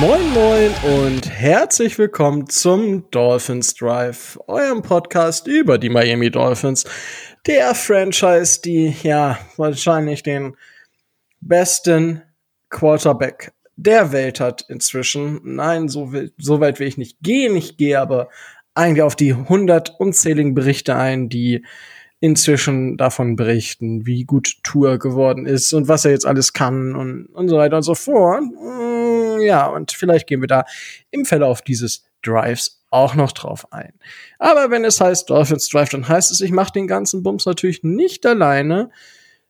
Moin Moin und herzlich willkommen zum Dolphins Drive, eurem Podcast über die Miami Dolphins, der Franchise, die ja wahrscheinlich den besten Quarterback der Welt hat inzwischen. Nein, so, will, so weit will ich nicht gehen. Ich gehe aber eigentlich auf die hundert unzähligen Berichte ein, die inzwischen davon berichten, wie gut Tour geworden ist und was er jetzt alles kann und, und so weiter und so fort. Ja, und vielleicht gehen wir da im Verlauf dieses Drives auch noch drauf ein. Aber wenn es heißt Dolphins Drive, dann heißt es, ich mache den ganzen Bums natürlich nicht alleine,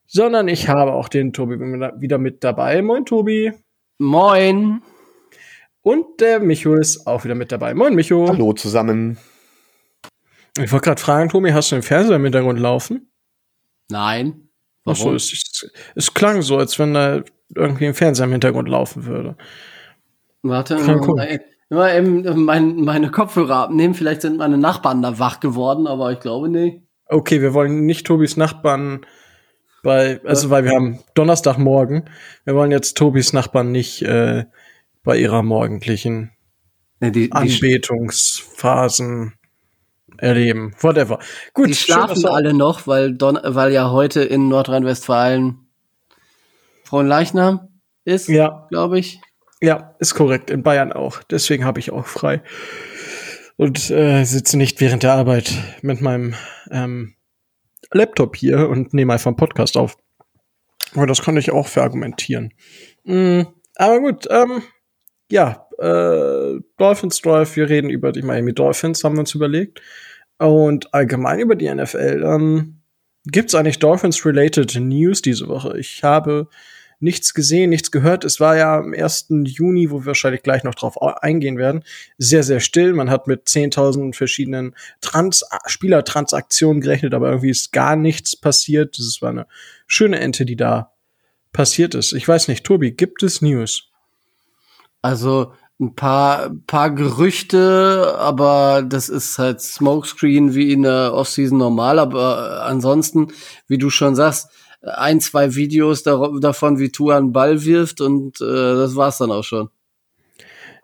sondern ich habe auch den Tobi wieder mit dabei. Moin, Tobi. Moin. Und der Micho ist auch wieder mit dabei. Moin, Micho. Hallo zusammen. Ich wollte gerade fragen, Tobi, hast du den Fernseher im Hintergrund laufen? Nein. Warum? Ach so, es, es, es, klang so, als wenn da irgendwie ein Fernseher im Hintergrund laufen würde. Warte, mal, mal eben mein, meine Kopfhörer abnehmen. Vielleicht sind meine Nachbarn da wach geworden, aber ich glaube nicht. Okay, wir wollen nicht Tobis Nachbarn bei, also weil wir haben Donnerstagmorgen. Wir wollen jetzt Tobis Nachbarn nicht äh, bei ihrer morgendlichen nee, die, die Anbetungsphasen erleben. Whatever. Gut. Die schlafen schön, alle noch, weil, Don weil ja heute in Nordrhein-Westfalen Frauenleichnam ist, ja. glaube ich. Ja, ist korrekt. In Bayern auch. Deswegen habe ich auch frei. Und äh, sitze nicht während der Arbeit mit meinem ähm, Laptop hier und nehme einfach einen Podcast auf. Aber das kann ich auch verargumentieren. Mm, aber gut, ähm, ja, äh, Dolphins Drive, wir reden über die Miami Dolphins, haben wir uns überlegt. Und allgemein über die NFL. Ähm, Gibt es eigentlich Dolphins-related News diese Woche? Ich habe nichts gesehen, nichts gehört. Es war ja am 1. Juni, wo wir wahrscheinlich gleich noch drauf eingehen werden, sehr, sehr still. Man hat mit 10.000 verschiedenen Trans Spielertransaktionen gerechnet, aber irgendwie ist gar nichts passiert. Das war eine schöne Ente, die da passiert ist. Ich weiß nicht, Tobi, gibt es News? Also ein paar, paar Gerüchte, aber das ist halt Smokescreen wie in der Offseason normal. Aber ansonsten, wie du schon sagst, ein, zwei Videos davon, wie Tua einen Ball wirft und äh, das war's dann auch schon.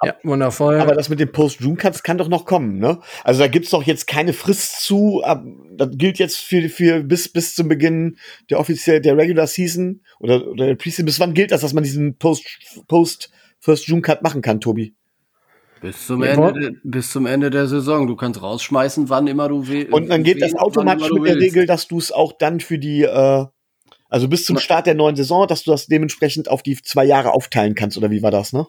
Ja, wundervoll. Aber das mit den Post-June-Cuts kann doch noch kommen, ne? Also da gibt's doch jetzt keine Frist zu. Das gilt jetzt für, für bis, bis zum Beginn der offiziell der Regular Season oder, oder der Preseason. Bis wann gilt das, dass man diesen Post, Post First June Cut machen kann, Tobi? Bis zum, ja, Ende, bis zum Ende der Saison. Du kannst rausschmeißen, wann immer du willst. Und dann geht das automatisch mit der Regel, dass du es auch dann für die äh, also bis zum Start der neuen Saison, dass du das dementsprechend auf die zwei Jahre aufteilen kannst, oder wie war das, ne?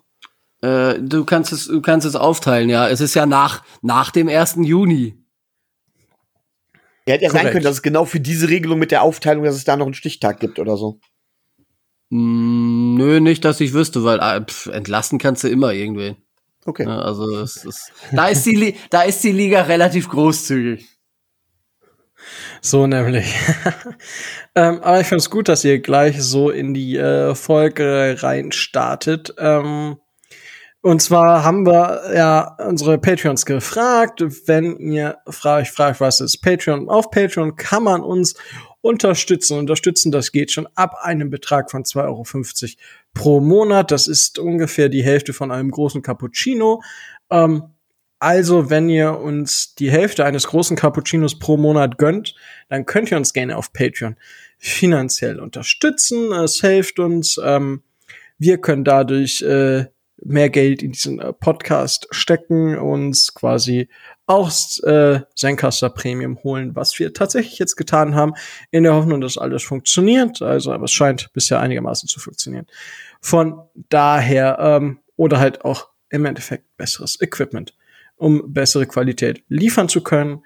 Äh, du kannst es, du kannst es aufteilen, ja. Es ist ja nach, nach dem 1. Juni. Ja, hätte ja sein können, dass es genau für diese Regelung mit der Aufteilung, dass es da noch einen Stichtag gibt oder so. Mm, nö, nicht, dass ich wüsste, weil äh, pf, entlassen kannst du immer irgendwen. Okay. Ja, also es ist, da ist die da ist die Liga relativ großzügig. So nämlich. ähm, aber ich finde es gut, dass ihr gleich so in die äh, Folge rein startet. Ähm, und zwar haben wir ja unsere Patreons gefragt, wenn ihr fra euch fragt, was ist Patreon? Auf Patreon kann man uns unterstützen. Unterstützen, das geht schon ab einem Betrag von 2,50 Euro pro Monat. Das ist ungefähr die Hälfte von einem großen Cappuccino. Ähm, also, wenn ihr uns die Hälfte eines großen Cappuccinos pro Monat gönnt, dann könnt ihr uns gerne auf Patreon finanziell unterstützen. Es hilft uns. Ähm, wir können dadurch äh, mehr Geld in diesen äh, Podcast stecken, uns quasi auch äh, Zencaster Premium holen, was wir tatsächlich jetzt getan haben, in der Hoffnung, dass alles funktioniert. Also, aber es scheint bisher einigermaßen zu funktionieren. Von daher, ähm, oder halt auch im Endeffekt besseres Equipment um bessere Qualität liefern zu können.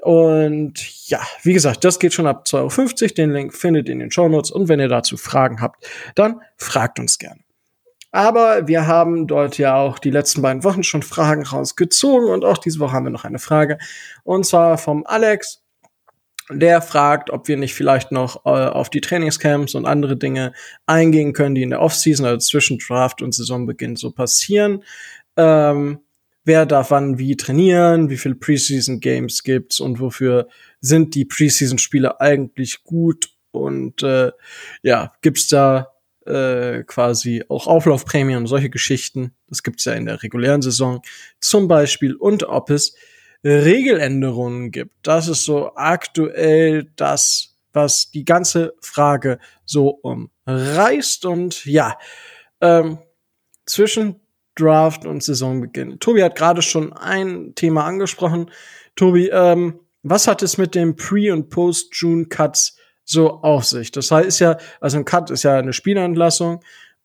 Und ja, wie gesagt, das geht schon ab 2,50 Euro. Den Link findet ihr in den Show Notes. Und wenn ihr dazu Fragen habt, dann fragt uns gerne. Aber wir haben dort ja auch die letzten beiden Wochen schon Fragen rausgezogen und auch diese Woche haben wir noch eine Frage. Und zwar vom Alex. Der fragt, ob wir nicht vielleicht noch äh, auf die Trainingscamps und andere Dinge eingehen können, die in der Offseason, also zwischen Draft und Saisonbeginn so passieren. Ähm, wer darf wann wie trainieren, wie viele Preseason Games gibt's und wofür sind die Preseason Spiele eigentlich gut und äh, ja, gibt's da äh, quasi auch Auflaufprämien und solche Geschichten. Das gibt's ja in der regulären Saison zum Beispiel. Und ob es Regeländerungen gibt. Das ist so aktuell das, was die ganze Frage so umreißt. Und ja, ähm, zwischen Draft und Saisonbeginn. Tobi hat gerade schon ein Thema angesprochen. Tobi, ähm, was hat es mit dem Pre- und Post-June-Cuts so auf sich? Das heißt ja, also ein Cut ist ja eine Spielentlassung.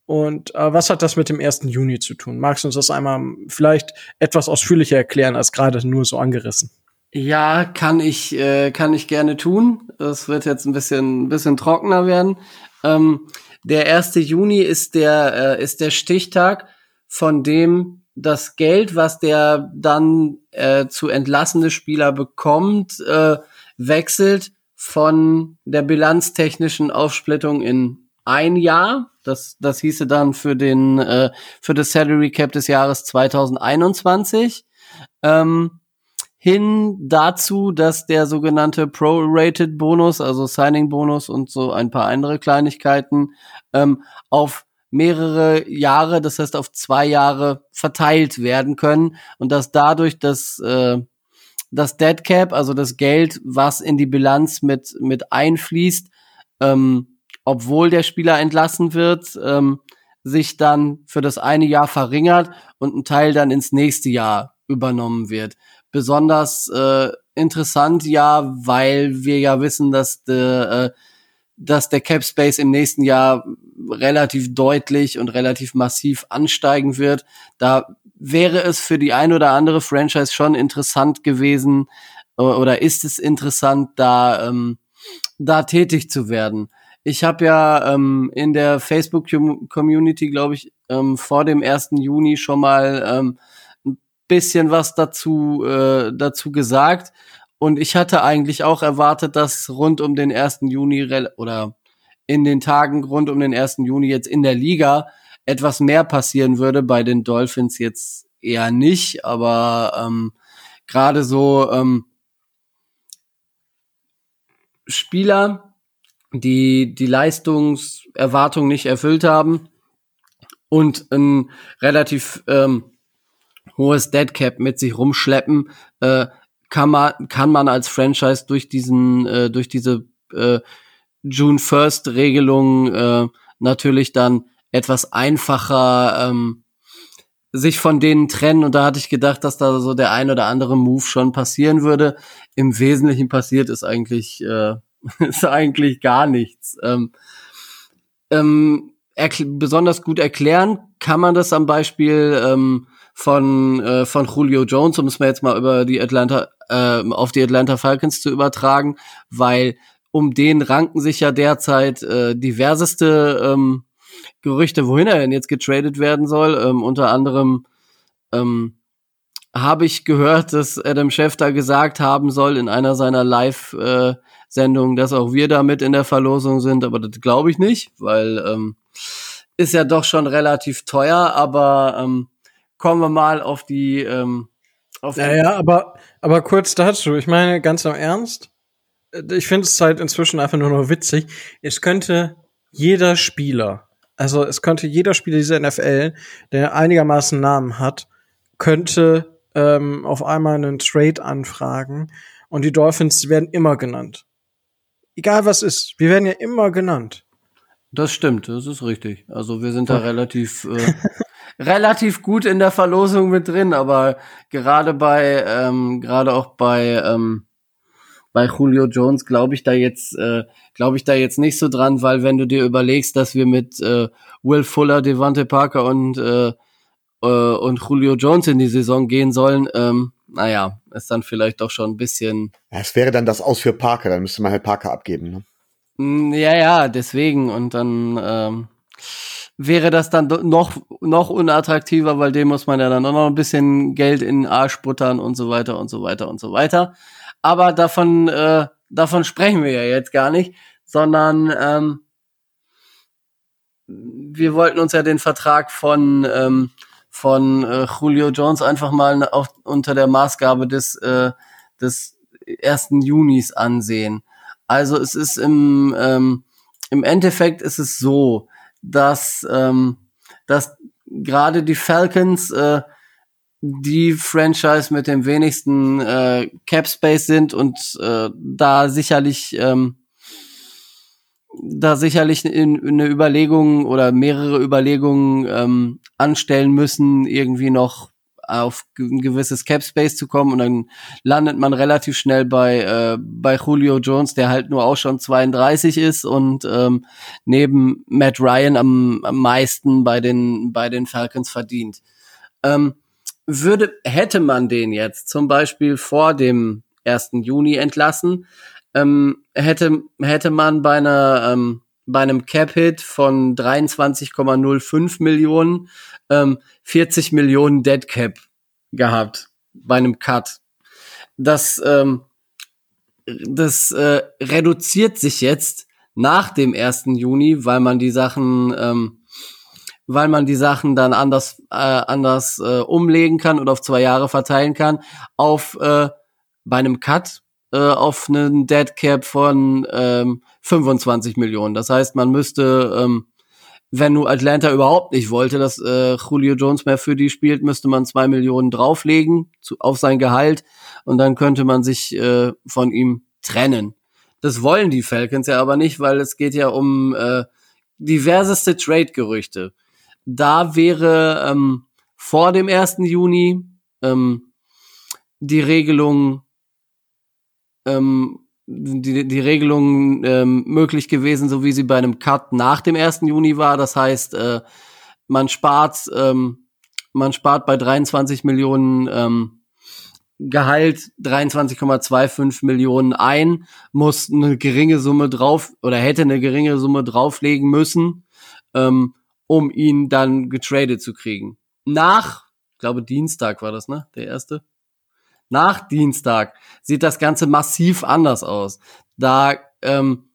Und äh, was hat das mit dem 1. Juni zu tun? Magst du uns das einmal vielleicht etwas ausführlicher erklären, als gerade nur so angerissen? Ja, kann ich, äh, kann ich gerne tun. Es wird jetzt ein bisschen, bisschen trockener werden. Ähm, der 1. Juni ist der, äh, ist der Stichtag, von dem das Geld, was der dann äh, zu entlassene Spieler bekommt, äh, wechselt von der bilanztechnischen Aufsplittung in ein Jahr. Das, das hieße dann für den äh, für das Salary Cap des Jahres 2021 ähm, hin dazu, dass der sogenannte Pro-Rated Bonus, also Signing Bonus und so ein paar andere Kleinigkeiten ähm, auf mehrere Jahre, das heißt auf zwei Jahre verteilt werden können und dass dadurch das äh, das Dead Cap, also das Geld, was in die Bilanz mit mit einfließt, ähm, obwohl der Spieler entlassen wird, ähm, sich dann für das eine Jahr verringert und ein Teil dann ins nächste Jahr übernommen wird. Besonders äh, interessant ja, weil wir ja wissen, dass der äh, dass der Cap Space im nächsten Jahr relativ deutlich und relativ massiv ansteigen wird. Da wäre es für die ein oder andere Franchise schon interessant gewesen oder ist es interessant, da ähm, da tätig zu werden. Ich habe ja ähm, in der Facebook-Community, glaube ich, ähm, vor dem 1. Juni schon mal ähm, ein bisschen was dazu, äh, dazu gesagt. Und ich hatte eigentlich auch erwartet, dass rund um den 1. Juni oder in den Tagen rund um den 1. Juni jetzt in der Liga etwas mehr passieren würde. Bei den Dolphins jetzt eher nicht, aber ähm, gerade so ähm, Spieler, die die Leistungserwartung nicht erfüllt haben und ein relativ ähm, hohes Deadcap mit sich rumschleppen, äh, kann man, kann man als Franchise durch diesen, äh, durch diese äh, June First Regelung äh, natürlich dann etwas einfacher ähm, sich von denen trennen. Und da hatte ich gedacht, dass da so der ein oder andere Move schon passieren würde. Im Wesentlichen passiert ist eigentlich, äh, ist eigentlich gar nichts. Ähm, ähm, besonders gut erklären kann man das am Beispiel ähm, von, äh, von Julio Jones, um es mal jetzt mal über die Atlanta, äh, auf die Atlanta Falcons zu übertragen, weil um den ranken sich ja derzeit äh, diverseste ähm, Gerüchte, wohin er denn jetzt getradet werden soll. Ähm, unter anderem ähm, habe ich gehört, dass Adam Schefter gesagt haben soll in einer seiner Live-Sendungen, äh, dass auch wir damit in der Verlosung sind, aber das glaube ich nicht, weil ähm, ist ja doch schon relativ teuer, aber ähm, kommen wir mal auf die. Ähm, auf ja, ja, aber, aber kurz dazu. Ich meine, ganz im Ernst, ich finde es halt inzwischen einfach nur noch witzig. Es könnte jeder Spieler, also es könnte jeder Spieler dieser NFL, der einigermaßen Namen hat, könnte ähm, auf einmal einen Trade anfragen und die Dolphins werden immer genannt. Egal was ist, wir werden ja immer genannt. Das stimmt, das ist richtig. Also wir sind da relativ äh, relativ gut in der Verlosung mit drin, aber gerade bei, ähm, gerade auch bei, ähm, bei Julio Jones glaube ich da jetzt, äh, glaube ich da jetzt nicht so dran, weil wenn du dir überlegst, dass wir mit äh, Will Fuller, Devante Parker und äh, äh, und Julio Jones in die Saison gehen sollen, ähm, naja, ist dann vielleicht doch schon ein bisschen. Ja, es wäre dann das Aus für Parker, dann müsste man halt Parker abgeben, ne? Mm, ja, ja, deswegen und dann ähm, wäre das dann noch, noch unattraktiver, weil dem muss man ja dann auch noch ein bisschen Geld in den Arsch buttern und so weiter und so weiter und so weiter. Aber davon, äh, davon sprechen wir ja jetzt gar nicht, sondern ähm, wir wollten uns ja den Vertrag von, ähm, von äh, Julio Jones einfach mal auf, unter der Maßgabe des, äh, des ersten Junis ansehen. Also es ist im, ähm, im Endeffekt ist es so, dass, ähm, dass gerade die Falcons äh, die Franchise mit dem wenigsten äh, Cap Space sind und äh, da sicherlich ähm, da sicherlich in, eine Überlegung oder mehrere Überlegungen ähm, anstellen müssen, irgendwie noch auf ein gewisses Cap Space zu kommen und dann landet man relativ schnell bei äh, bei Julio Jones, der halt nur auch schon 32 ist und ähm, neben Matt Ryan am, am meisten bei den bei den Falcons verdient. Ähm, würde hätte man den jetzt zum Beispiel vor dem 1. Juni entlassen, ähm, hätte, hätte man bei einer, ähm, bei einem Cap-Hit von 23,05 Millionen ähm, 40 Millionen Dead Cap gehabt bei einem Cut. Das, ähm, das äh, reduziert sich jetzt nach dem 1. Juni, weil man die Sachen, ähm, weil man die Sachen dann anders, äh, anders äh, umlegen kann und auf zwei Jahre verteilen kann, auf äh, bei einem Cut äh, auf einen Dead Cap von ähm, 25 Millionen. Das heißt, man müsste, ähm, wenn nur Atlanta überhaupt nicht wollte, dass äh, Julio Jones mehr für die spielt, müsste man zwei Millionen drauflegen zu, auf sein Gehalt und dann könnte man sich äh, von ihm trennen. Das wollen die Falcons ja aber nicht, weil es geht ja um äh, diverseste Trade-Gerüchte. Da wäre ähm, vor dem 1. Juni ähm, die Regelung ähm, die, die Regelung ähm, möglich gewesen, so wie sie bei einem Cut nach dem 1. Juni war. Das heißt, äh, man spart, ähm, man spart bei 23 Millionen ähm, Gehalt 23,25 Millionen ein, muss eine geringe Summe drauf oder hätte eine geringe Summe drauflegen müssen, ähm, um ihn dann getradet zu kriegen. Nach, ich glaube Dienstag war das, ne? Der erste nach Dienstag sieht das Ganze massiv anders aus. Da ähm,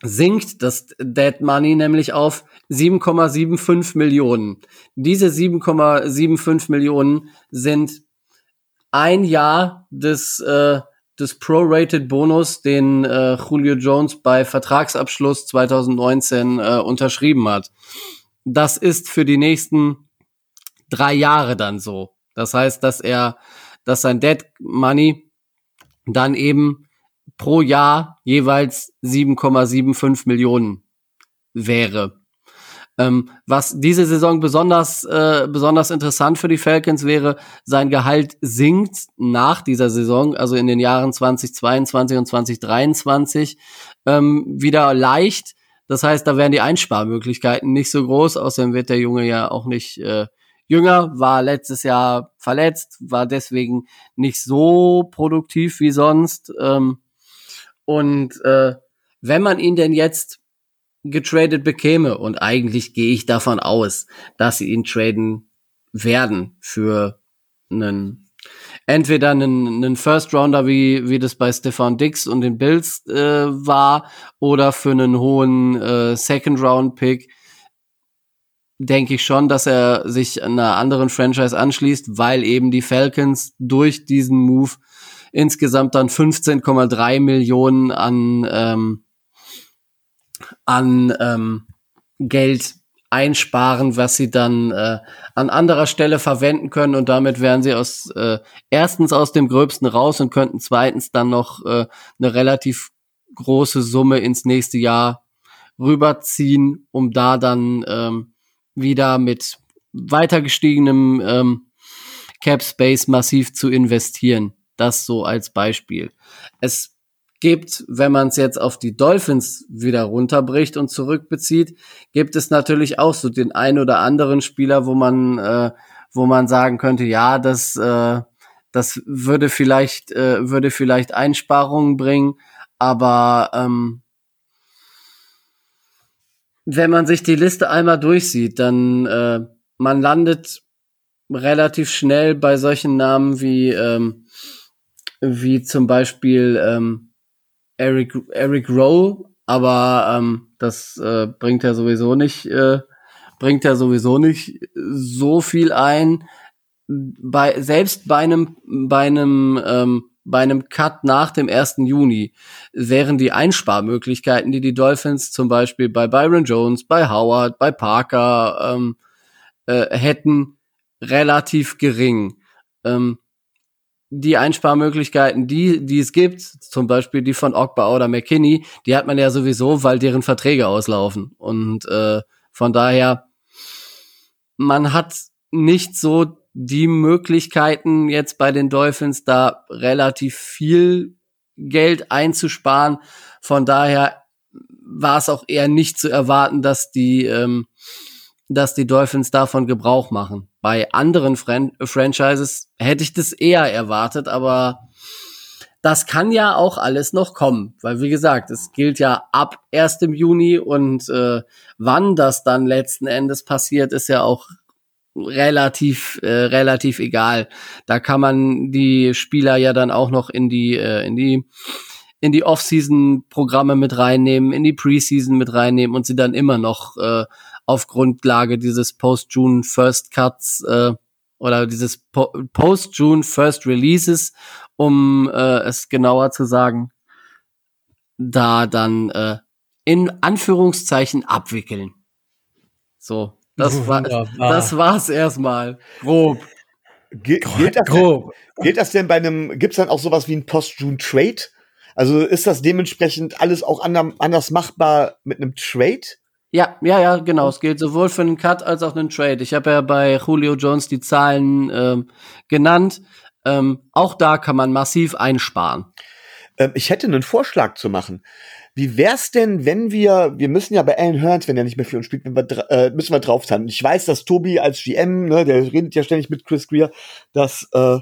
sinkt das Dead Money nämlich auf 7,75 Millionen. Diese 7,75 Millionen sind ein Jahr des, äh, des Prorated Bonus, den äh, Julio Jones bei Vertragsabschluss 2019 äh, unterschrieben hat. Das ist für die nächsten drei Jahre dann so. Das heißt, dass er, dass sein Dead Money dann eben pro Jahr jeweils 7,75 Millionen wäre. Ähm, was diese Saison besonders, äh, besonders interessant für die Falcons wäre, sein Gehalt sinkt nach dieser Saison, also in den Jahren 2022 und 2023, ähm, wieder leicht. Das heißt, da wären die Einsparmöglichkeiten nicht so groß. Außerdem wird der Junge ja auch nicht äh, jünger, war letztes Jahr verletzt, war deswegen nicht so produktiv wie sonst. Ähm, und äh, wenn man ihn denn jetzt getradet bekäme, und eigentlich gehe ich davon aus, dass sie ihn traden werden für einen entweder einen, einen First Rounder wie wie das bei Stefan Dix und den Bills äh, war oder für einen hohen äh, Second Round Pick. Denke ich schon, dass er sich einer anderen Franchise anschließt, weil eben die Falcons durch diesen Move insgesamt dann 15,3 Millionen an ähm, an ähm, Geld einsparen, was sie dann äh, an anderer Stelle verwenden können und damit wären sie aus äh, erstens aus dem Gröbsten raus und könnten zweitens dann noch äh, eine relativ große Summe ins nächste Jahr rüberziehen, um da dann ähm, wieder mit weiter gestiegenem ähm, Cap Space massiv zu investieren. Das so als Beispiel. Es gibt, wenn man es jetzt auf die Dolphins wieder runterbricht und zurückbezieht, gibt es natürlich auch so den ein oder anderen Spieler, wo man, äh, wo man sagen könnte, ja, das, äh, das würde vielleicht, äh, würde vielleicht Einsparungen bringen, aber ähm, wenn man sich die Liste einmal durchsieht, dann äh, man landet relativ schnell bei solchen Namen wie ähm, wie zum Beispiel ähm, Eric Eric Rowe, aber ähm, das äh, bringt er sowieso nicht äh, bringt er sowieso nicht so viel ein. Bei selbst bei einem bei einem ähm, bei einem Cut nach dem 1. Juni wären die Einsparmöglichkeiten, die die Dolphins zum Beispiel bei Byron Jones, bei Howard, bei Parker ähm, äh, hätten, relativ gering. Ähm, die Einsparmöglichkeiten, die, die es gibt, zum Beispiel die von Ogba oder McKinney, die hat man ja sowieso, weil deren Verträge auslaufen. Und äh, von daher, man hat nicht so die Möglichkeiten jetzt bei den Dolphins da relativ viel Geld einzusparen. Von daher war es auch eher nicht zu erwarten, dass die, ähm, dass die Dolphins davon Gebrauch machen. Bei anderen Fran Franchises hätte ich das eher erwartet, aber das kann ja auch alles noch kommen, weil wie gesagt, es gilt ja ab 1. Juni und äh, wann das dann letzten Endes passiert, ist ja auch relativ äh, relativ egal. Da kann man die Spieler ja dann auch noch in die äh, in die in die Off-Season-Programme mit reinnehmen, in die Preseason mit reinnehmen und sie dann immer noch äh, auf Grundlage dieses Post-June First Cuts äh, oder dieses po Post-June First Releases, um äh, es genauer zu sagen, da dann äh, in Anführungszeichen abwickeln. So, das war das war's erstmal. Grob. Ge gilt, das Grob. Denn, gilt das denn bei einem, gibt's dann auch sowas wie ein Post-June-Trade? Also ist das dementsprechend alles auch anders machbar mit einem Trade? Ja, ja, ja, genau. Es gilt sowohl für einen Cut als auch einen Trade. Ich habe ja bei Julio Jones die Zahlen ähm, genannt. Ähm, auch da kann man massiv einsparen. Ähm, ich hätte einen Vorschlag zu machen. Wie wär's denn, wenn wir, wir müssen ja bei Alan Hearns, wenn er nicht mehr für uns spielt, wir, äh, müssen wir drauf zahlen. Ich weiß, dass Tobi als GM, ne, der redet ja ständig mit Chris Greer, dass, äh,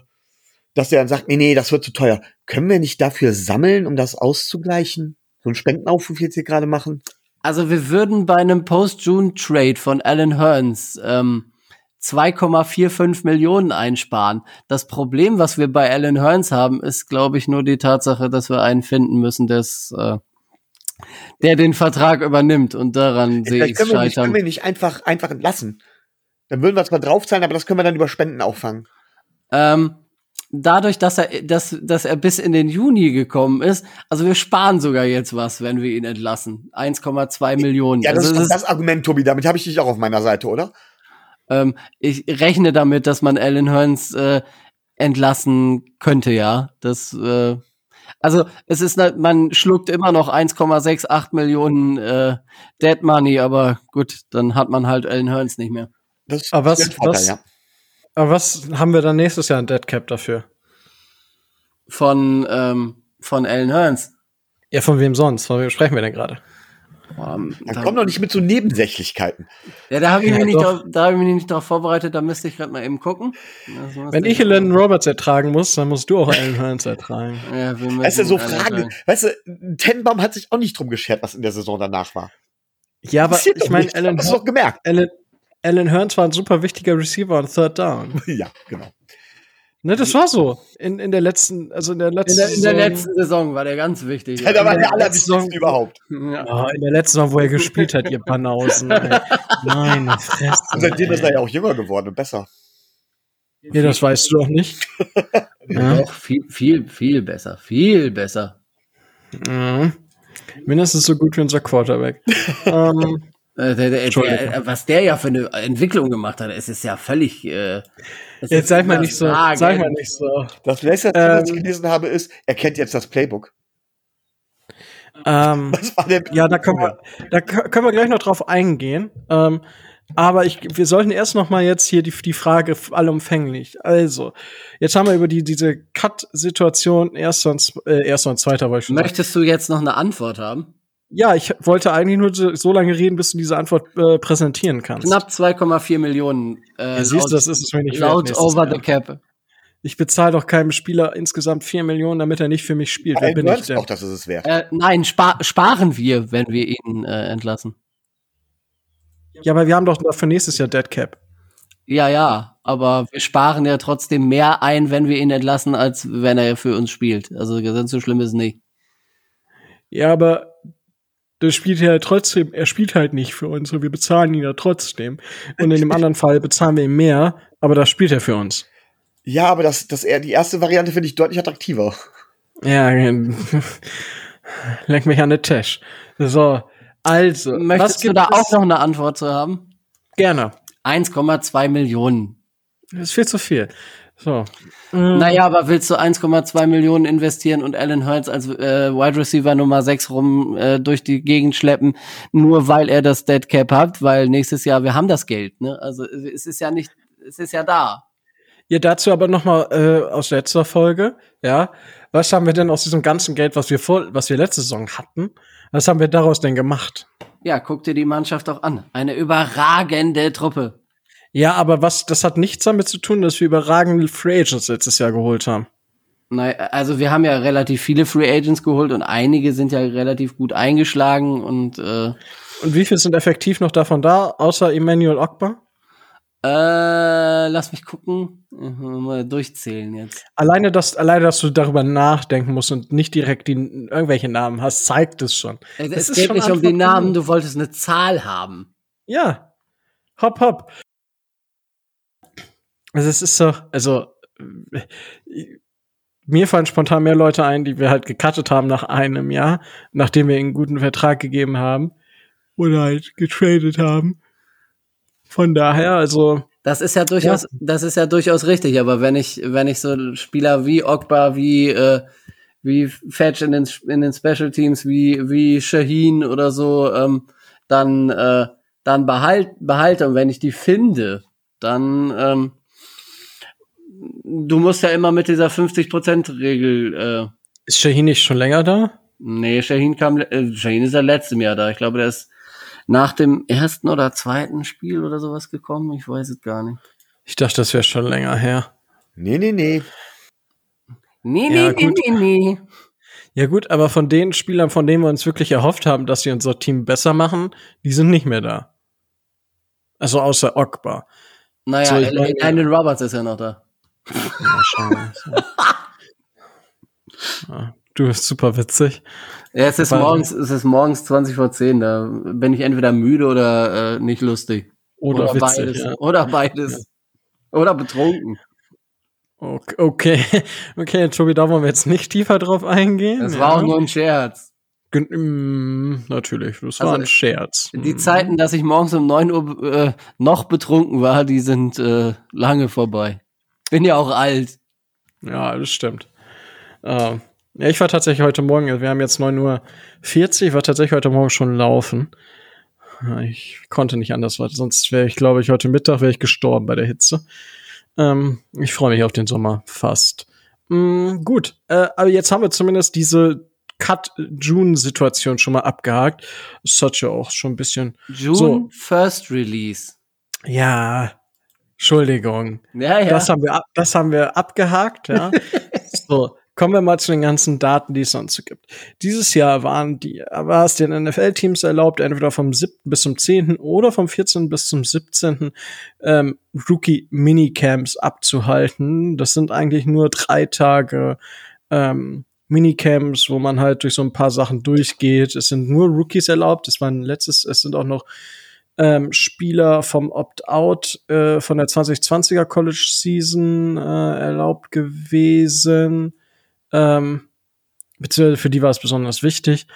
dass er dann sagt, nee, nee, das wird zu teuer. Können wir nicht dafür sammeln, um das auszugleichen? So einen Spendenaufruf jetzt hier gerade machen? Also wir würden bei einem Post-June-Trade von Alan Hearns ähm, 2,45 Millionen einsparen. Das Problem, was wir bei Alan Hearns haben, ist, glaube ich, nur die Tatsache, dass wir einen finden müssen, des äh, der den Vertrag übernimmt und daran sehe ich scheitern. Nicht, können wir nicht einfach, einfach entlassen. Dann würden wir zwar draufzahlen, aber das können wir dann über Spenden auffangen. Ähm, dadurch, dass er, dass, dass er bis in den Juni gekommen ist, also wir sparen sogar jetzt was, wenn wir ihn entlassen. 1,2 Millionen. Ja, das also ist das Argument, Tobi. Damit habe ich dich auch auf meiner Seite, oder? Ähm, ich rechne damit, dass man Alan Hearns äh, entlassen könnte, ja. Das äh, also es ist, man schluckt immer noch 1,68 Millionen äh, Dead Money, aber gut, dann hat man halt Ellen Hearns nicht mehr. Das aber was, Vorteil, was, ja. Aber was haben wir dann nächstes Jahr ein Dead Cap dafür? Von, ähm, von Ellen Hearns. Ja, von wem sonst? Von wem sprechen wir denn gerade? Um, dann komm doch nicht mit so Nebensächlichkeitlichkeiten. Ja, da habe ich, ja, mich nicht drauf, da hab ich mich nicht darauf vorbereitet, da müsste ich gerade mal eben gucken. Wenn ich Landon Roberts ertragen muss, dann musst du auch Alan Hearns ertragen. ja, weißt du, so Fragen, weißt du, Tenbaum hat sich auch nicht drum geschert, was in der Saison danach war. Ja, aber ich meine, Alan, hast du doch gemerkt. Alan, Alan Hearns war ein super wichtiger Receiver on Third Down. ja, genau. Ne, das war so. In, in der letzten, also in der letzten in der, in der letzten Saison war der ganz wichtig. Ja, da war der allerwichtigste überhaupt. Ja. Oh, in der letzten Saison, wo er gespielt hat, ihr Banausen. Nein, Fresse. Und seitdem ist er ja auch jünger geworden und besser. Ja, das weißt du doch nicht. ja. Doch, viel, viel, viel besser. Viel besser. Mhm. Mindestens so gut wie unser Quarterback. ähm, äh, der, der, der, was der ja für eine Entwicklung gemacht hat, es ist ja völlig. Äh, jetzt sag mal nicht so. Frage. Sag mal nicht so. Das letzte, ähm, was ich gelesen habe, ist, er kennt jetzt das Playbook. Ähm, was war der ja, da können, wir, da können wir gleich noch drauf eingehen. Ähm, aber ich, wir sollten erst noch mal jetzt hier die, die Frage allumfänglich. Also, jetzt haben wir über die, diese Cut-Situation erster und, äh, erster und zweiter. Wollte ich schon Möchtest sagen. du jetzt noch eine Antwort haben? Ja, ich wollte eigentlich nur so lange reden, bis du diese Antwort äh, präsentieren kannst. Knapp 2,4 Millionen. Äh, ja, siehst du, das ist es mir nicht laut wert. over the cap. Ich bezahle doch keinem Spieler insgesamt 4 Millionen, damit er nicht für mich spielt. Wer bin ich denn? Auch, das ist es wert. Äh, nein, spar sparen wir, wenn wir ihn äh, entlassen. Ja, aber wir haben doch für nächstes Jahr Dead Cap. Ja, ja, aber wir sparen ja trotzdem mehr ein, wenn wir ihn entlassen, als wenn er für uns spielt. Also ganz so schlimm ist es nicht. Ja, aber das spielt er halt trotzdem, er spielt halt nicht für uns und wir bezahlen ihn ja trotzdem. Und in dem anderen Fall bezahlen wir ihm mehr, aber das spielt er für uns. Ja, aber das, das die erste Variante finde ich deutlich attraktiver. Ja, lenk mich an den Tisch. So, also. Möchtest du da auch noch eine Antwort zu haben? Gerne. 1,2 Millionen. Das ist viel zu viel. So. Mm. Naja, aber willst du 1,2 Millionen investieren und Alan Hurts als äh, Wide Receiver Nummer 6 rum äh, durch die Gegend schleppen, nur weil er das Dead Cap hat, weil nächstes Jahr wir haben das Geld, ne? Also es ist ja nicht, es ist ja da. Ja, dazu aber noch mal äh, aus letzter Folge, ja. Was haben wir denn aus diesem ganzen Geld, was wir vor, was wir letzte Saison hatten, was haben wir daraus denn gemacht? Ja, guck dir die Mannschaft auch an. Eine überragende Truppe. Ja, aber was, das hat nichts damit zu tun, dass wir überragende Free Agents letztes Jahr geholt haben. Nein, also wir haben ja relativ viele Free Agents geholt und einige sind ja relativ gut eingeschlagen und äh Und wie viel sind effektiv noch davon da, außer Emmanuel Ogba? Äh, lass mich gucken. Mal durchzählen jetzt. Alleine, dass, alleine, dass du darüber nachdenken musst und nicht direkt die, irgendwelche Namen hast, zeigt es schon. Es, es geht nicht um die Namen, du wolltest eine Zahl haben. Ja. Hopp, hopp. Also es ist so, also mir fallen spontan mehr Leute ein, die wir halt gecuttet haben nach einem Jahr, nachdem wir ihnen einen guten Vertrag gegeben haben oder halt getradet haben. Von daher, also das ist ja durchaus, ja. das ist ja durchaus richtig. Aber wenn ich, wenn ich so Spieler wie Ogba, wie äh, wie Fetch in den in den Special Teams, wie wie Shaheen oder so, ähm, dann äh, dann behalt behalte und wenn ich die finde, dann ähm, du musst ja immer mit dieser 50%-Regel. Äh, ist Shaheen nicht schon länger da? Nee, Shaheen kam, äh, Shaheen ist ja letztem Jahr da. Ich glaube, der ist nach dem ersten oder zweiten Spiel oder sowas gekommen. Ich weiß es gar nicht. Ich dachte, das wäre schon länger her. Nee, nee, nee. Nee, nee, ja, nee, nee, nee. Ja gut, aber von den Spielern, von denen wir uns wirklich erhofft haben, dass sie unser Team besser machen, die sind nicht mehr da. Also außer Ogba. Naja, so, Landon Roberts ist ja noch da. Ja, ja, du bist super witzig. Ja, es ist morgens, es ist morgens 20 vor 10, da bin ich entweder müde oder äh, nicht lustig. Oder, oder witzig, beides. Ja. Oder beides. Ja. Oder betrunken. Okay, okay, okay, Tobi, da wollen wir jetzt nicht tiefer drauf eingehen. Das war auch nur ein Scherz. Gen mm, natürlich, das also war ein Scherz. Die Zeiten, dass ich morgens um 9 Uhr äh, noch betrunken war, die sind äh, lange vorbei. Bin ja auch alt. Ja, das stimmt. Äh, ja, ich war tatsächlich heute Morgen, wir haben jetzt 9.40 Uhr, war tatsächlich heute Morgen schon laufen. Ich konnte nicht anders, weil sonst wäre ich, glaube ich, heute Mittag wäre ich gestorben bei der Hitze. Ähm, ich freue mich auf den Sommer fast. Mm, gut, äh, aber jetzt haben wir zumindest diese Cut-June-Situation schon mal abgehakt. Hat ja auch schon ein bisschen. June so. First Release. Ja, Entschuldigung. Ja, ja. Das haben wir, ab, das haben wir abgehakt, ja. so. Kommen wir mal zu den ganzen Daten, die es sonst so gibt. Dieses Jahr waren die, war es den NFL-Teams erlaubt, entweder vom 7. bis zum 10. oder vom 14. bis zum 17. Ähm, Rookie-Minicamps abzuhalten. Das sind eigentlich nur drei Tage ähm, Minicamps, wo man halt durch so ein paar Sachen durchgeht. Es sind nur Rookies erlaubt. Es waren letztes, es sind auch noch ähm, Spieler vom Opt-out äh, von der 2020er College Season äh, erlaubt gewesen. Ähm, beziehungsweise für die war es besonders wichtig.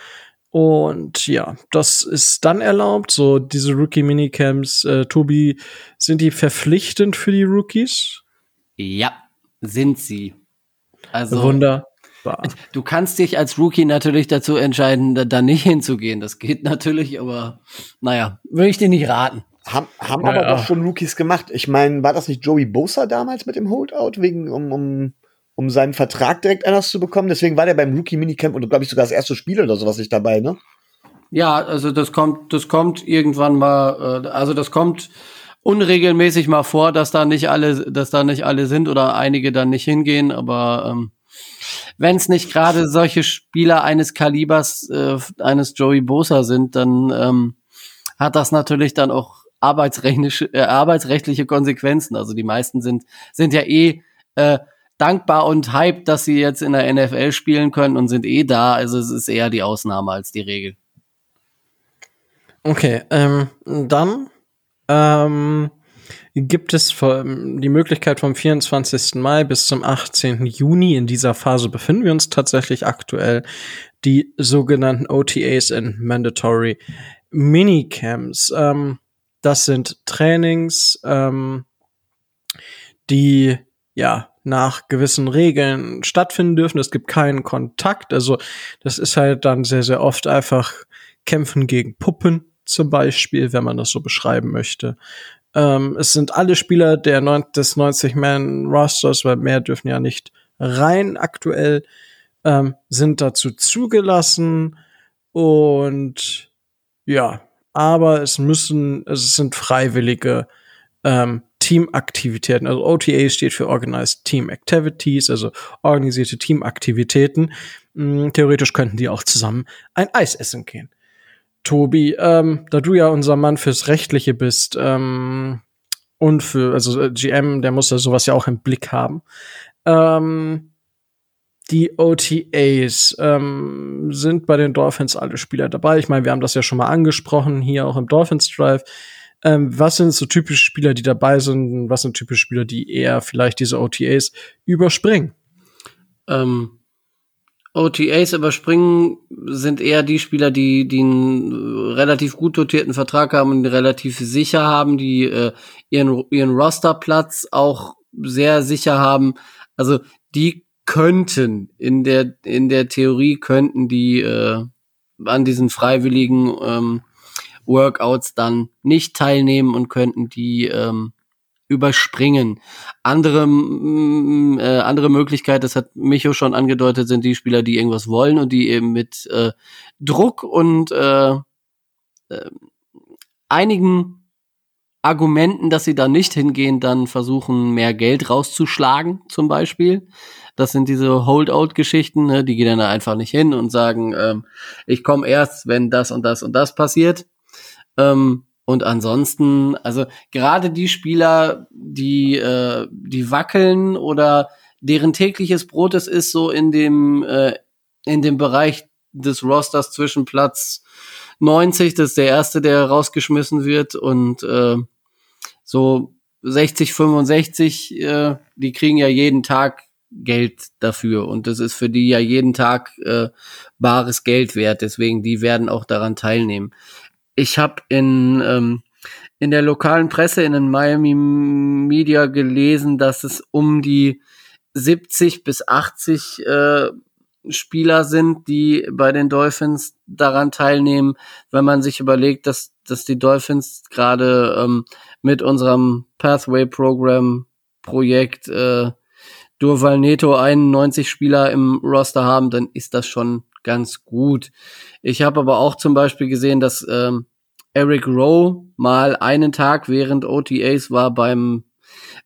Und ja, das ist dann erlaubt. So diese Rookie-Minicamps, äh, Tobi, sind die verpflichtend für die Rookies? Ja, sind sie. Also Wunder. Du kannst dich als Rookie natürlich dazu entscheiden, da, da, nicht hinzugehen. Das geht natürlich, aber naja, würde ich dir nicht raten. Haben, haben naja. aber doch schon Rookies gemacht. Ich meine, war das nicht Joey Bosa damals mit dem Holdout, wegen, um, um, um seinen Vertrag direkt anders zu bekommen? Deswegen war der beim Rookie Minicamp und glaube ich sogar das erste Spiel oder sowas nicht dabei, ne? Ja, also das kommt, das kommt irgendwann mal, äh, also das kommt unregelmäßig mal vor, dass da nicht alle, dass da nicht alle sind oder einige dann nicht hingehen, aber ähm, wenn es nicht gerade solche Spieler eines Kalibers äh, eines Joey Bosa sind, dann ähm, hat das natürlich dann auch arbeitsrechtliche, äh, arbeitsrechtliche Konsequenzen. Also die meisten sind sind ja eh äh, dankbar und hyped, dass sie jetzt in der NFL spielen können und sind eh da. Also es ist eher die Ausnahme als die Regel. Okay, ähm, dann ähm, gibt es die Möglichkeit vom 24. Mai bis zum 18. Juni. In dieser Phase befinden wir uns tatsächlich aktuell. Die sogenannten OTAs and Mandatory Minicamps. Ähm, das sind Trainings, ähm, die ja nach gewissen Regeln stattfinden dürfen. Es gibt keinen Kontakt. Also das ist halt dann sehr, sehr oft einfach Kämpfen gegen Puppen zum Beispiel, wenn man das so beschreiben möchte. Ähm, es sind alle Spieler der neun des 90-Man-Rosters, weil mehr dürfen ja nicht rein aktuell, ähm, sind dazu zugelassen und ja, aber es müssen, es sind freiwillige ähm, Teamaktivitäten. Also OTA steht für Organized Team Activities, also organisierte Teamaktivitäten. Hm, theoretisch könnten die auch zusammen ein Eis essen gehen. Tobi, ähm, da du ja unser Mann fürs Rechtliche bist ähm, und für, also äh, GM, der muss ja sowas ja auch im Blick haben. Ähm, die OTAs ähm, sind bei den Dolphins alle Spieler dabei. Ich meine, wir haben das ja schon mal angesprochen, hier auch im Dolphins Drive. Ähm, was sind so typische Spieler, die dabei sind? Was sind typische Spieler, die eher vielleicht diese OTAs überspringen? Ähm, OTAs überspringen sind eher die Spieler, die, die einen relativ gut dotierten Vertrag haben und relativ sicher haben, die äh, ihren, ihren Rosterplatz auch sehr sicher haben. Also die könnten in der in der Theorie könnten die äh, an diesen freiwilligen ähm, Workouts dann nicht teilnehmen und könnten die ähm, überspringen. Andere, äh, andere Möglichkeit, das hat Micho schon angedeutet, sind die Spieler, die irgendwas wollen und die eben mit äh, Druck und äh, äh, einigen Argumenten, dass sie da nicht hingehen, dann versuchen, mehr Geld rauszuschlagen, zum Beispiel. Das sind diese Holdout-Geschichten, ne? die gehen dann einfach nicht hin und sagen, ähm, ich komme erst, wenn das und das und das passiert. Ähm, und ansonsten, also gerade die Spieler, die, äh, die wackeln oder deren tägliches Brot es ist, so in dem, äh, in dem Bereich des Rosters zwischen Platz 90, das ist der erste, der rausgeschmissen wird, und äh, so 60, 65, äh, die kriegen ja jeden Tag Geld dafür. Und das ist für die ja jeden Tag äh, bares Geld wert, deswegen die werden auch daran teilnehmen ich habe in, ähm, in der lokalen Presse, in den Miami Media gelesen, dass es um die 70 bis 80 äh, Spieler sind, die bei den Dolphins daran teilnehmen, wenn man sich überlegt, dass, dass die Dolphins gerade ähm, mit unserem Pathway Program Projekt äh, Durval Neto 91 Spieler im Roster haben, dann ist das schon ganz gut. Ich habe aber auch zum Beispiel gesehen, dass ähm, Eric Rowe mal einen Tag während OTAs war beim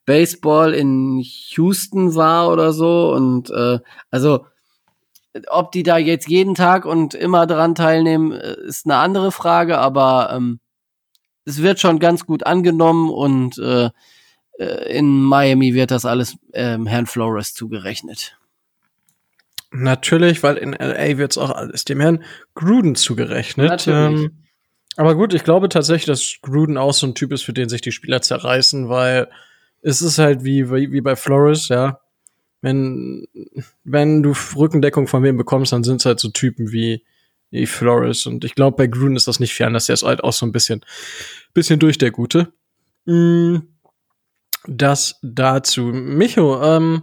Baseball in Houston war oder so und äh, also ob die da jetzt jeden Tag und immer dran teilnehmen, äh, ist eine andere Frage, aber ähm, es wird schon ganz gut angenommen und äh, äh in Miami wird das alles ähm, Herrn Flores zugerechnet. Natürlich, weil in LA wird es auch alles dem Herrn Gruden zugerechnet. Ähm, aber gut, ich glaube tatsächlich, dass Gruden auch so ein Typ ist, für den sich die Spieler zerreißen, weil es ist halt wie, wie, wie bei Flores, ja. Wenn, wenn du Rückendeckung von wem bekommst, dann sind es halt so Typen wie, wie Flores. Und ich glaube, bei Gruden ist das nicht fern, dass der ist halt auch so ein bisschen, bisschen durch der Gute. Mm, das dazu. Micho, ähm,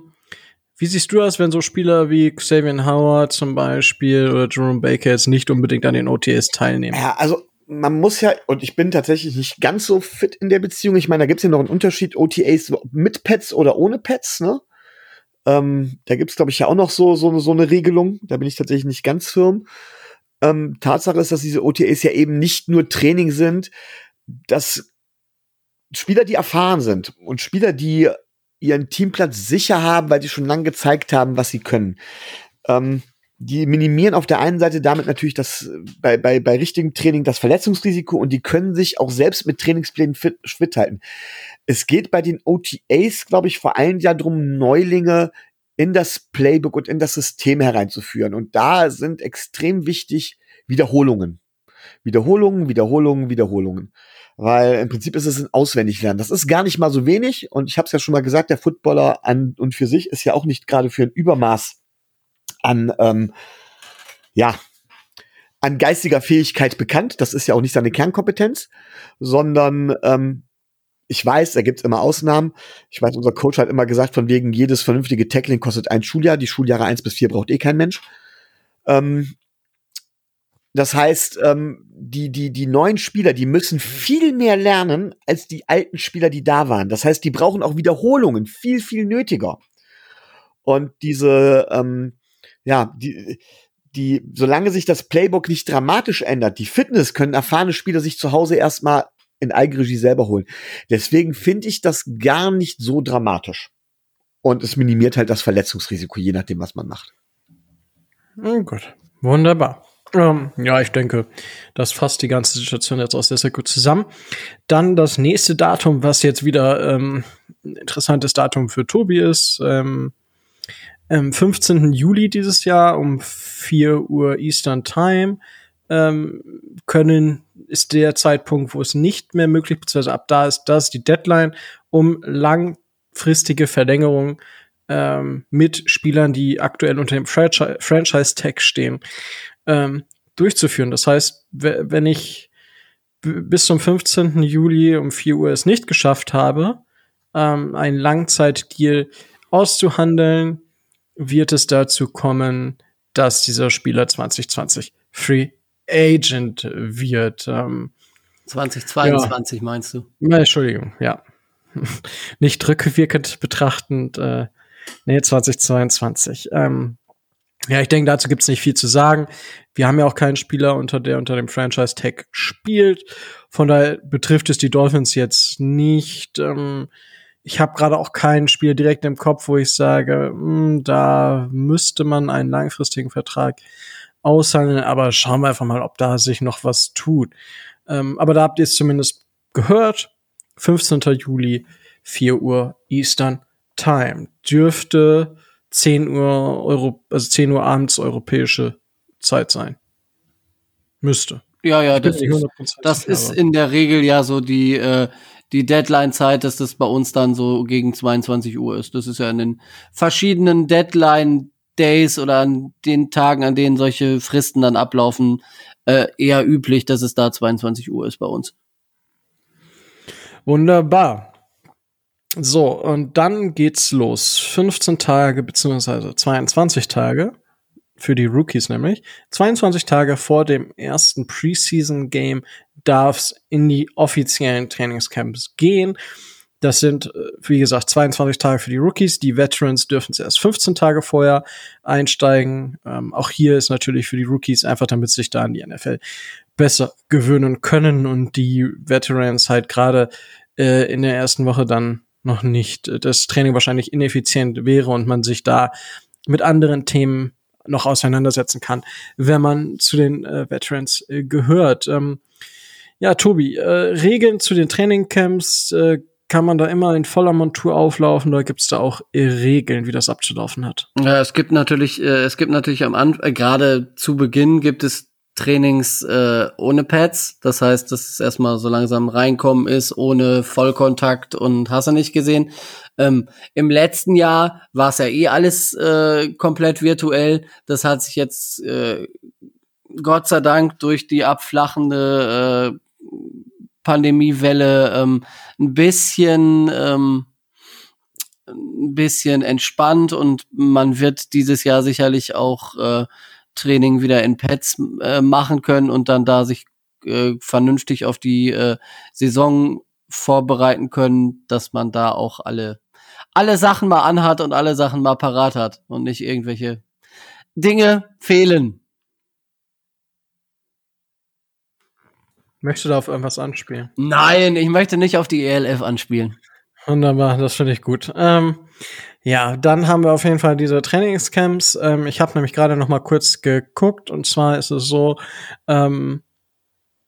wie siehst du das, wenn so Spieler wie Xavier Howard zum Beispiel oder Jerome Baker jetzt nicht unbedingt an den OTS teilnehmen? Ja, also man muss ja, und ich bin tatsächlich nicht ganz so fit in der Beziehung. Ich meine, da gibt's ja noch einen Unterschied, OTAs mit Pets oder ohne Pets, ne? Ähm, da gibt's, glaube ich, ja auch noch so, so, so eine Regelung. Da bin ich tatsächlich nicht ganz firm. Ähm, Tatsache ist, dass diese OTAs ja eben nicht nur Training sind, dass Spieler, die erfahren sind und Spieler, die ihren Teamplatz sicher haben, weil sie schon lange gezeigt haben, was sie können. Ähm, die minimieren auf der einen Seite damit natürlich das bei, bei, bei richtigem Training das Verletzungsrisiko und die können sich auch selbst mit Trainingsplänen fit, fit halten. Es geht bei den OTAs, glaube ich, vor allem ja darum, Neulinge in das Playbook und in das System hereinzuführen. Und da sind extrem wichtig Wiederholungen. Wiederholungen, Wiederholungen, Wiederholungen. Weil im Prinzip ist es ein Auswendiglernen. Das ist gar nicht mal so wenig. Und ich habe es ja schon mal gesagt, der Footballer an und für sich ist ja auch nicht gerade für ein Übermaß an, ähm, ja, an geistiger Fähigkeit bekannt. Das ist ja auch nicht seine Kernkompetenz, sondern ähm, ich weiß, da gibt's immer Ausnahmen. Ich weiß, unser Coach hat immer gesagt, von wegen jedes vernünftige Tackling kostet ein Schuljahr. Die Schuljahre eins bis vier braucht eh kein Mensch. Ähm, das heißt, ähm, die, die, die neuen Spieler, die müssen viel mehr lernen als die alten Spieler, die da waren. Das heißt, die brauchen auch Wiederholungen viel, viel nötiger. Und diese, ähm, ja, die, die, solange sich das Playbook nicht dramatisch ändert, die Fitness können erfahrene Spieler sich zu Hause erstmal in Eigenregie selber holen. Deswegen finde ich das gar nicht so dramatisch. Und es minimiert halt das Verletzungsrisiko, je nachdem, was man macht. Oh gut, wunderbar. Ähm, ja, ich denke, das fasst die ganze Situation jetzt auch sehr, sehr gut zusammen. Dann das nächste Datum, was jetzt wieder ähm, ein interessantes Datum für Tobi ist. Ähm, am 15. Juli dieses Jahr um 4 Uhr Eastern Time ähm, können, ist der Zeitpunkt, wo es nicht mehr möglich, beziehungsweise ab da ist das die Deadline, um langfristige Verlängerung ähm, mit Spielern, die aktuell unter dem Franchise-Tag stehen, ähm, durchzuführen. Das heißt, wenn ich bis zum 15. Juli um 4 Uhr es nicht geschafft habe, ähm, einen Langzeitdeal auszuhandeln, wird es dazu kommen, dass dieser Spieler 2020 Free Agent wird. Ähm, 2022 ja. meinst du? Na, Entschuldigung, ja. Nicht rückwirkend betrachtend, äh, nee, 2022. Ähm, ja, ich denke, dazu gibt's nicht viel zu sagen. Wir haben ja auch keinen Spieler, unter der unter dem Franchise-Tag spielt. Von daher betrifft es die Dolphins jetzt nicht. Ähm, ich habe gerade auch keinen Spieler direkt im Kopf, wo ich sage, mh, hm, da müsste man einen langfristigen Vertrag aushandeln, aber schauen wir einfach mal, ob da sich noch was tut. Ähm, aber da habt ihr es zumindest gehört. 15. Juli, 4 Uhr Eastern Time. Dürfte 10 Uhr Euro, also 10 Uhr abends europäische Zeit sein. Müsste. Ja, ja, das, ist, das ist in der Regel ja so die, äh, die Deadline-Zeit, dass das bei uns dann so gegen 22 Uhr ist. Das ist ja in den verschiedenen Deadline-Days oder an den Tagen, an denen solche Fristen dann ablaufen, äh, eher üblich, dass es da 22 Uhr ist bei uns. Wunderbar. So, und dann geht's los. 15 Tage beziehungsweise 22 Tage für die Rookies nämlich. 22 Tage vor dem ersten Preseason-Game darf's in die offiziellen Trainingscamps gehen. Das sind, äh, wie gesagt, 22 Tage für die Rookies. Die Veterans dürfen erst 15 Tage vorher einsteigen. Ähm, auch hier ist natürlich für die Rookies einfach, damit sich da an die NFL besser gewöhnen können und die Veterans halt gerade äh, in der ersten Woche dann noch nicht äh, das Training wahrscheinlich ineffizient wäre und man sich da mit anderen Themen noch auseinandersetzen kann, wenn man zu den äh, Veterans äh, gehört. Ähm, ja, Tobi, äh, Regeln zu den Trainingcamps, äh, kann man da immer in voller Montur auflaufen oder gibt es da auch Regeln, wie das abzulaufen hat? Ja, es gibt natürlich, äh, es gibt natürlich am Anfang, gerade zu Beginn gibt es Trainings äh, ohne Pads. Das heißt, dass es erstmal so langsam reinkommen ist, ohne Vollkontakt und hast du nicht gesehen. Ähm, Im letzten Jahr war es ja eh alles äh, komplett virtuell. Das hat sich jetzt äh, Gott sei Dank durch die abflachende äh, Pandemiewelle ähm, ein bisschen ähm, ein bisschen entspannt und man wird dieses Jahr sicherlich auch äh, Training wieder in Pads äh, machen können und dann da sich äh, vernünftig auf die äh, Saison vorbereiten können, dass man da auch alle alle Sachen mal anhat und alle Sachen mal parat hat und nicht irgendwelche Dinge fehlen. Möchtest du da auf irgendwas anspielen? Nein, ich möchte nicht auf die ELF anspielen. Wunderbar, das finde ich gut. Ähm, ja, dann haben wir auf jeden Fall diese Trainingscamps. Ähm, ich habe nämlich gerade noch mal kurz geguckt und zwar ist es so, ähm,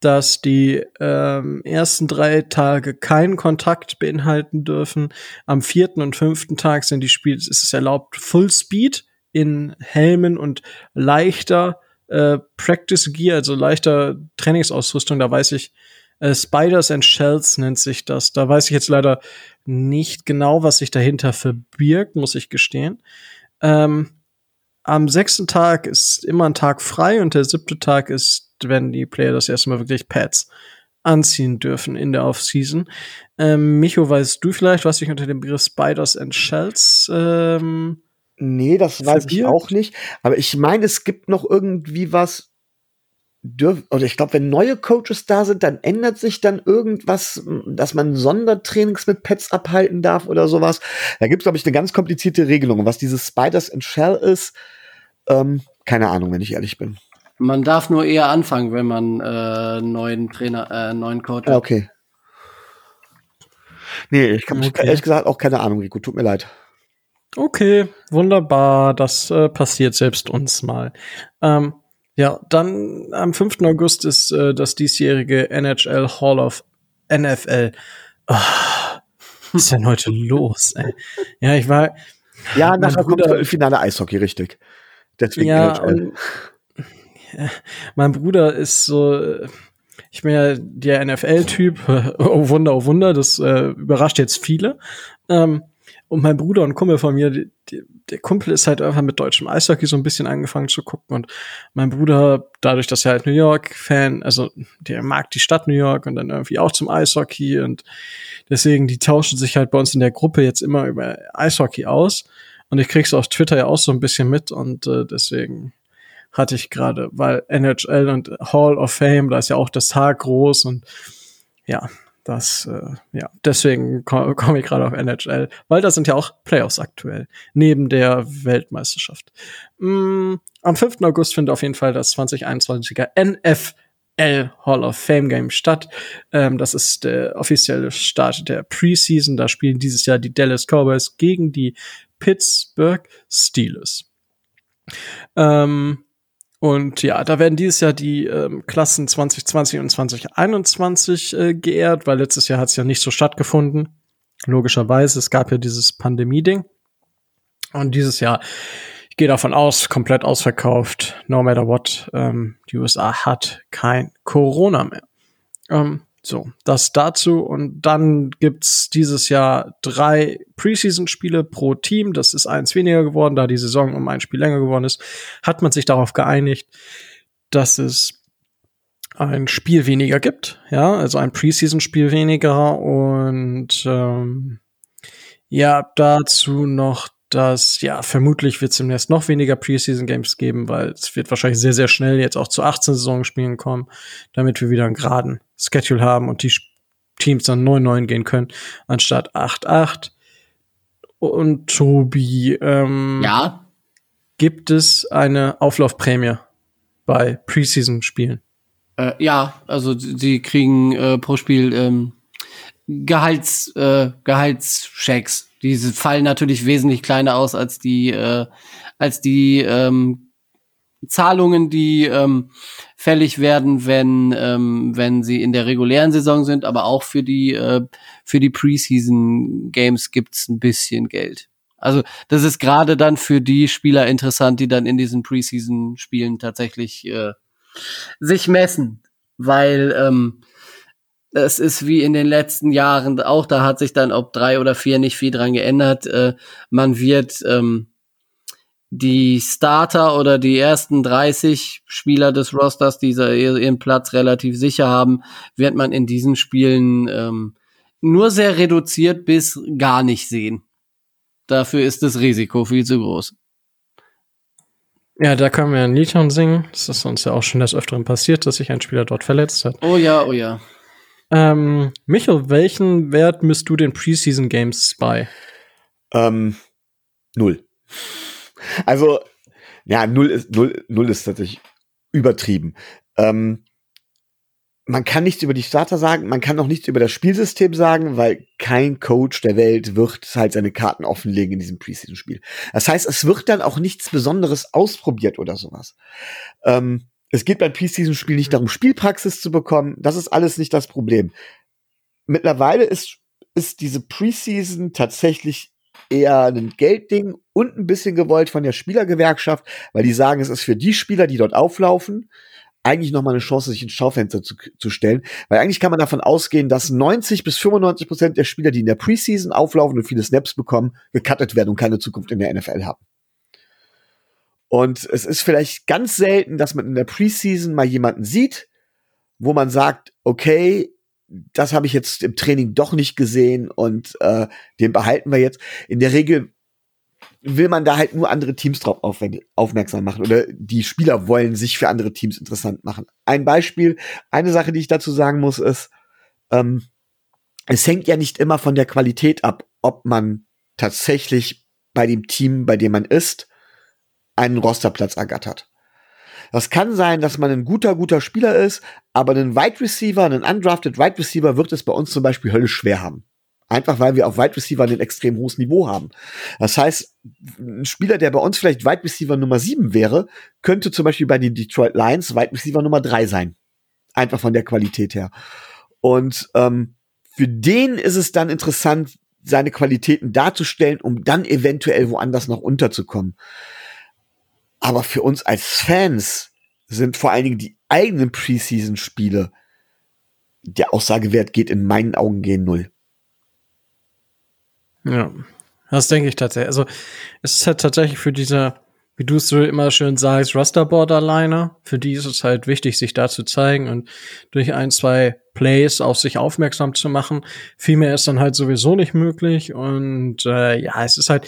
dass die ähm, ersten drei Tage keinen Kontakt beinhalten dürfen. Am vierten und fünften Tag sind die Spiele, ist es erlaubt, Full Speed in Helmen und leichter äh, Practice Gear, also leichter Trainingsausrüstung, da weiß ich, äh, Spiders and Shells nennt sich das. Da weiß ich jetzt leider nicht genau, was sich dahinter verbirgt, muss ich gestehen. Ähm, am sechsten Tag ist immer ein Tag frei und der siebte Tag ist, wenn die Player das erste Mal wirklich Pads anziehen dürfen in der Offseason. Ähm, Micho, weißt du vielleicht, was sich unter dem Begriff Spiders and Shells ähm, Nee, das weiß verbirgt? ich auch nicht. Aber ich meine, es gibt noch irgendwie was, dürf, oder ich glaube, wenn neue Coaches da sind, dann ändert sich dann irgendwas, dass man Sondertrainings mit Pets abhalten darf oder sowas. Da gibt es, glaube ich, eine ganz komplizierte Regelung. Und was dieses Spiders and Shell ist, ähm, keine Ahnung, wenn ich ehrlich bin. Man darf nur eher anfangen, wenn man äh, neuen Trainer, äh, neuen Coach hat. Okay. Nee, ich habe okay. ehrlich gesagt auch keine Ahnung, Rico. Tut mir leid. Okay, wunderbar. Das äh, passiert selbst uns mal. Ähm, ja, dann am 5. August ist äh, das diesjährige NHL Hall of NFL. Oh, was ist denn heute los? Ey? Ja, ich war. Ja, nachher kommt Finale Eishockey, richtig. Deswegen ja. Und, ja, mein Bruder ist so. Ich bin ja der NFL-Typ. Oh Wunder, oh Wunder, das äh, überrascht jetzt viele. Ähm, und mein Bruder und Kumpel von mir, die, die, der Kumpel ist halt einfach mit deutschem Eishockey so ein bisschen angefangen zu gucken. Und mein Bruder, dadurch, dass er halt New York-Fan, also der mag die Stadt New York und dann irgendwie auch zum Eishockey. Und deswegen, die tauschen sich halt bei uns in der Gruppe jetzt immer über Eishockey aus. Und ich krieg's auf Twitter ja auch so ein bisschen mit. Und äh, deswegen hatte ich gerade, weil NHL und Hall of Fame, da ist ja auch das Haar groß und ja, das, äh, ja, deswegen komme komm ich gerade auf NHL, weil da sind ja auch Playoffs aktuell, neben der Weltmeisterschaft. Mm, am 5. August findet auf jeden Fall das 2021er NFL Hall of Fame Game statt. Ähm, das ist der offizielle Start der Preseason. Da spielen dieses Jahr die Dallas Cowboys gegen die Pittsburgh Steelers. Ähm, und ja, da werden dieses Jahr die ähm, Klassen 2020 und 2021 äh, geehrt, weil letztes Jahr hat es ja nicht so stattgefunden. Logischerweise, es gab ja dieses Pandemie-Ding. Und dieses Jahr, ich gehe davon aus, komplett ausverkauft, no matter what. Ähm, die USA hat kein Corona mehr. Ähm, so, das dazu. Und dann gibt's dieses Jahr drei Preseason-Spiele pro Team. Das ist eins weniger geworden, da die Saison um ein Spiel länger geworden ist. Hat man sich darauf geeinigt, dass es ein Spiel weniger gibt. Ja, also ein Preseason-Spiel weniger. Und ähm, ja, dazu noch dass ja vermutlich wird es demnächst noch weniger Preseason Games geben, weil es wird wahrscheinlich sehr sehr schnell jetzt auch zu 18 Saisonspielen kommen, damit wir wieder einen geraden Schedule haben und die Teams dann 9-9 gehen können anstatt 8-8. Und Tobi, ähm, ja, gibt es eine Auflaufprämie bei Preseason Spielen? Äh, ja, also sie kriegen äh, pro Spiel ähm, Gehalts äh, Gehaltschecks diese fallen natürlich wesentlich kleiner aus als die, äh, als die ähm, Zahlungen, die ähm, fällig werden, wenn, ähm, wenn sie in der regulären Saison sind, aber auch für die, äh, für die Preseason Games gibt's ein bisschen Geld. Also das ist gerade dann für die Spieler interessant, die dann in diesen Preseason Spielen tatsächlich äh, sich messen, weil ähm, es ist wie in den letzten Jahren auch, da hat sich dann ob drei oder vier nicht viel dran geändert. Äh, man wird ähm, die Starter oder die ersten 30 Spieler des Rosters, die ihren Platz relativ sicher haben, wird man in diesen Spielen ähm, nur sehr reduziert bis gar nicht sehen. Dafür ist das Risiko viel zu groß. Ja, da können wir ein Lied singen. Das ist uns ja auch schon des Öfteren passiert, dass sich ein Spieler dort verletzt hat. Oh ja, oh ja. Ähm, Michael, welchen Wert misst du den Preseason Games bei? Ähm, null. Also, ja, null ist, null, null ist tatsächlich übertrieben. Ähm, man kann nichts über die Starter sagen, man kann auch nichts über das Spielsystem sagen, weil kein Coach der Welt wird halt seine Karten offenlegen in diesem Preseason-Spiel. Das heißt, es wird dann auch nichts Besonderes ausprobiert oder sowas. Ähm, es geht beim Preseason-Spiel nicht darum, Spielpraxis zu bekommen. Das ist alles nicht das Problem. Mittlerweile ist, ist diese Preseason tatsächlich eher ein Geldding und ein bisschen gewollt von der Spielergewerkschaft, weil die sagen, es ist für die Spieler, die dort auflaufen, eigentlich noch mal eine Chance, sich ins Schaufenster zu, zu stellen. Weil eigentlich kann man davon ausgehen, dass 90 bis 95 Prozent der Spieler, die in der Preseason auflaufen und viele Snaps bekommen, gecuttet werden und keine Zukunft in der NFL haben. Und es ist vielleicht ganz selten, dass man in der Preseason mal jemanden sieht, wo man sagt, okay, das habe ich jetzt im Training doch nicht gesehen und äh, den behalten wir jetzt. In der Regel will man da halt nur andere Teams drauf aufmerksam machen oder die Spieler wollen sich für andere Teams interessant machen. Ein Beispiel, eine Sache, die ich dazu sagen muss, ist, ähm, es hängt ja nicht immer von der Qualität ab, ob man tatsächlich bei dem Team, bei dem man ist, einen Rosterplatz ergattert. Das kann sein, dass man ein guter, guter Spieler ist, aber einen Wide Receiver, einen undrafted Wide Receiver wird es bei uns zum Beispiel höllisch schwer haben. Einfach weil wir auf Wide Receiver ein extrem hohes Niveau haben. Das heißt, ein Spieler, der bei uns vielleicht Wide Receiver Nummer 7 wäre, könnte zum Beispiel bei den Detroit Lions Wide Receiver Nummer 3 sein. Einfach von der Qualität her. Und ähm, für den ist es dann interessant, seine Qualitäten darzustellen, um dann eventuell woanders noch unterzukommen. Aber für uns als Fans sind vor allen Dingen die eigenen Preseason-Spiele, der Aussagewert geht in meinen Augen gegen null. Ja, das denke ich tatsächlich. Also es ist halt tatsächlich für diese, wie du es so immer schön sagst, Rasterboard-Borderliner, für die ist es halt wichtig, sich da zu zeigen und durch ein, zwei Plays auf sich aufmerksam zu machen. Viel mehr ist dann halt sowieso nicht möglich und äh, ja, es ist halt,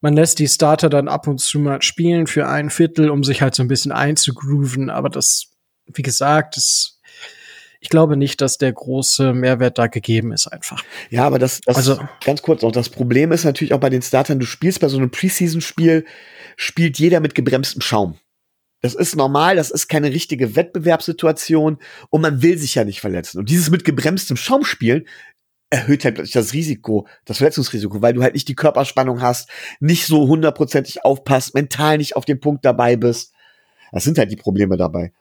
man lässt die Starter dann ab und zu mal spielen für ein Viertel, um sich halt so ein bisschen einzugrooven, aber das, wie gesagt, das ich glaube nicht, dass der große Mehrwert da gegeben ist einfach. Ja, aber das, das also ganz kurz noch, das Problem ist natürlich auch bei den Startern, du spielst bei so einem Preseason-Spiel, spielt jeder mit gebremstem Schaum. Das ist normal, das ist keine richtige Wettbewerbssituation und man will sich ja nicht verletzen. Und dieses mit gebremstem Schaum spielen erhöht halt plötzlich das Risiko, das Verletzungsrisiko, weil du halt nicht die Körperspannung hast, nicht so hundertprozentig aufpasst, mental nicht auf dem Punkt dabei bist. Das sind halt die Probleme dabei.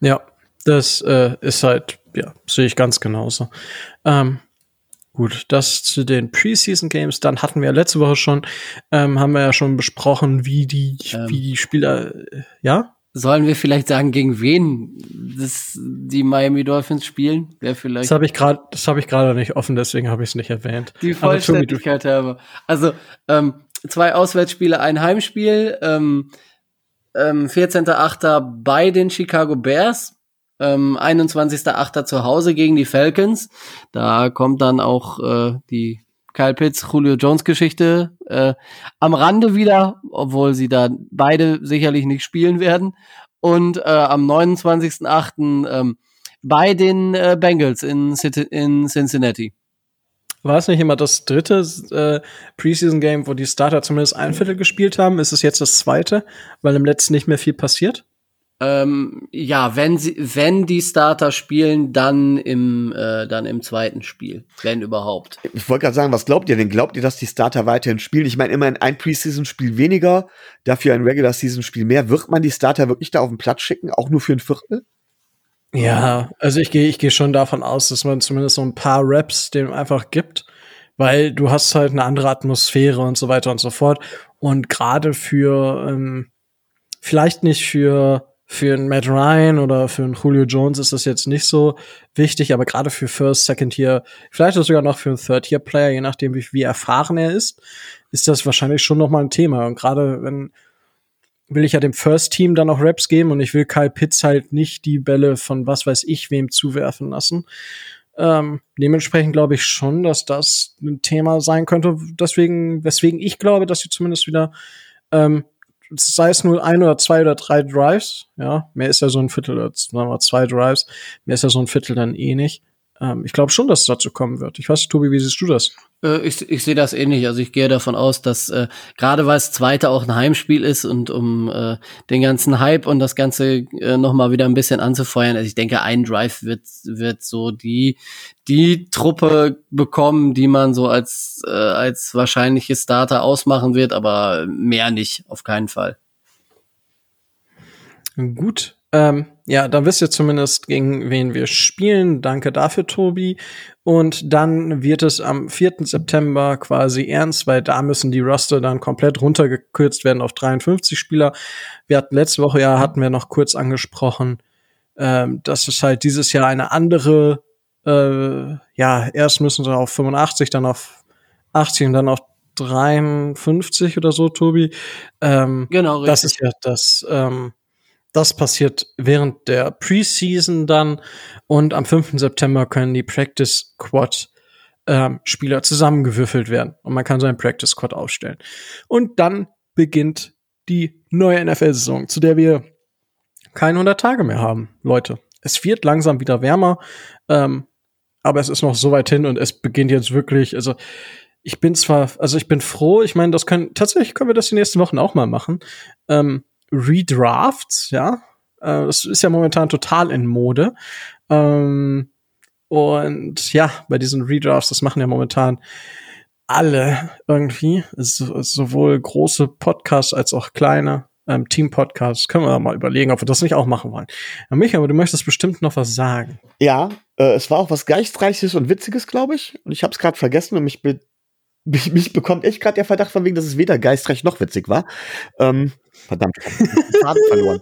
Ja, das äh, ist halt, ja, sehe ich ganz genauso. Ähm, gut, das zu den Preseason Games. Dann hatten wir letzte Woche schon, ähm, haben wir ja schon besprochen, wie die, ähm, wie die Spieler, äh, ja? Sollen wir vielleicht sagen, gegen wen das, die Miami Dolphins spielen? Wer vielleicht? Das habe ich gerade, das habe ich gerade nicht offen, deswegen habe ich es nicht erwähnt. Die Vollständigkeit habe. Also ähm, zwei Auswärtsspiele, ein Heimspiel. Ähm, ähm, 14.8. bei den Chicago Bears ähm, 21.8. zu Hause gegen die Falcons. Da kommt dann auch äh, die Kyle Pitts, Julio Jones Geschichte äh, am Rande wieder, obwohl sie da beide sicherlich nicht spielen werden. Und äh, am 29.8. Ähm, bei den äh, Bengals in, in Cincinnati. War es nicht immer das dritte äh, Preseason-Game, wo die Starter zumindest ein Viertel gespielt haben? Ist es jetzt das zweite, weil im letzten nicht mehr viel passiert? Ähm, ja, wenn sie, wenn die Starter spielen, dann im, äh, dann im zweiten Spiel, wenn überhaupt. Ich wollte gerade sagen, was glaubt ihr denn? Glaubt ihr, dass die Starter weiterhin spielen? Ich meine, immerhin ein Preseason-Spiel weniger, dafür ein Regular-Season-Spiel mehr. Wird man die Starter wirklich da auf den Platz schicken, auch nur für ein Viertel? Ja, also ich gehe, ich gehe schon davon aus, dass man zumindest so ein paar Raps dem einfach gibt, weil du hast halt eine andere Atmosphäre und so weiter und so fort. Und gerade für ähm, vielleicht nicht für für einen Matt Ryan oder für einen Julio Jones ist das jetzt nicht so wichtig, aber gerade für First, Second Tier, vielleicht sogar noch für einen Third Tier Player, je nachdem wie, wie erfahren er ist, ist das wahrscheinlich schon noch mal ein Thema. Und gerade wenn will ich ja dem First Team dann noch Raps geben und ich will Kyle Pitts halt nicht die Bälle von was weiß ich wem zuwerfen lassen. Ähm, dementsprechend glaube ich schon, dass das ein Thema sein könnte, deswegen, weswegen ich glaube, dass sie zumindest wieder ähm, sei es nur ein oder zwei oder drei Drives, ja, mehr ist ja so ein Viertel, oder sagen wir zwei Drives, mehr ist ja so ein Viertel dann eh nicht. Ähm, ich glaube schon, dass es dazu kommen wird. Ich weiß Tobi, wie siehst du das? Äh, ich ich sehe das ähnlich. Also ich gehe davon aus, dass äh, gerade weil es zweite auch ein Heimspiel ist und um äh, den ganzen Hype und das Ganze äh, noch mal wieder ein bisschen anzufeuern. Also ich denke, ein Drive wird wird so die die Truppe bekommen, die man so als äh, als wahrscheinliche Starter ausmachen wird, aber mehr nicht, auf keinen Fall. Gut, Ähm, ja, dann wisst ihr zumindest, gegen wen wir spielen. Danke dafür, Tobi. Und dann wird es am 4. September quasi ernst, weil da müssen die Roster dann komplett runtergekürzt werden auf 53 Spieler. Wir hatten letzte Woche ja, hatten wir noch kurz angesprochen, ähm, dass es halt dieses Jahr eine andere, äh, ja, erst müssen sie auf 85, dann auf 80 und dann auf 53 oder so, Tobi. Ähm, genau, richtig. Das ist ja das, ähm, das passiert während der Preseason dann und am 5. September können die Practice Squad ähm, Spieler zusammengewürfelt werden und man kann seinen Practice Squad aufstellen. Und dann beginnt die neue NFL-Saison, zu der wir keine 100 Tage mehr haben, Leute. Es wird langsam wieder wärmer, ähm, aber es ist noch so weit hin und es beginnt jetzt wirklich, also ich bin zwar, also ich bin froh, ich meine, das können, tatsächlich können wir das die nächsten Wochen auch mal machen. Ähm, Redrafts, ja. Äh, das ist ja momentan total in Mode. Ähm, und ja, bei diesen Redrafts, das machen ja momentan alle irgendwie, so, sowohl große Podcasts als auch kleine ähm, Team-Podcasts. Können wir mal überlegen, ob wir das nicht auch machen wollen. Ja, Micha, aber du möchtest bestimmt noch was sagen. Ja, äh, es war auch was Geistreiches und Witziges, glaube ich. Und ich habe es gerade vergessen und mich, be mich, mich bekommt echt gerade der Verdacht von wegen, dass es weder geistreich noch witzig war. Ähm, verdammt, ich habe den Faden verloren.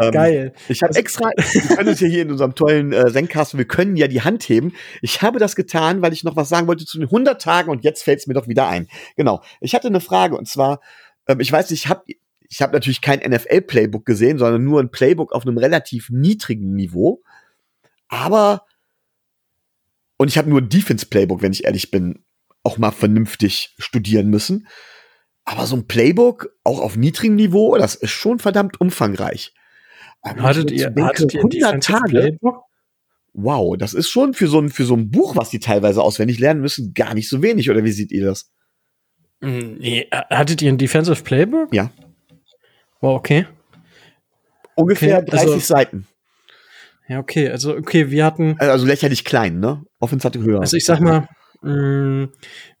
Ähm, Geil. Ich habe extra, wir können uns ja hier in unserem tollen äh, wir können ja die Hand heben. Ich habe das getan, weil ich noch was sagen wollte zu den 100 Tagen und jetzt fällt es mir doch wieder ein. Genau. Ich hatte eine Frage und zwar, ähm, ich weiß nicht, ich habe ich hab natürlich kein NFL-Playbook gesehen, sondern nur ein Playbook auf einem relativ niedrigen Niveau. Aber, und ich habe nur ein Defense-Playbook, wenn ich ehrlich bin, auch mal vernünftig studieren müssen. Aber so ein Playbook, auch auf niedrigem Niveau, das ist schon verdammt umfangreich. Hattet ihr, denke, hattet ihr 100 Tage? Playbook? Wow, das ist schon für so, ein, für so ein Buch, was die teilweise auswendig lernen müssen, gar nicht so wenig. Oder wie seht ihr das? Hm, nee, hattet ihr ein Defensive Playbook? Ja. Wow, okay. Ungefähr okay, 30 also, Seiten. Ja, okay, also okay, wir hatten. Also lächerlich klein, ne? Offensiv hatte höher. Also ich sag mal, mh, hm,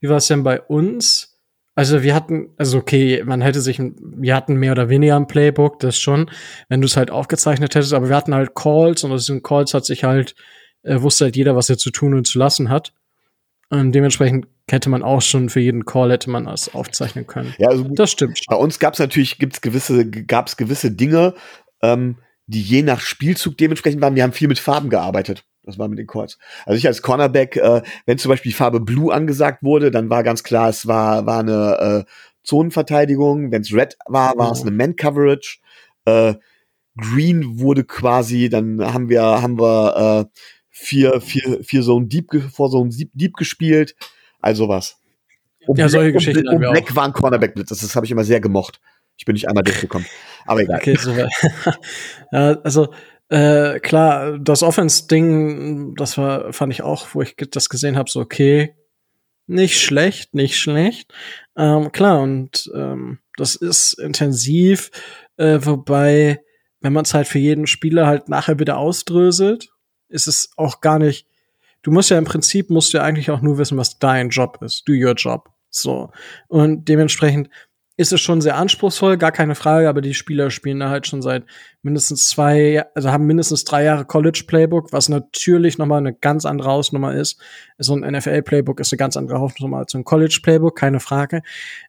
wie war es denn bei uns? Also wir hatten, also okay, man hätte sich, wir hatten mehr oder weniger ein Playbook, das schon, wenn du es halt aufgezeichnet hättest, aber wir hatten halt Calls und aus diesen Calls hat sich halt, äh, wusste halt jeder, was er zu tun und zu lassen hat. Und dementsprechend hätte man auch schon für jeden Call hätte man das aufzeichnen können. Ja, also das stimmt. Bei uns gab es natürlich, gibt's gewisse, gab es gewisse Dinge, ähm, die je nach Spielzug dementsprechend waren. Wir haben viel mit Farben gearbeitet. Das war mit den Calls. Also ich als Cornerback, äh, wenn zum Beispiel die Farbe Blue angesagt wurde, dann war ganz klar, es war, war eine äh, Zonenverteidigung. Wenn es Red war, war es eine Man-Coverage. Äh, Green wurde quasi, dann haben wir, haben wir äh, vier, vier, vier so ein Deep vor so ein Deep, Deep gespielt. Also was. Und ja, solche Geschichten. Und, und Black war ein Cornerback-Blitz. Das, das habe ich immer sehr gemocht. Ich bin nicht einmal durchgekommen. Aber egal. Okay, so, ja, also äh, klar, das Offense-Ding, das war, fand ich auch, wo ich das gesehen habe, so okay, nicht schlecht, nicht schlecht. Ähm, klar, und ähm, das ist intensiv, äh, wobei, wenn man es halt für jeden Spieler halt nachher wieder ausdröselt, ist es auch gar nicht. Du musst ja im Prinzip musst du ja eigentlich auch nur wissen, was dein Job ist. Do your job. So. Und dementsprechend ist es schon sehr anspruchsvoll, gar keine Frage, aber die Spieler spielen da halt schon seit mindestens zwei, also haben mindestens drei Jahre College Playbook, was natürlich nochmal eine ganz andere Hausnummer ist. So ein NFL Playbook ist eine ganz andere Hausnummer als so ein College Playbook, keine Frage.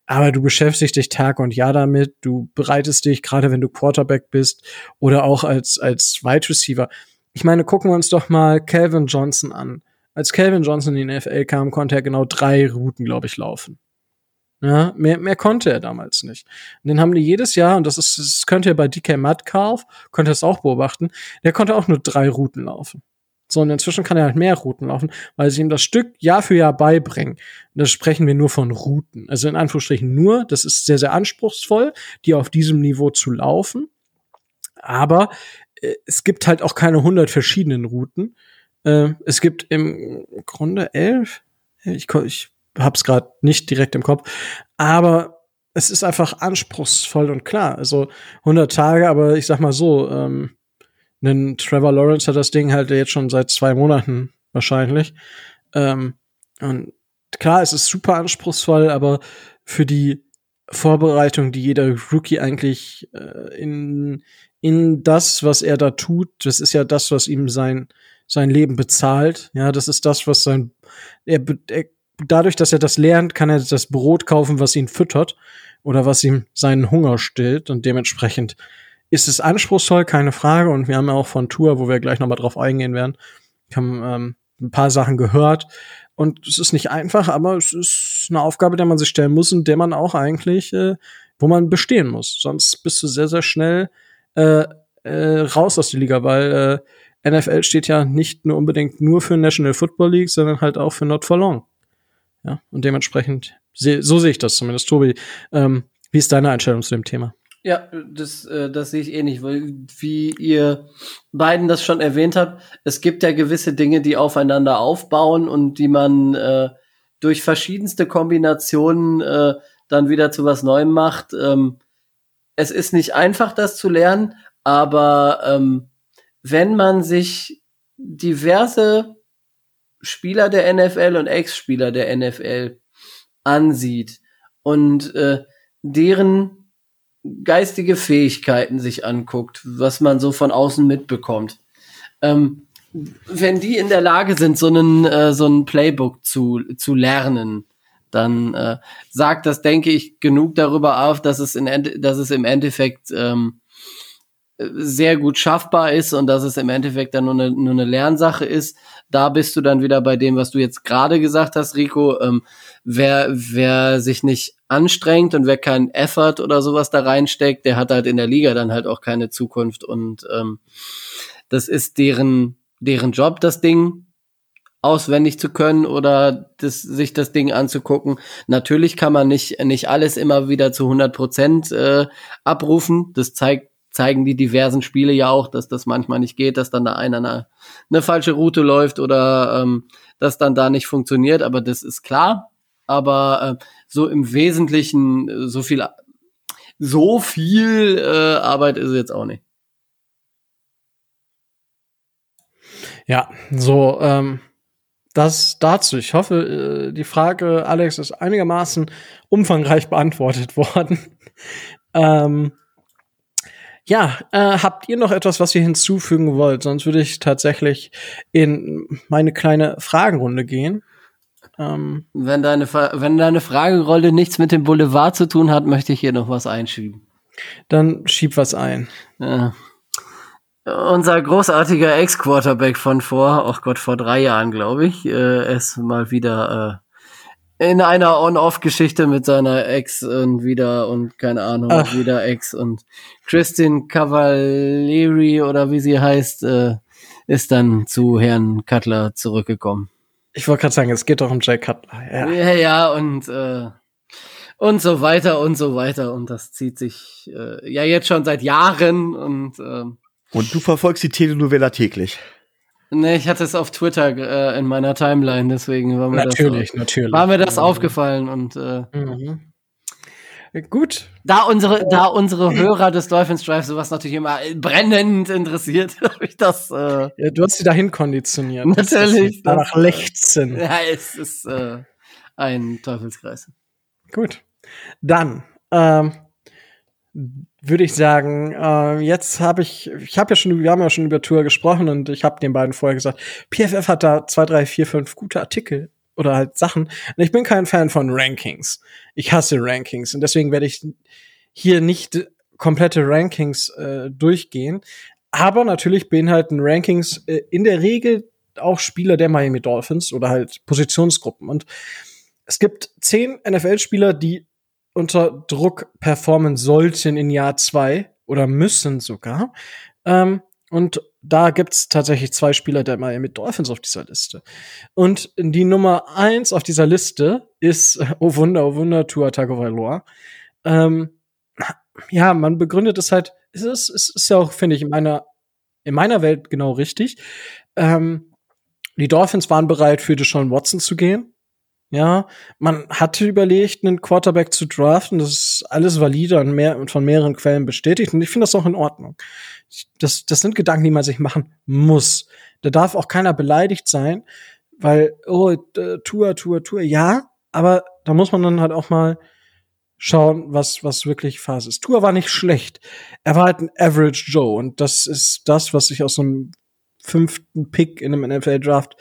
Aber du beschäftigst dich Tag und Jahr damit, du bereitest dich, gerade wenn du Quarterback bist oder auch als, als Wide Receiver. Ich meine, gucken wir uns doch mal Calvin Johnson an. Als Calvin Johnson in die NFL kam, konnte er genau drei Routen, glaube ich, laufen. Ja, mehr, mehr konnte er damals nicht. Und den haben die jedes Jahr, und das ist, das könnt ihr bei DK Metcalf, könnt ihr das auch beobachten, der konnte auch nur drei Routen laufen. So, und inzwischen kann er halt mehr Routen laufen, weil sie ihm das Stück Jahr für Jahr beibringen. Und da sprechen wir nur von Routen. Also in Anführungsstrichen nur, das ist sehr, sehr anspruchsvoll, die auf diesem Niveau zu laufen. Aber äh, es gibt halt auch keine hundert verschiedenen Routen. Äh, es gibt im Grunde elf. Ich, ich hab's gerade nicht direkt im Kopf, aber es ist einfach anspruchsvoll und klar. Also 100 Tage, aber ich sag mal so, ähm, ein Trevor Lawrence hat das Ding halt jetzt schon seit zwei Monaten wahrscheinlich. Ähm, und klar, es ist super anspruchsvoll, aber für die Vorbereitung, die jeder Rookie eigentlich äh, in in das, was er da tut. Das ist ja das, was ihm sein, sein Leben bezahlt. Ja, das ist das, was sein, er, er dadurch, dass er das lernt, kann er das Brot kaufen, was ihn füttert oder was ihm seinen Hunger stillt und dementsprechend ist es anspruchsvoll, keine Frage. Und wir haben ja auch von Tour, wo wir gleich nochmal drauf eingehen werden, haben ähm, ein paar Sachen gehört. Und es ist nicht einfach, aber es ist eine Aufgabe, der man sich stellen muss und der man auch eigentlich, äh, wo man bestehen muss. Sonst bist du sehr, sehr schnell äh, äh, raus aus der Liga, weil äh, NFL steht ja nicht nur unbedingt nur für National Football League, sondern halt auch für Not for Long. Ja, und dementsprechend, so sehe ich das zumindest. Tobi, ähm, wie ist deine Einstellung zu dem Thema? Ja, das, äh, das sehe ich eh nicht, weil wie ihr beiden das schon erwähnt habt, es gibt ja gewisse Dinge, die aufeinander aufbauen und die man äh, durch verschiedenste Kombinationen äh, dann wieder zu was Neuem macht. Ähm, es ist nicht einfach, das zu lernen, aber ähm, wenn man sich diverse Spieler der NFL und Ex-Spieler der NFL ansieht und äh, deren geistige Fähigkeiten sich anguckt, was man so von außen mitbekommt. Ähm, wenn die in der Lage sind, so einen, äh, so ein Playbook zu, zu lernen, dann äh, sagt das, denke ich, genug darüber auf, dass es, in, dass es im Endeffekt ähm, sehr gut schaffbar ist und dass es im Endeffekt dann nur eine, nur eine Lernsache ist. Da bist du dann wieder bei dem, was du jetzt gerade gesagt hast, Rico. Ähm, wer, wer sich nicht anstrengt und wer keinen Effort oder sowas da reinsteckt, der hat halt in der Liga dann halt auch keine Zukunft. Und ähm, das ist deren, deren Job, das Ding auswendig zu können oder das, sich das Ding anzugucken. Natürlich kann man nicht, nicht alles immer wieder zu 100 Prozent äh, abrufen. Das zeigt zeigen die diversen Spiele ja auch, dass das manchmal nicht geht, dass dann da einer eine, eine falsche Route läuft oder ähm, das dann da nicht funktioniert, aber das ist klar. Aber äh, so im Wesentlichen äh, so viel so viel äh, Arbeit ist jetzt auch nicht. Ja, so ähm, das dazu. Ich hoffe, äh, die Frage, Alex, ist einigermaßen umfangreich beantwortet worden. ähm, ja, äh, habt ihr noch etwas, was ihr hinzufügen wollt? Sonst würde ich tatsächlich in meine kleine Fragenrunde gehen. Ähm, wenn, deine, wenn deine Fragenrolle nichts mit dem Boulevard zu tun hat, möchte ich hier noch was einschieben. Dann schieb was ein. Ja. Unser großartiger Ex-Quarterback von vor, oh Gott, vor drei Jahren, glaube ich, äh, ist mal wieder äh, in einer On-Off-Geschichte mit seiner Ex und wieder und keine Ahnung, Ach. wieder Ex und Christine Cavalieri oder wie sie heißt, äh, ist dann zu Herrn Cutler zurückgekommen. Ich wollte gerade sagen, es geht doch um Jay Cutler. Ja, ja, ja und äh, und so weiter und so weiter und das zieht sich äh, ja jetzt schon seit Jahren und äh, und du verfolgst die Telenovela täglich. Nee, ich hatte es auf Twitter äh, in meiner Timeline, deswegen war mir natürlich, das, natürlich. War mir das aufgefallen und äh, mhm. Gut. Da unsere, da unsere Hörer des Dolphins Drive sowas natürlich immer brennend interessiert, habe ich das. Äh, ja, du hast sie dahin konditioniert. Natürlich. Danach lechzen. Ja, es ist äh, ein Teufelskreis. Gut. Dann ähm, würde ich sagen, äh, jetzt habe ich, ich habe ja schon, wir haben ja schon über Tour gesprochen und ich habe den beiden vorher gesagt, PFF hat da zwei, drei, vier, fünf gute Artikel oder halt Sachen. Und ich bin kein Fan von Rankings. Ich hasse Rankings und deswegen werde ich hier nicht komplette Rankings äh, durchgehen. Aber natürlich beinhalten Rankings äh, in der Regel auch Spieler der Miami Dolphins oder halt Positionsgruppen. Und es gibt zehn NFL-Spieler, die unter Druck performen sollten in Jahr zwei oder müssen sogar. Ähm, und da gibt's tatsächlich zwei Spieler der Miami Dolphins auf dieser Liste. Und die Nummer eins auf dieser Liste ist, oh Wunder, oh Wunder, Tua Tagovailoa. Ähm, ja, man begründet es halt, es ist, es ist ja auch, finde ich, in meiner, in meiner Welt genau richtig. Ähm, die Dolphins waren bereit, für Deshaun Watson zu gehen. Ja, man hatte überlegt, einen Quarterback zu draften. Das ist alles valide und, mehr, von mehreren Quellen bestätigt. Und ich finde das auch in Ordnung. Das, das sind Gedanken, die man sich machen muss. Da darf auch keiner beleidigt sein, weil, oh, Tour, Tour, Tour, ja, aber da muss man dann halt auch mal schauen, was, was wirklich Phase ist. Tour war nicht schlecht. Er war halt ein Average Joe und das ist das, was ich aus so einem fünften Pick in einem NFL Draft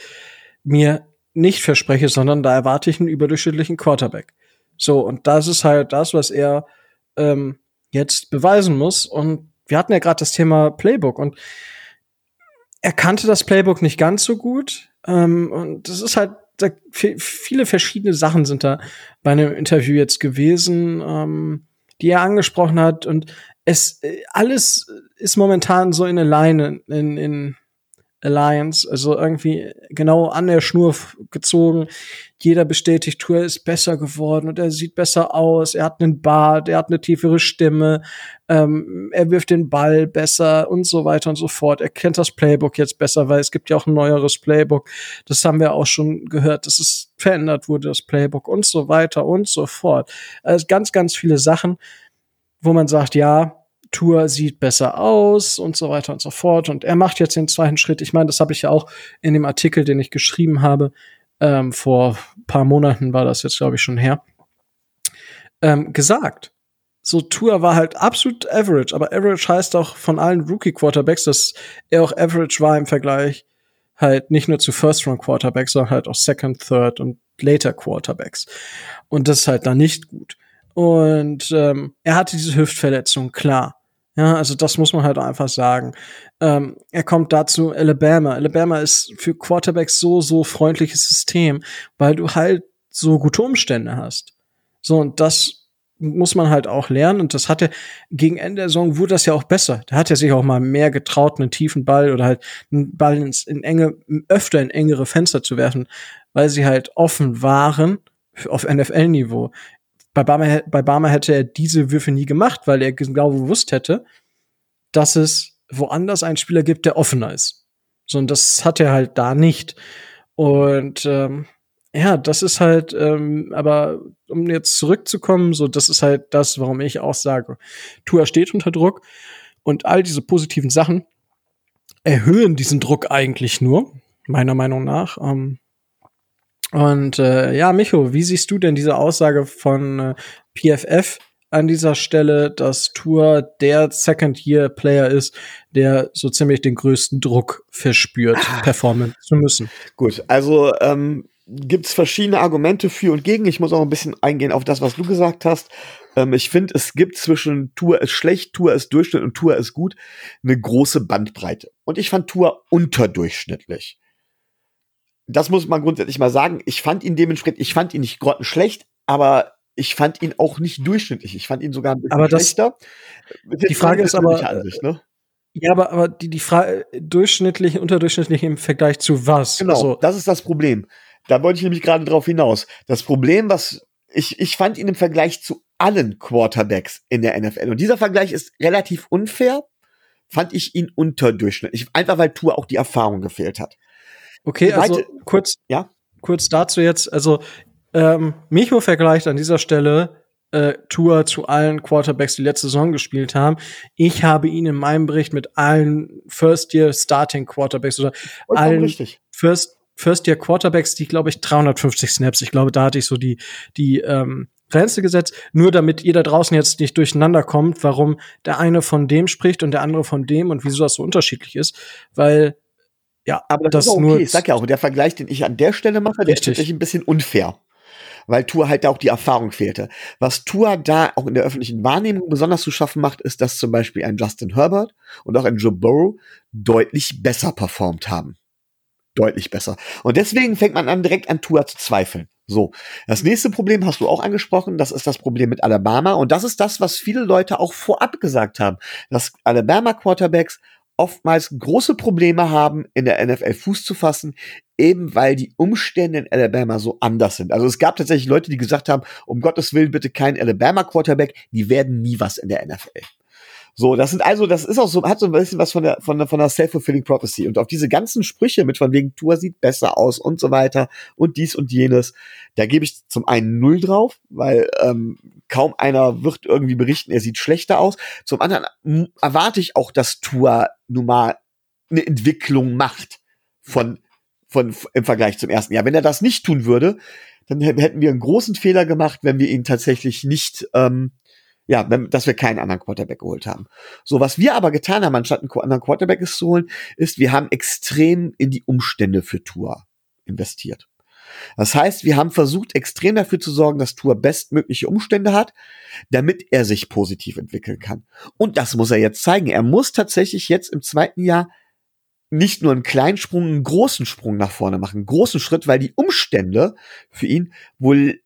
mir nicht verspreche, sondern da erwarte ich einen überdurchschnittlichen Quarterback. So, und das ist halt das, was er ähm, jetzt beweisen muss. Und wir hatten ja gerade das Thema Playbook und er kannte das Playbook nicht ganz so gut. Ähm, und das ist halt, da, viele verschiedene Sachen sind da bei einem Interview jetzt gewesen, ähm, die er angesprochen hat. Und es äh, alles ist momentan so in Line in, in Alliance, also irgendwie genau an der Schnur gezogen. Jeder bestätigt, Tour ist besser geworden und er sieht besser aus. Er hat einen Bart, er hat eine tiefere Stimme, ähm, er wirft den Ball besser und so weiter und so fort. Er kennt das Playbook jetzt besser, weil es gibt ja auch ein neueres Playbook. Das haben wir auch schon gehört, dass es verändert wurde, das Playbook und so weiter und so fort. Also ganz, ganz viele Sachen, wo man sagt, ja, Tour sieht besser aus und so weiter und so fort. Und er macht jetzt den zweiten Schritt. Ich meine, das habe ich ja auch in dem Artikel, den ich geschrieben habe, ähm, vor paar Monaten war das jetzt, glaube ich, schon her, ähm, gesagt. So, Tour war halt absolut average, aber average heißt auch von allen Rookie-Quarterbacks, dass er auch average war im Vergleich halt nicht nur zu First-Round-Quarterbacks, sondern halt auch Second, Third und Later Quarterbacks. Und das ist halt da nicht gut. Und ähm, er hatte diese Hüftverletzung, klar. Ja, also das muss man halt einfach sagen. Ähm, er kommt dazu Alabama. Alabama ist für Quarterbacks so, so freundliches System, weil du halt so gute Umstände hast. So, und das muss man halt auch lernen. Und das hatte gegen Ende der Saison wurde das ja auch besser. Da hat er sich auch mal mehr getraut, einen tiefen Ball oder halt einen Ball ins, in enge, öfter in engere Fenster zu werfen, weil sie halt offen waren auf NFL-Niveau. Bei Barmer, bei Barmer hätte er diese Würfe nie gemacht, weil er genau gewusst hätte, dass es woanders einen Spieler gibt, der offener ist. So, und das hat er halt da nicht. Und ähm, ja, das ist halt, ähm, aber um jetzt zurückzukommen, so, das ist halt das, warum ich auch sage, Tua steht unter Druck und all diese positiven Sachen erhöhen diesen Druck eigentlich nur, meiner Meinung nach. Ähm, und äh, ja, Micho, wie siehst du denn diese Aussage von äh, PFF an dieser Stelle, dass Tour der Second-Year-Player ist, der so ziemlich den größten Druck verspürt, ah. performen zu müssen? Gut, also ähm, gibt es verschiedene Argumente für und gegen. Ich muss auch ein bisschen eingehen auf das, was du gesagt hast. Ähm, ich finde, es gibt zwischen Tour ist schlecht, Tour ist Durchschnitt und Tour ist gut eine große Bandbreite. Und ich fand Tour unterdurchschnittlich das muss man grundsätzlich mal sagen. Ich fand ihn dementsprechend, ich fand ihn nicht grottenschlecht, aber ich fand ihn auch nicht durchschnittlich. Ich fand ihn sogar ein bisschen aber das, schlechter. Die Frage ist aber, Ansicht, ne? ja, aber, aber die, die Frage, durchschnittlich, unterdurchschnittlich im Vergleich zu was? Genau, also, das ist das Problem. Da wollte ich nämlich gerade drauf hinaus. Das Problem, was ich, ich fand ihn im Vergleich zu allen Quarterbacks in der NFL. Und dieser Vergleich ist relativ unfair, fand ich ihn unterdurchschnittlich. Einfach weil Tour auch die Erfahrung gefehlt hat. Okay, also kurz, ja? kurz dazu jetzt, also ähm, Micho vergleicht an dieser Stelle äh, Tour zu allen Quarterbacks, die letzte Saison gespielt haben. Ich habe ihn in meinem Bericht mit allen First-Year-Starting-Quarterbacks oder Und allen. First First-Year Quarterbacks, die glaube ich 350 Snaps. Ich glaube, da hatte ich so die die ähm, Grenze gesetzt, nur damit ihr da draußen jetzt nicht durcheinander kommt, warum der eine von dem spricht und der andere von dem und wieso das so unterschiedlich ist, weil ja, aber das, das ist okay. Nur ich sag ja auch, der Vergleich, den ich an der Stelle mache, der ist tatsächlich ein bisschen unfair. Weil Tour halt da auch die Erfahrung fehlte. Was Tour da auch in der öffentlichen Wahrnehmung besonders zu schaffen macht, ist, dass zum Beispiel ein Justin Herbert und auch ein Joe Burrow deutlich besser performt haben. Deutlich besser. Und deswegen fängt man an, direkt an Tour zu zweifeln. So. Das nächste Problem hast du auch angesprochen. Das ist das Problem mit Alabama. Und das ist das, was viele Leute auch vorab gesagt haben. Dass Alabama Quarterbacks oftmals große Probleme haben, in der NFL Fuß zu fassen, eben weil die Umstände in Alabama so anders sind. Also es gab tatsächlich Leute, die gesagt haben, um Gottes Willen bitte kein Alabama Quarterback, die werden nie was in der NFL. So, das sind also, das ist auch so, hat so ein bisschen was von der, von der, von der self-fulfilling prophecy. Und auf diese ganzen Sprüche mit von wegen Tour sieht besser aus und so weiter und dies und jenes, da gebe ich zum einen null drauf, weil ähm, kaum einer wird irgendwie berichten, er sieht schlechter aus. Zum anderen erwarte ich auch, dass Tour nun mal eine Entwicklung macht von, von, im Vergleich zum ersten Jahr. Wenn er das nicht tun würde, dann hätten wir einen großen Fehler gemacht, wenn wir ihn tatsächlich nicht, ähm, ja, wenn, dass wir keinen anderen Quarterback geholt haben. So, was wir aber getan haben, anstatt einen anderen Quarterback zu holen, ist, wir haben extrem in die Umstände für Tour investiert. Das heißt, wir haben versucht, extrem dafür zu sorgen, dass Tour bestmögliche Umstände hat, damit er sich positiv entwickeln kann. Und das muss er jetzt zeigen. Er muss tatsächlich jetzt im zweiten Jahr nicht nur einen kleinen Sprung, einen großen Sprung nach vorne machen, einen großen Schritt, weil die Umstände für ihn wohl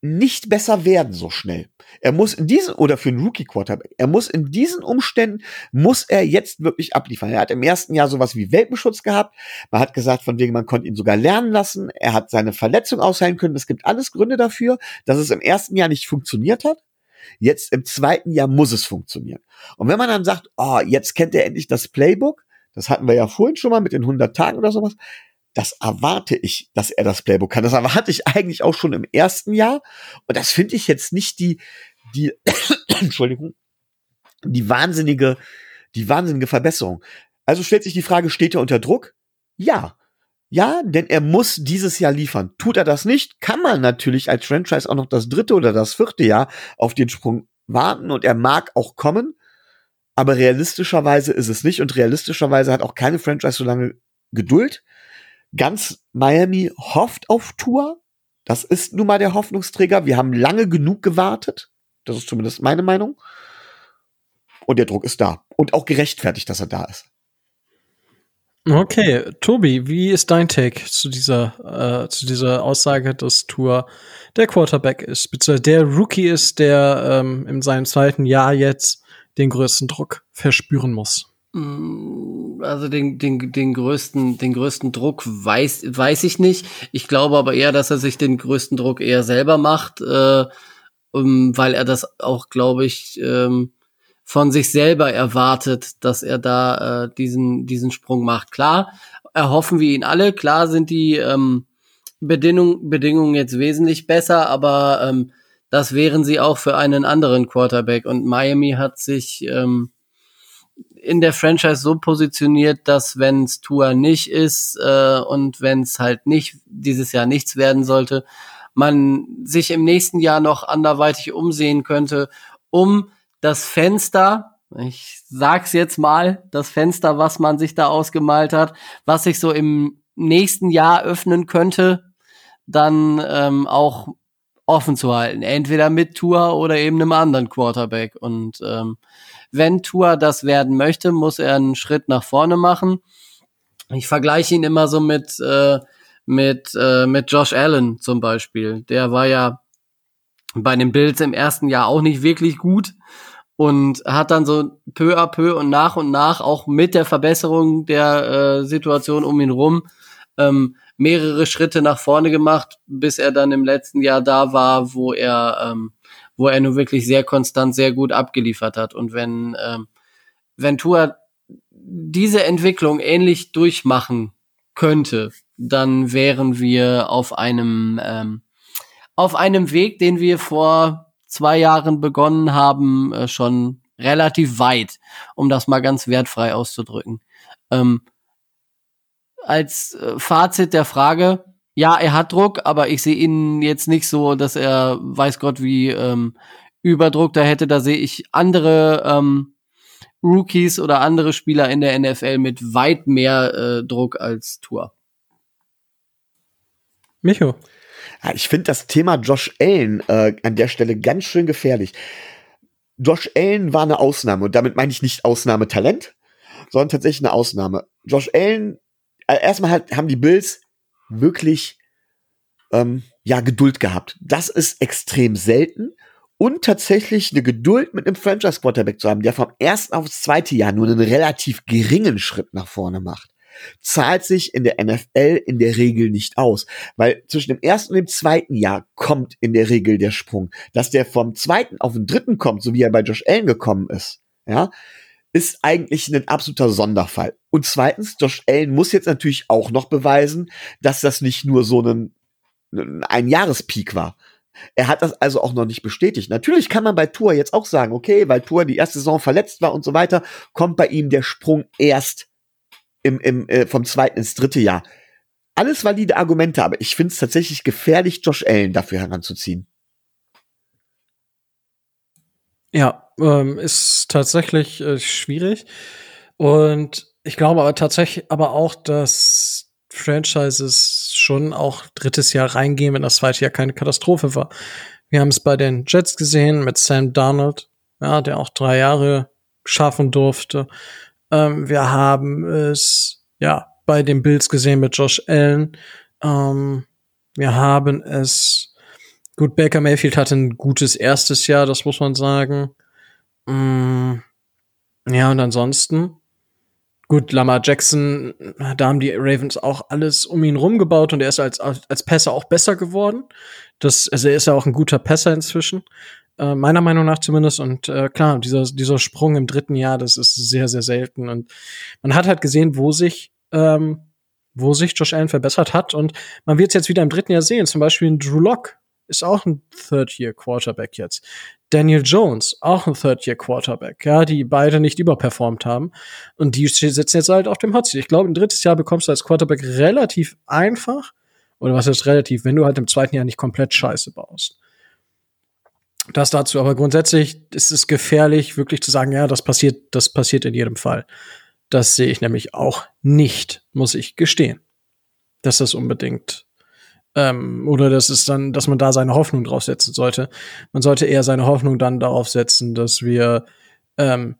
nicht besser werden so schnell. Er muss in diesen, oder für einen Rookie Quarterback, er muss in diesen Umständen, muss er jetzt wirklich abliefern. Er hat im ersten Jahr sowas wie Welpenschutz gehabt. Man hat gesagt, von wegen, man konnte ihn sogar lernen lassen. Er hat seine Verletzung ausheilen können. Es gibt alles Gründe dafür, dass es im ersten Jahr nicht funktioniert hat. Jetzt im zweiten Jahr muss es funktionieren. Und wenn man dann sagt, oh, jetzt kennt er endlich das Playbook, das hatten wir ja vorhin schon mal mit den 100 Tagen oder sowas, das erwarte ich, dass er das Playbook kann. Das erwarte ich eigentlich auch schon im ersten Jahr. Und das finde ich jetzt nicht die, die, Entschuldigung, die wahnsinnige, die wahnsinnige Verbesserung. Also stellt sich die Frage, steht er unter Druck? Ja. Ja, denn er muss dieses Jahr liefern. Tut er das nicht, kann man natürlich als Franchise auch noch das dritte oder das vierte Jahr auf den Sprung warten und er mag auch kommen. Aber realistischerweise ist es nicht und realistischerweise hat auch keine Franchise so lange Geduld ganz Miami hofft auf Tour. Das ist nun mal der Hoffnungsträger. Wir haben lange genug gewartet. Das ist zumindest meine Meinung. Und der Druck ist da. Und auch gerechtfertigt, dass er da ist. Okay, Tobi, wie ist dein Take zu dieser, äh, zu dieser Aussage, dass Tour der Quarterback ist, beziehungsweise der Rookie ist, der ähm, in seinem zweiten Jahr jetzt den größten Druck verspüren muss? Mm, also den, den, den größten, den größten Druck weiß, weiß ich nicht. Ich glaube aber eher, dass er sich den größten Druck eher selber macht, äh, um, weil er das auch, glaube ich, ähm, von sich selber erwartet, dass er da äh, diesen, diesen Sprung macht. Klar, erhoffen wir ihn alle. Klar sind die ähm, Bedingung, Bedingungen jetzt wesentlich besser, aber ähm, das wären sie auch für einen anderen Quarterback. Und Miami hat sich ähm, in der Franchise so positioniert, dass wenn es Tour nicht ist äh, und wenn es halt nicht dieses Jahr nichts werden sollte, man sich im nächsten Jahr noch anderweitig umsehen könnte, um das Fenster, ich sag's jetzt mal, das Fenster, was man sich da ausgemalt hat, was sich so im nächsten Jahr öffnen könnte, dann ähm, auch offen zu halten. Entweder mit Tour oder eben einem anderen Quarterback. Und ähm, wenn Tua das werden möchte, muss er einen Schritt nach vorne machen. Ich vergleiche ihn immer so mit, äh, mit, äh, mit Josh Allen zum Beispiel. Der war ja bei den Bills im ersten Jahr auch nicht wirklich gut und hat dann so peu à peu und nach und nach auch mit der Verbesserung der äh, Situation um ihn rum ähm, mehrere Schritte nach vorne gemacht, bis er dann im letzten Jahr da war, wo er ähm, wo er nur wirklich sehr konstant, sehr gut abgeliefert hat. Und wenn, ähm, wenn Tua diese Entwicklung ähnlich durchmachen könnte, dann wären wir auf einem, ähm, auf einem Weg, den wir vor zwei Jahren begonnen haben, äh, schon relativ weit, um das mal ganz wertfrei auszudrücken. Ähm, als äh, Fazit der Frage, ja, er hat Druck, aber ich sehe ihn jetzt nicht so, dass er weiß Gott wie ähm, Überdruck da hätte. Da sehe ich andere ähm, Rookies oder andere Spieler in der NFL mit weit mehr äh, Druck als Tour. Micho. Ja, ich finde das Thema Josh Allen äh, an der Stelle ganz schön gefährlich. Josh Allen war eine Ausnahme und damit meine ich nicht Ausnahmetalent, sondern tatsächlich eine Ausnahme. Josh Allen, äh, erstmal halt, haben die Bills wirklich ähm, ja Geduld gehabt. Das ist extrem selten. Und tatsächlich eine Geduld mit einem Franchise Quarterback zu haben, der vom ersten aufs zweite Jahr nur einen relativ geringen Schritt nach vorne macht, zahlt sich in der NFL in der Regel nicht aus, weil zwischen dem ersten und dem zweiten Jahr kommt in der Regel der Sprung, dass der vom zweiten auf den dritten kommt, so wie er bei Josh Allen gekommen ist, ja, ist eigentlich ein absoluter Sonderfall. Und zweitens, Josh Allen muss jetzt natürlich auch noch beweisen, dass das nicht nur so ein, ein Jahrespeak war. Er hat das also auch noch nicht bestätigt. Natürlich kann man bei Tour jetzt auch sagen, okay, weil Tour die erste Saison verletzt war und so weiter, kommt bei ihm der Sprung erst im, im, äh, vom zweiten ins dritte Jahr. alles valide Argumente, aber ich finde es tatsächlich gefährlich, Josh Allen dafür heranzuziehen. Ja, ähm, ist tatsächlich äh, schwierig. Und ich glaube aber tatsächlich aber auch, dass Franchises schon auch drittes Jahr reingehen, wenn das zweite Jahr keine Katastrophe war. Wir haben es bei den Jets gesehen mit Sam Darnold, ja, der auch drei Jahre schaffen durfte. Ähm, wir haben es ja bei den Bills gesehen mit Josh Allen. Ähm, wir haben es gut. Baker Mayfield hatte ein gutes erstes Jahr, das muss man sagen. Mm, ja und ansonsten Gut, Lamar Jackson, da haben die Ravens auch alles um ihn rumgebaut und er ist als, als Pässer auch besser geworden. Das, also er ist ja auch ein guter Pässer inzwischen. Äh, meiner Meinung nach zumindest. Und äh, klar, dieser, dieser Sprung im dritten Jahr, das ist sehr, sehr selten. Und man hat halt gesehen, wo sich, ähm, wo sich Josh Allen verbessert hat. Und man wird es jetzt wieder im dritten Jahr sehen. Zum Beispiel in Drew Lock ist auch ein Third-Year-Quarterback jetzt. Daniel Jones, auch ein Third-Year-Quarterback, ja, die beide nicht überperformt haben. Und die sitzen jetzt halt auf dem Hotseat. Ich glaube, ein drittes Jahr bekommst du als Quarterback relativ einfach. Oder was ist relativ, wenn du halt im zweiten Jahr nicht komplett Scheiße baust. Das dazu, aber grundsätzlich ist es gefährlich, wirklich zu sagen, ja, das passiert, das passiert in jedem Fall. Das sehe ich nämlich auch nicht, muss ich gestehen. Dass das unbedingt ähm, oder das ist dann, dass man da seine Hoffnung drauf setzen sollte. Man sollte eher seine Hoffnung dann darauf setzen, dass wir, ähm,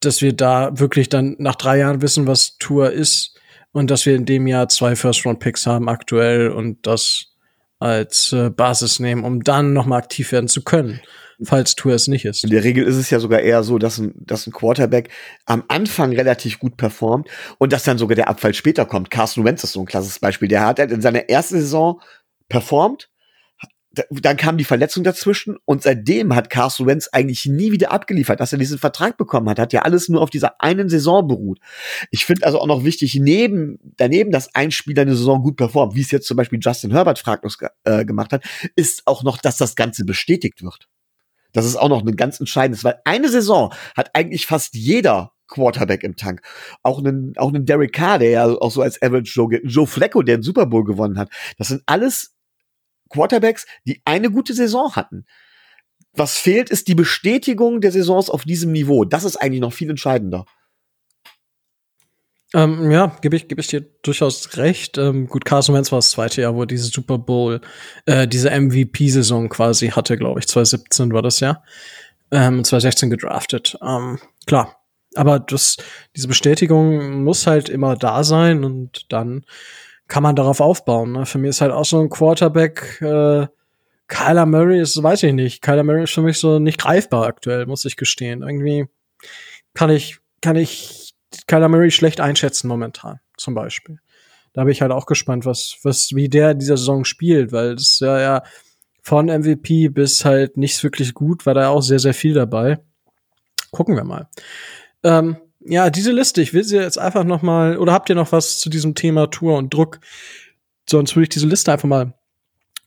dass wir da wirklich dann nach drei Jahren wissen, was Tour ist und dass wir in dem Jahr zwei First-Round-Picks haben aktuell und das als äh, Basis nehmen, um dann noch mal aktiv werden zu können falls Tour es nicht ist. In der Regel ist es ja sogar eher so, dass ein, dass ein Quarterback am Anfang relativ gut performt und dass dann sogar der Abfall später kommt. Carson Wentz ist so ein klassisches Beispiel. Der hat halt in seiner ersten Saison performt, dann kam die Verletzung dazwischen und seitdem hat Carson Wentz eigentlich nie wieder abgeliefert, dass er diesen Vertrag bekommen hat, hat ja alles nur auf dieser einen Saison beruht. Ich finde also auch noch wichtig, neben, daneben, dass ein Spieler eine Saison gut performt, wie es jetzt zum Beispiel Justin Herbert fraglos äh, gemacht hat, ist auch noch, dass das Ganze bestätigt wird. Das ist auch noch ein ganz entscheidendes, weil eine Saison hat eigentlich fast jeder Quarterback im Tank. Auch einen, auch einen Derek Carr, der ja auch so als Average Joe, Joe Flacco, der den Super Bowl gewonnen hat. Das sind alles Quarterbacks, die eine gute Saison hatten. Was fehlt, ist die Bestätigung der Saisons auf diesem Niveau. Das ist eigentlich noch viel entscheidender. Ähm, ja, gebe ich, geb ich dir durchaus recht. Ähm, gut, Carson Wentz war das zweite Jahr, wo diese Super Bowl, äh, diese MVP-Saison quasi hatte, glaube ich. 2017 war das ja. Ähm, 2016 gedraftet. Ähm, klar. Aber das, diese Bestätigung muss halt immer da sein und dann kann man darauf aufbauen. Ne? Für mich ist halt auch so ein Quarterback, äh, Kyler Murray ist, weiß ich nicht. Kyler Murray ist für mich so nicht greifbar aktuell, muss ich gestehen. Irgendwie kann ich, kann ich Kyler Murray schlecht einschätzen momentan, zum Beispiel. Da bin ich halt auch gespannt, was, was, wie der dieser Saison spielt, weil ist ja, ja von MVP bis halt nichts wirklich gut, war da auch sehr, sehr viel dabei. Gucken wir mal. Ähm, ja, diese Liste, ich will sie jetzt einfach noch mal, oder habt ihr noch was zu diesem Thema Tour und Druck? Sonst würde ich diese Liste einfach mal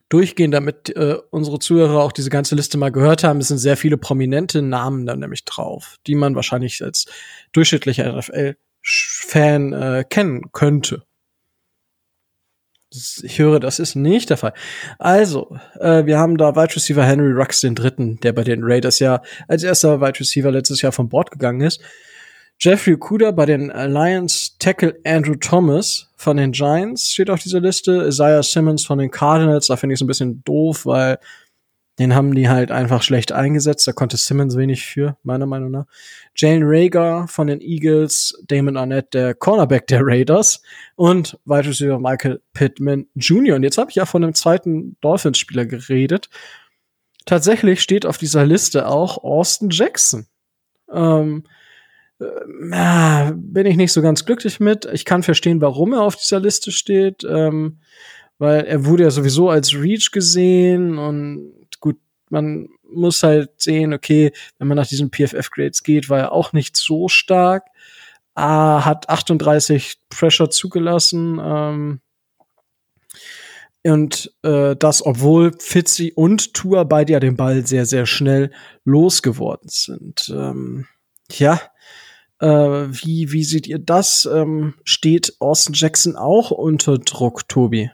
durchgehen, damit äh, unsere Zuhörer auch diese ganze Liste mal gehört haben. Es sind sehr viele prominente Namen da nämlich drauf, die man wahrscheinlich als durchschnittlicher NFL-Fan äh, kennen könnte. Ich höre, das ist nicht der Fall. Also, äh, wir haben da Wide Receiver Henry Rux den Dritten, der bei den Raiders ja als erster Wide Receiver letztes Jahr von Bord gegangen ist. Jeffrey Okuda bei den Lions, Tackle Andrew Thomas von den Giants steht auf dieser Liste, Isaiah Simmons von den Cardinals, da finde ich es ein bisschen doof, weil den haben die halt einfach schlecht eingesetzt, da konnte Simmons wenig für, meiner Meinung nach. Jane Rager von den Eagles, Damon Arnett, der Cornerback der Raiders und Wide Receiver Michael Pittman Jr. Und jetzt habe ich ja von einem zweiten Dolphins-Spieler geredet. Tatsächlich steht auf dieser Liste auch Austin Jackson. Ähm, äh, bin ich nicht so ganz glücklich mit. Ich kann verstehen, warum er auf dieser Liste steht, ähm, weil er wurde ja sowieso als Reach gesehen und gut, man muss halt sehen, okay, wenn man nach diesen PFF-Grades geht, war er auch nicht so stark. A, hat 38 Pressure zugelassen. Ähm, und äh, das, obwohl Fitzy und Tour beide ja den Ball sehr, sehr schnell losgeworden sind. Ähm, ja, Äh, wie, wie seht ihr das? Ähm, steht Austin Jackson auch unter Druck, Tobi?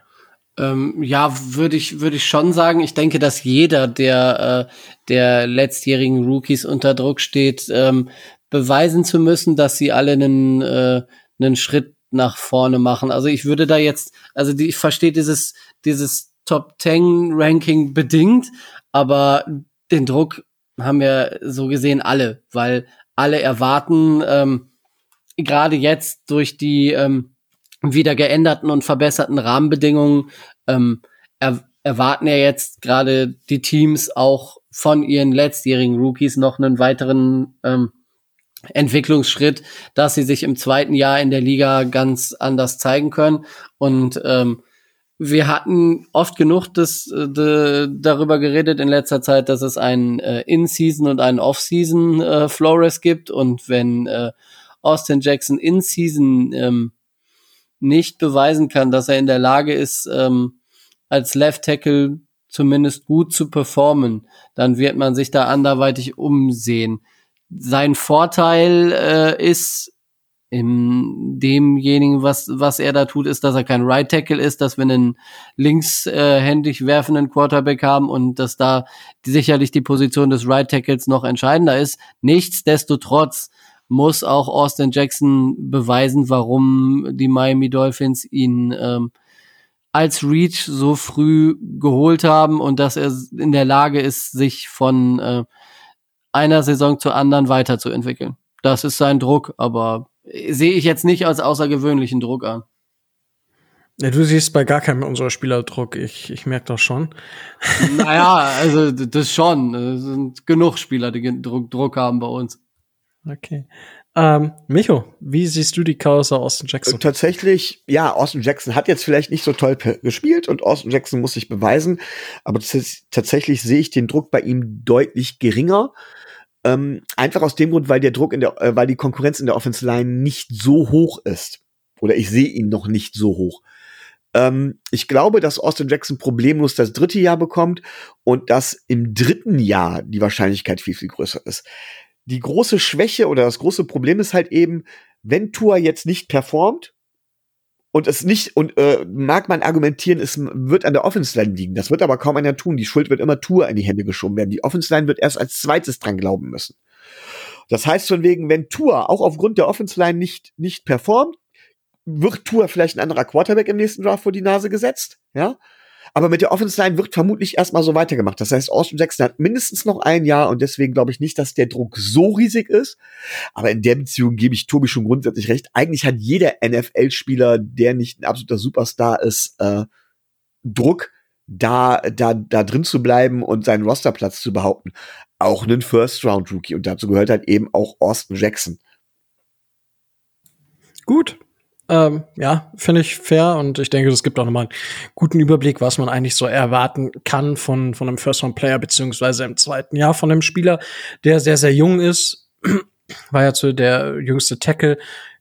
Ähm, ja, würde ich, würde ich schon sagen. Ich denke, dass jeder der, äh, der letztjährigen Rookies unter Druck steht, ähm, beweisen zu müssen, dass sie alle einen, äh, einen Schritt nach vorne machen. Also ich würde da jetzt, also die, ich verstehe dieses, dieses Top Ten Ranking bedingt, aber den Druck haben wir so gesehen alle, weil alle erwarten, ähm, gerade jetzt durch die ähm, wieder geänderten und verbesserten Rahmenbedingungen ähm, er, erwarten ja jetzt gerade die Teams auch von ihren letztjährigen Rookies noch einen weiteren ähm, Entwicklungsschritt, dass sie sich im zweiten Jahr in der Liga ganz anders zeigen können. Und ähm, wir hatten oft genug das, äh, de, darüber geredet in letzter Zeit, dass es einen äh, In-Season und einen Off-Season äh, Flores gibt. Und wenn äh, Austin Jackson In-Season ähm, nicht beweisen kann, dass er in der Lage ist, ähm, als Left Tackle zumindest gut zu performen, dann wird man sich da anderweitig umsehen. Sein Vorteil äh, ist in demjenigen, was, was er da tut, ist, dass er kein Right Tackle ist, dass wir einen linkshändig äh, werfenden Quarterback haben und dass da sicherlich die Position des Right Tackles noch entscheidender ist. Nichtsdestotrotz muss auch Austin Jackson beweisen, warum die Miami Dolphins ihn ähm, als Reach so früh geholt haben und dass er in der Lage ist, sich von äh, einer Saison zur anderen weiterzuentwickeln. Das ist sein Druck, aber sehe ich jetzt nicht als außergewöhnlichen Druck an. Ja, du siehst bei gar keinem unserer Spieler Druck. Ich, ich merke das schon. Naja, also das schon. Es sind genug Spieler, die Druck, Druck haben bei uns. Okay. Ähm, Micho, wie siehst du die Causa Austin Jackson? Tatsächlich, ja, Austin Jackson hat jetzt vielleicht nicht so toll gespielt und Austin Jackson muss sich beweisen, aber tatsächlich sehe ich den Druck bei ihm deutlich geringer. Ähm, einfach aus dem Grund, weil der Druck in der, äh, weil die Konkurrenz in der Offense Line nicht so hoch ist. Oder ich sehe ihn noch nicht so hoch. Ähm, ich glaube, dass Austin Jackson problemlos das dritte Jahr bekommt und dass im dritten Jahr die Wahrscheinlichkeit viel, viel größer ist die große Schwäche oder das große Problem ist halt eben, wenn Tua jetzt nicht performt und es nicht, und äh, mag man argumentieren, es wird an der Offense Line liegen. Das wird aber kaum einer tun. Die Schuld wird immer Tua in die Hände geschoben werden. Die Offense Line wird erst als zweites dran glauben müssen. Das heißt von wegen, wenn Tua auch aufgrund der Offense Line nicht, nicht performt, wird Tua vielleicht ein anderer Quarterback im nächsten Draft vor die Nase gesetzt, ja? Aber mit der Offense Line wird vermutlich erstmal so weitergemacht. Das heißt, Austin Jackson hat mindestens noch ein Jahr und deswegen glaube ich nicht, dass der Druck so riesig ist. Aber in der Beziehung gebe ich Tobi schon grundsätzlich recht. Eigentlich hat jeder NFL-Spieler, der nicht ein absoluter Superstar ist, äh, Druck, da, da, da drin zu bleiben und seinen Rosterplatz zu behaupten. Auch einen First-Round-Rookie. Und dazu gehört halt eben auch Austin Jackson. Gut, ähm, ja, finde ich fair und ich denke, das gibt auch nochmal einen guten Überblick, was man eigentlich so erwarten kann von, von einem First-Round-Player, beziehungsweise im zweiten Jahr von einem Spieler, der sehr, sehr jung ist. War ja zu der jüngste Tackle.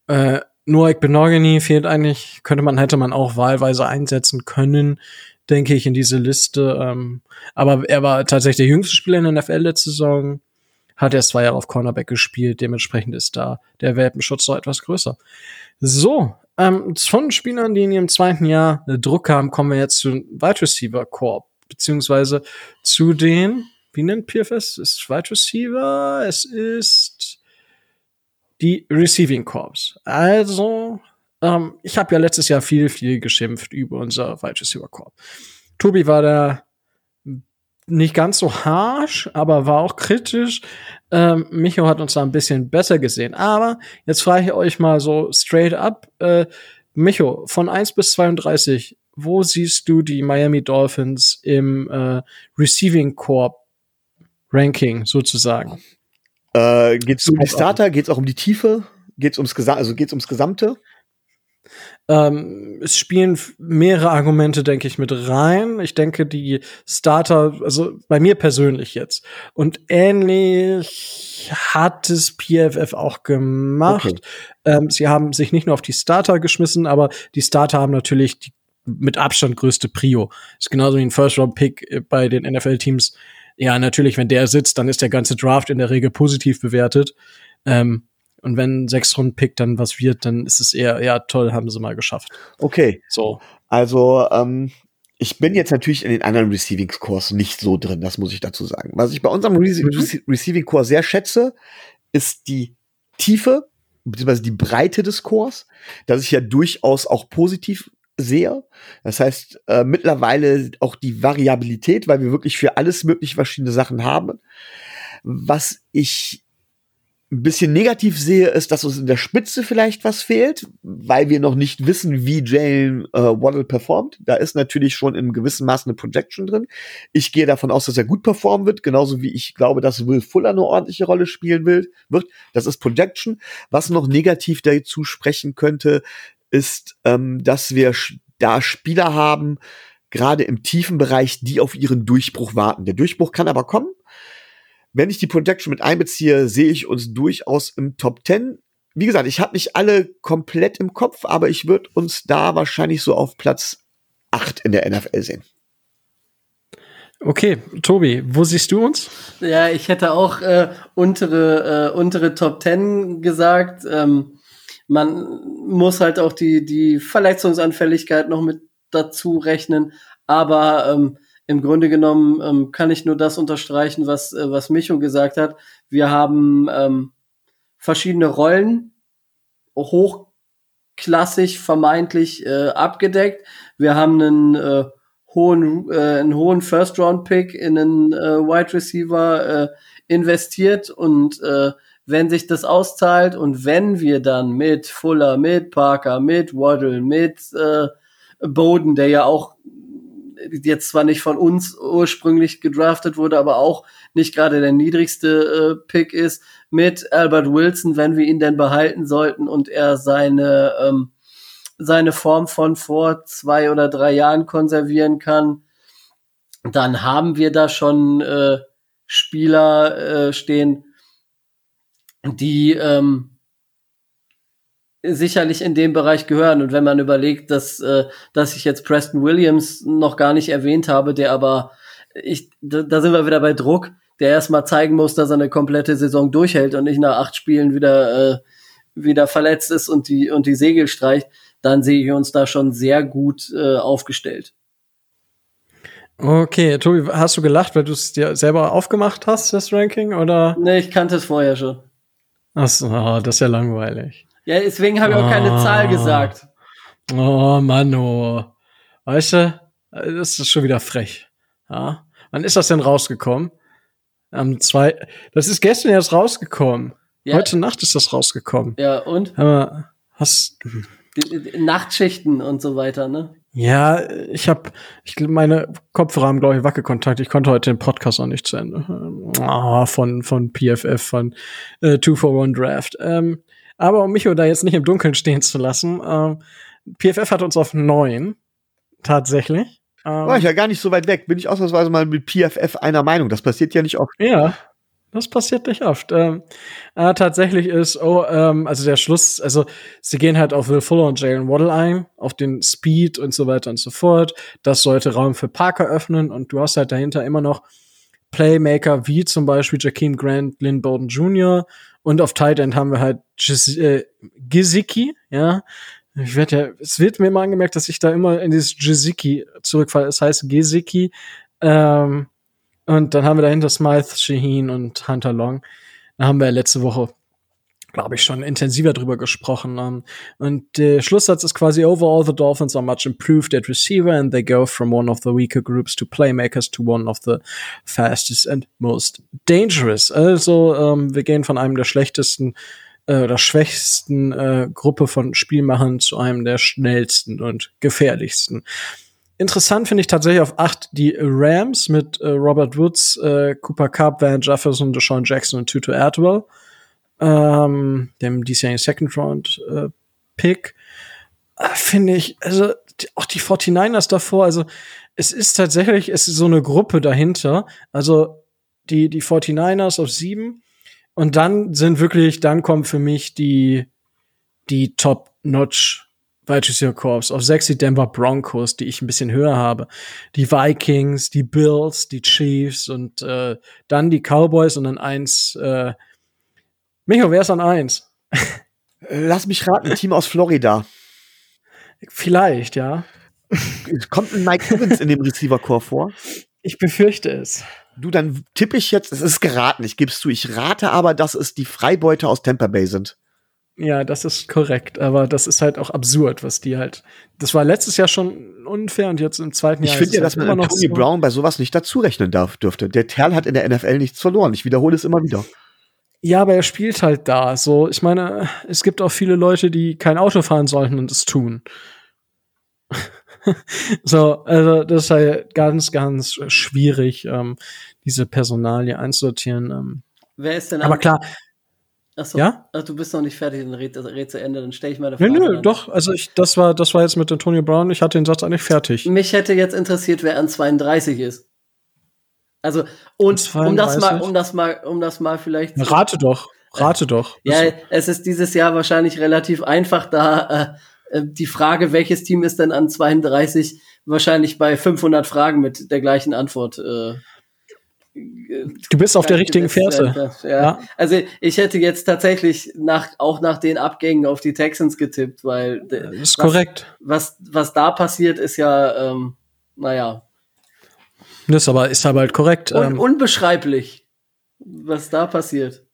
Äh, Noak Benogany fehlt eigentlich, könnte man, hätte man auch wahlweise einsetzen können, denke ich, in diese Liste. Ähm, aber er war tatsächlich der jüngste Spieler in der NFL letzte Saison hat erst zwei Jahre auf Cornerback gespielt, dementsprechend ist da der Welpenschutz so etwas größer. So, ähm, von Spielern, die in ihrem zweiten Jahr Druck haben, kommen wir jetzt zu Wide Receiver Corp, beziehungsweise zu den, wie nennt PFS? Ist Wide Receiver? Es ist die Receiving Corps. Also, ähm, ich habe ja letztes Jahr viel, viel geschimpft über unser Wide Receiver Corp. Tobi war da nicht ganz so harsh, aber war auch kritisch. Ähm, Micho hat uns da ein bisschen besser gesehen. Aber jetzt frage ich euch mal so straight up, äh, Micho, von 1 bis 32, wo siehst du die Miami Dolphins im äh, Receiving Corp Ranking sozusagen? Äh, geht's um die Starter? Geht's auch um die Tiefe? Geht's ums Gesa also geht's ums Gesamte? Ähm, es spielen mehrere Argumente, denke ich, mit rein. Ich denke, die Starter, also bei mir persönlich jetzt. Und ähnlich hat es PFF auch gemacht. Okay. Ähm, sie haben sich nicht nur auf die Starter geschmissen, aber die Starter haben natürlich die mit Abstand größte Prio. Ist genauso wie ein First-Round-Pick bei den NFL-Teams. Ja, natürlich, wenn der sitzt, dann ist der ganze Draft in der Regel positiv bewertet. Ähm, Und wenn sechs Runden Pick dann was wird, dann ist es eher, ja, toll, haben sie mal geschafft. Okay. So. Also, ähm, ich bin jetzt natürlich in den anderen Receiving Cores nicht so drin, das muss ich dazu sagen. Was ich bei unserem Re mhm. Receiving Core sehr schätze, ist die Tiefe, beziehungsweise die Breite des Cores, dass ich ja durchaus auch positiv sehe. Das heißt, äh, mittlerweile auch die Variabilität, weil wir wirklich für alles mögliche verschiedene Sachen haben. Was ich ein bisschen negativ sehe, ist, dass uns in der Spitze vielleicht was fehlt, weil wir noch nicht wissen, wie Jalen äh, Waddle performt. Da ist natürlich schon in gewissem Maße eine Projection drin. Ich gehe davon aus, dass er gut performen wird, genauso wie ich glaube, dass Will Fuller eine ordentliche Rolle spielen will, wird. Das ist Projection. Was noch negativ dazu sprechen könnte, ist, ähm, dass wir da Spieler haben, gerade im tiefen Bereich, die auf ihren Durchbruch warten. Der Durchbruch kann aber kommen. Wenn ich die Projection mit einbeziehe, sehe ich uns durchaus im Top 10. Wie gesagt, ich habe nicht alle komplett im Kopf, aber ich würde uns da wahrscheinlich so auf Platz 8 in der NFL sehen. Okay, Tobi, wo siehst du uns? Ja, ich hätte auch äh, untere, äh, untere Top 10 gesagt. Ähm, man muss halt auch die, die Verletzungsanfälligkeit noch mit dazu rechnen. Aber ähm, im Grunde genommen ähm, kann ich nur das unterstreichen, was, äh, was Micho gesagt hat. Wir haben ähm, verschiedene Rollen hochklassig vermeintlich äh, abgedeckt. Wir haben einen äh, hohen, äh, einen hohen First-Round-Pick in einen äh, Wide Receiver äh, investiert und äh, wenn sich das auszahlt und wenn wir dann mit Fuller, mit Parker, mit Waddle, mit äh, Bowden, der ja auch jetzt zwar nicht von uns ursprünglich gedraftet wurde, aber auch nicht gerade der niedrigste äh, Pick ist, mit Albert Wilson, wenn wir ihn denn behalten sollten und er seine, ähm, seine Form von vor zwei oder drei Jahren konservieren kann, dann haben wir da schon äh, Spieler äh, stehen, die ähm, sicherlich in dem Bereich gehören. Und wenn man überlegt, dass, äh, dass ich jetzt Preston Williams noch gar nicht erwähnt habe, der aber, ich, da, da sind wir wieder bei Druck, der erstmal zeigen muss, dass er eine komplette Saison durchhält und nicht nach acht Spielen wieder, äh, wieder verletzt ist und die, und die Segel streicht, dann sehe ich uns da schon sehr gut äh, aufgestellt. Okay, Tobi, hast du gelacht, weil du es dir selber aufgemacht hast, das Ranking, oder? Nee, ich kannte es vorher schon. Ach so, das ist ja langweilig. Ja, deswegen habe ich auch keine Zahl ah. gesagt. Oh, Mann, oh. Weißt du, das ist schon wieder frech. Ja. Wann ist das denn rausgekommen? Am zwei, das ist gestern erst rausgekommen. Ja. Heute Nacht ist das rausgekommen. Ja, und? Aber hast die, die Nachtschichten und so weiter, ne? Ja, ich habe, ich meine Kopfhörer haben glaube ich Wackelkontakt. Ich konnte heute den Podcast noch nicht zu Ende. Oh, von von PFF von äh, Two for One Draft. Ähm, aber um Micho da jetzt nicht im Dunkeln stehen zu lassen, äh, PFF hat uns auf neun tatsächlich. Ähm, War ich ja gar nicht so weit weg. Bin ich ausnahmsweise mal mit PFF einer Meinung. Das passiert ja nicht oft. Ja, das passiert nicht oft. Ähm, äh, tatsächlich ist, oh, ähm, also der Schluss, also sie gehen halt auf Will Fuller und Jalen Waddle ein, auf den Speed und so weiter und so fort. Das sollte Raum für Parker öffnen und du hast halt dahinter immer noch Playmaker wie zum Beispiel Jakeem Grant, Lynn Bowden Jr. Und auf Tight End haben wir halt Giz äh, Giziki, ja. Ich werde ja, es wird mir immer angemerkt, dass ich da immer in dieses Giziki zurückfalle. Es heißt Giziki. Ähm, und dann haben wir dahinter Smythe, Shaheen und Hunter Long. Da haben wir letzte Woche glaube ich, schon intensiver drüber gesprochen. Ähm, und der Schlusssatz ist quasi, overall the Dolphins are much improved at receiver and they go from one of the weaker groups to playmakers to one of the fastest and most dangerous. Also ähm, wir gehen von einem der schlechtesten äh, oder schwächsten äh, Gruppe von Spielmachern zu einem der schnellsten und gefährlichsten. Interessant finde ich tatsächlich auf acht die Rams mit äh, Robert Woods, äh, Cooper Cup, Van Jefferson, Deshaun Jackson und Tutu Atwell ähm, dem diesjährigen Second Round äh, Pick, äh, finde ich, also auch die 49ers davor, also es ist tatsächlich, es ist so eine Gruppe dahinter, also die, die 49ers auf sieben und dann sind wirklich, dann kommen für mich die, die Top-Notch Wide Receiver Corps. Auf sechs die Denver Broncos, die ich ein bisschen höher habe. Die Vikings, die Bills, die Chiefs und äh, dann die Cowboys und dann eins äh, Micho, wer ist an eins? Lass mich raten, Team aus Florida. Vielleicht, ja. Kommt ein Mike Evans in dem Receiver-Core vor? Ich befürchte es. Du, dann tippe ich jetzt, es ist geraten, ich gebe es zu, ich rate aber, dass es die Freibeuter aus Tampa Bay sind. Ja, das ist korrekt, aber das ist halt auch absurd, was die halt. Das war letztes Jahr schon unfair und jetzt im zweiten Jahr. Ich finde ja, dass halt man Tony so. Brown bei sowas nicht dazurechnen darf, dürfte. Der Kerl hat in der NFL nichts verloren. Ich wiederhole es immer wieder. Ja, aber er spielt halt da. So, ich meine, es gibt auch viele Leute, die kein Auto fahren sollten und es tun. so, also das ist halt ganz, ganz schwierig, ähm, diese Personalie einzusortieren. Ähm. Wer ist denn? Aber klar. Achso, ja? Ach, du bist noch nicht fertig, dann red, red zu Ende, dann stelle ich mal eine Frage. Nö, nö, doch, also ich, das war, das war jetzt mit Antonio Brown, ich hatte den Satz eigentlich fertig. Mich hätte jetzt interessiert, wer an 32 ist. Also, und um das mal, um das mal, um das mal vielleicht. Rate doch, rate doch. Ja, es ist dieses Jahr wahrscheinlich relativ einfach, da äh, äh die Frage, welches Team ist denn an 32, wahrscheinlich bei 500 Fragen mit der gleichen Antwort. Äh, du bist auf der richtigen Fährte. Ja. ja. Also ich hätte jetzt tatsächlich nach auch nach den Abgängen auf die Texans getippt, weil das ist was, korrekt. Was was da passiert, ist ja, ähm, naja. Das aber ist aber halt korrekt. Un ähm, unbeschreiblich, was da passiert.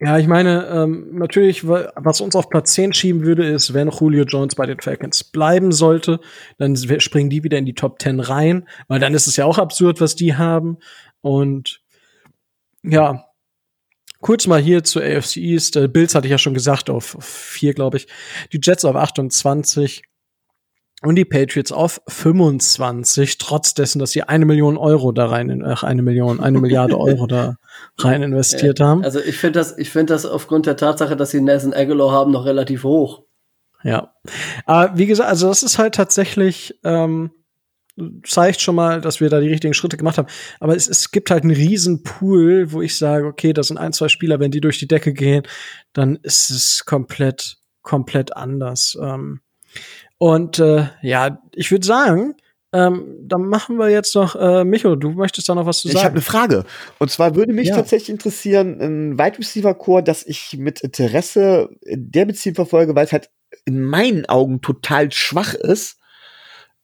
Ja, ich meine, ähm, natürlich, was uns auf Platz 10 schieben würde, ist, wenn Julio Jones bei den Falcons bleiben sollte, dann springen die wieder in die Top 10 rein, weil dann ist es ja auch absurd, was die haben. Und ja, kurz mal hier zur AFC East. Äh, Bills hatte ich ja schon gesagt, auf, auf 4, glaube ich. Die Jets auf 28 und die Patriots auf 25, trotz dessen, dass sie eine Million Euro da rein, ach, eine Million, eine Milliarde Euro da rein investiert haben. Also ich finde das, ich finde das aufgrund der Tatsache, dass sie Nelson Aguilar haben, noch relativ hoch. Ja. Aber wie gesagt, also das ist halt tatsächlich, ähm, zeigt schon mal, dass wir da die richtigen Schritte gemacht haben. Aber es, es gibt halt einen riesen Pool, wo ich sage, okay, das sind ein, zwei Spieler, wenn die durch die Decke gehen, dann ist es komplett, komplett anders. Ähm, und äh, ja, ich würde sagen, ähm, dann machen wir jetzt noch, äh, Micho, du möchtest da noch was zu sagen? Ich habe eine Frage. Und zwar würde mich ja. tatsächlich interessieren, ein Wide Receiver Core, das ich mit Interesse in der Beziehung verfolge, weil es halt in meinen Augen total schwach ist.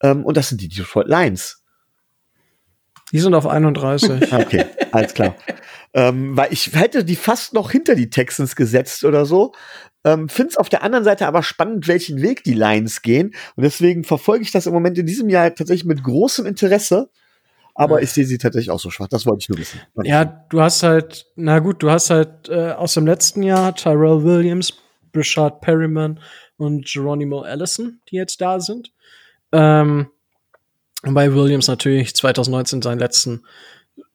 Ähm, und das sind die Detroit Lions. Die sind auf 31. okay, alles klar. ähm, weil ich hätte die fast noch hinter die Texans gesetzt oder so. Ähm, Finde es auf der anderen Seite aber spannend, welchen Weg die Lions gehen. Und deswegen verfolge ich das im Moment in diesem Jahr tatsächlich mit großem Interesse. Aber ja. ich sehe sie tatsächlich auch so schwach. Das wollte ich nur wissen. Ja, du hast halt, na gut, du hast halt äh, aus dem letzten Jahr Tyrell Williams, Brishard Perryman und Geronimo Allison, die jetzt da sind. Ähm, bei Williams natürlich 2019 seinen letzten,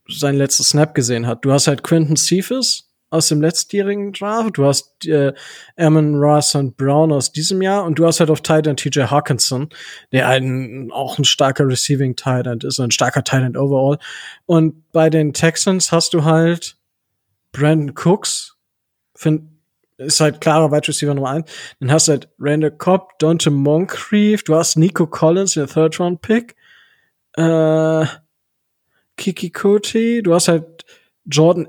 seinen letzten Snap gesehen hat. Du hast halt Quentin Cephas, aus dem letztjährigen Draft, du hast äh, Ammon Ross und Brown aus diesem Jahr und du hast halt auf Titan TJ Hawkinson, der ein, auch ein starker Receiving Titan ist, ein starker Titan overall. Und bei den Texans hast du halt Brandon Cooks, find, ist halt klarer Wide Receiver Nummer eins. Dann hast du halt Randall Cobb, Dante Moncrief, du hast Nico Collins, der Third Round Pick, äh, Kiki Kuti, du hast halt Jordan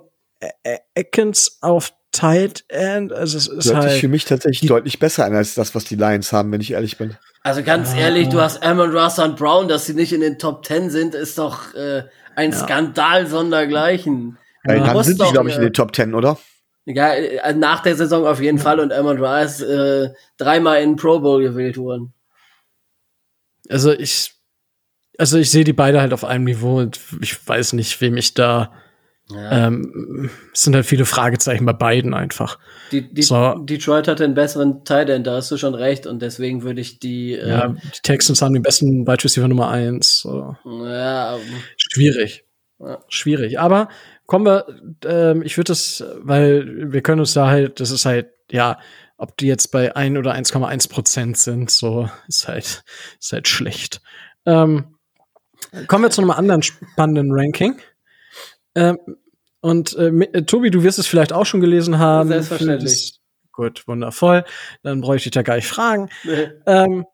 Eckens auf Tight End. Also es ist Hört halt sich für mich tatsächlich deutlich besser an als das, was die Lions haben, wenn ich ehrlich bin. Also ganz ah. ehrlich, du hast Amon Russ und Brown, dass sie nicht in den Top Ten sind, ist doch äh, ein ja. Skandal sondergleichen. Ja, ja. dann sind sie, glaube ich, in den Top Ten, oder? Ja, äh, nach der Saison auf jeden Fall und Amon Russ äh, dreimal in Pro Bowl gewählt worden. Also ich, also ich sehe die beide halt auf einem Niveau und ich weiß nicht, wem ich da ja. Ähm, es sind halt viele Fragezeichen bei beiden einfach. Die, die, so. Detroit hat den besseren Tight End, da hast du schon recht, und deswegen würde ich die. Äh, ja, die Texans haben den besten Wide Receiver Nummer eins. So. Ja. Schwierig. Ja. Schwierig. Aber kommen wir, ähm, ich würde das, weil wir können uns da halt, das ist halt, ja, ob die jetzt bei 1 oder 1,1 Prozent sind, so ist halt, ist halt schlecht. Ähm, kommen wir zu einem anderen spannenden Ranking. Ähm, und äh, äh, Tobi, du wirst es vielleicht auch schon gelesen haben. Selbstverständlich. Gut, wundervoll. Dann bräuchte ich da gar nicht fragen. Nee. Ähm,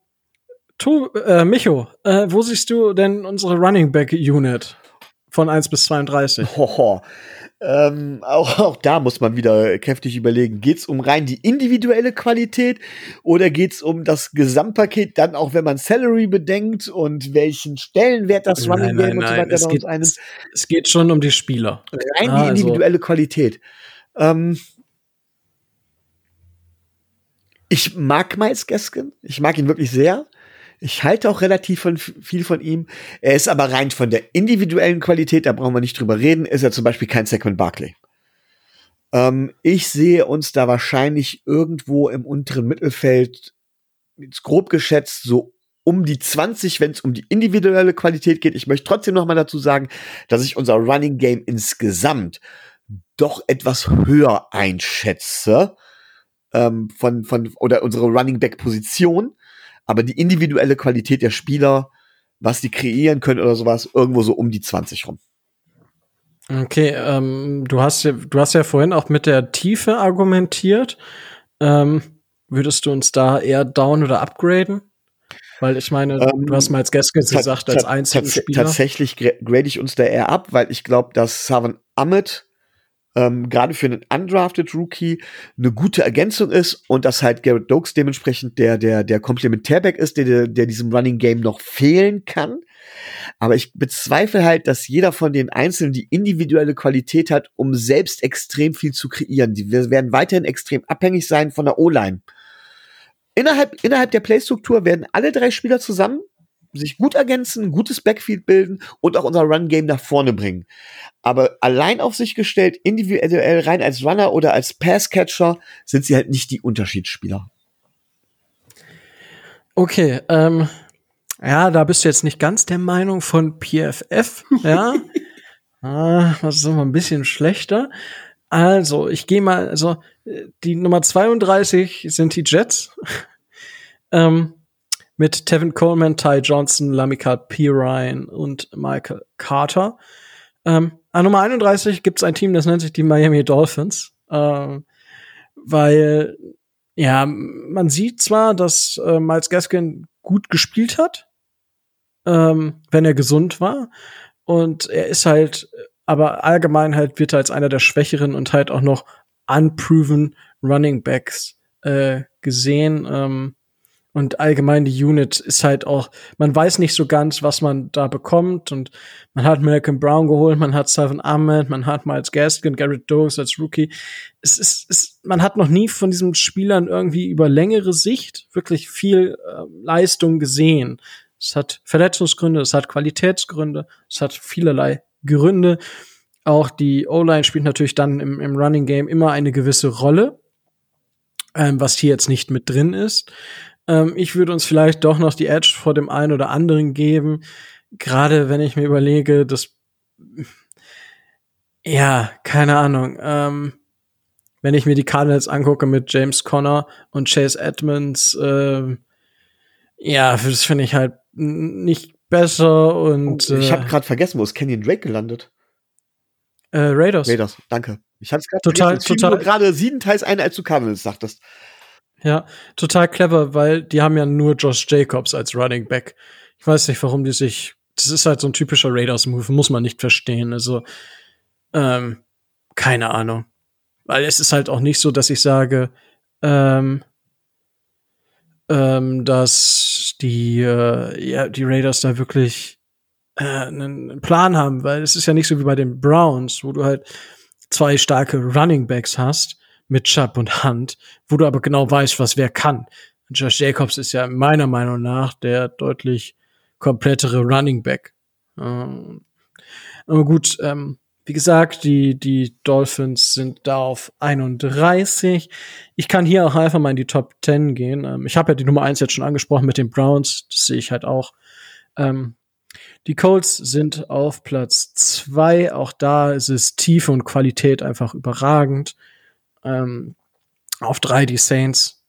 to, äh, Micho, äh, wo siehst du denn unsere Running Back Unit? von 1 bis 32. Hoho. Ähm, auch, auch da muss man wieder kräftig überlegen, geht's um rein die individuelle Qualität oder geht's um das Gesamtpaket, dann auch wenn man Salary bedenkt und welchen Stellenwert das Running Game und so weiter es geht, einem. Es geht schon um die Spieler. Rein ah, die also individuelle also. Qualität. Ähm, ich mag Miles Gaskin, ich mag ihn wirklich sehr. Ich halte auch relativ von, viel von ihm. Er ist aber rein von der individuellen Qualität, da brauchen wir nicht drüber reden, ist er zum Beispiel kein Saquon Barkley. Ähm, ich sehe uns da wahrscheinlich irgendwo im unteren Mittelfeld, jetzt grob geschätzt, so um die 20, wenn es um die individuelle Qualität geht. Ich möchte trotzdem noch mal dazu sagen, dass ich unser Running Game insgesamt doch etwas höher einschätze ähm, von von oder unsere Running Back Position aber die individuelle Qualität der Spieler, was die kreieren können oder sowas, irgendwo so um die 20 rum. Okay, ähm, du hast ja, du hast ja vorhin auch mit der Tiefe argumentiert. Ähm, würdest du uns da eher down oder upgraden? Weil ich meine, ähm, du hast mal als Gaskins gesagt, als einzigen Spieler. Tatsächlich grade ich uns da eher ab, weil ich glaube, dass Savan Ahmed ähm, gerade für einen undrafted Rookie eine gute Ergänzung ist und dass halt Garrett Dokes dementsprechend der der der Komplementärback ist, der der diesem Running Game noch fehlen kann. Aber ich bezweifle halt, dass jeder von den Einzelnen die individuelle Qualität hat, um selbst extrem viel zu kreieren. Die werden weiterhin extrem abhängig sein von der O-Line. Innerhalb, innerhalb der Playstruktur werden alle drei Spieler zusammen sich gut ergänzen, gutes Backfield bilden und auch unser Run-Game nach vorne bringen. Aber allein auf sich gestellt, individuell rein als Runner oder als Passcatcher, sind sie halt nicht die Unterschiedsspieler. Okay, ähm, ja, da bist du jetzt nicht ganz der Meinung von PFF, ja. ah, das ist immer ein bisschen schlechter. Also, ich gehe mal, also, die Nummer 32 sind die Jets. ähm, mit Tevin Coleman, Ty Johnson, Lamika Pirine und Michael Carter. Ähm, an Nummer 31 gibt es ein Team, das nennt sich die Miami Dolphins. Ähm, weil, ja, man sieht zwar, dass äh, Miles Gaskin gut gespielt hat, ähm, wenn er gesund war. Und er ist halt, aber allgemein halt wird er als einer der schwächeren und halt auch noch unproven Running Backs äh, gesehen. Ähm, und allgemein die Unit ist halt auch, man weiß nicht so ganz, was man da bekommt. Und man hat Malcolm Brown geholt, man hat Seven Ahmed, man hat Miles Gaskin, Garrett Dogs als Rookie. Es ist, es, man hat noch nie von diesen Spielern irgendwie über längere Sicht wirklich viel äh, Leistung gesehen. Es hat Verletzungsgründe, es hat Qualitätsgründe, es hat vielerlei Gründe. Auch die O-Line spielt natürlich dann im, im Running Game immer eine gewisse Rolle, ähm, was hier jetzt nicht mit drin ist. Ähm, ich würde uns vielleicht doch noch die Edge vor dem einen oder anderen geben. Gerade wenn ich mir überlege, dass ja, keine Ahnung. Ähm, wenn ich mir die Cardinals angucke mit James Conner und Chase Edmonds, äh, ja, das finde ich halt nicht besser und oh, ich habe gerade vergessen, wo ist Kenyon Drake gelandet? Äh, Raiders. Raiders, danke. Ich es gerade total, total. gerade sieben Teils ein, als du Cardinals sagtest. Ja, total clever, weil die haben ja nur Josh Jacobs als Running Back. Ich weiß nicht, warum die sich. Das ist halt so ein typischer Raiders-Move, muss man nicht verstehen. Also, ähm, keine Ahnung. Weil es ist halt auch nicht so, dass ich sage, ähm, ähm, dass die, äh, ja, die Raiders da wirklich äh, einen Plan haben, weil es ist ja nicht so wie bei den Browns, wo du halt zwei starke Running Backs hast mit Chubb und Hunt, wo du aber genau weißt, was wer kann. Josh Jacobs ist ja meiner Meinung nach der deutlich komplettere Running Back. Ähm, aber gut, ähm, wie gesagt, die, die Dolphins sind da auf 31. Ich kann hier auch einfach mal in die Top 10 gehen. Ähm, ich habe ja die Nummer 1 jetzt schon angesprochen mit den Browns. Das sehe ich halt auch. Ähm, die Colts sind auf Platz 2. Auch da ist es Tiefe und Qualität einfach überragend. Ähm, auf drei die Saints,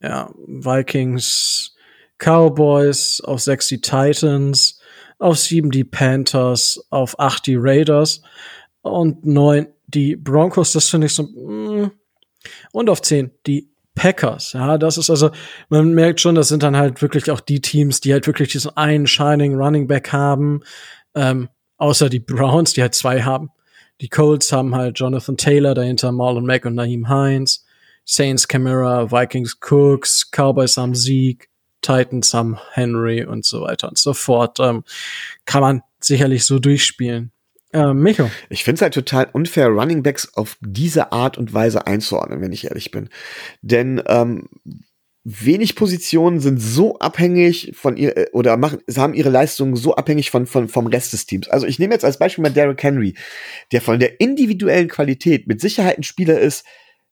ja, Vikings, Cowboys, auf sechs die Titans, auf sieben die Panthers, auf acht die Raiders und neun die Broncos, das finde ich so, mm, und auf zehn die Packers. Ja, das ist also, man merkt schon, das sind dann halt wirklich auch die Teams, die halt wirklich diesen einen Shining Running Back haben. Ähm, Außer die Browns, die halt zwei haben. Die Colts haben halt Jonathan Taylor, dahinter Marlon Mack und Naheem Hines. Saints Camara, Vikings Cooks, Cowboys haben Sieg, Titans haben Henry und so weiter und so fort. Ähm, kann man sicherlich so durchspielen. Ähm, Micho. Ich finde es halt total unfair, Running Backs auf diese Art und Weise einzuordnen, wenn ich ehrlich bin. Denn ähm, wenig Positionen sind so abhängig von ihr äh, oder machen, haben ihre Leistungen so abhängig von, von, vom Rest des Teams. Also ich nehme jetzt als Beispiel mal Derrick Henry, der von der individuellen Qualität mit Sicherheit ein Spieler ist,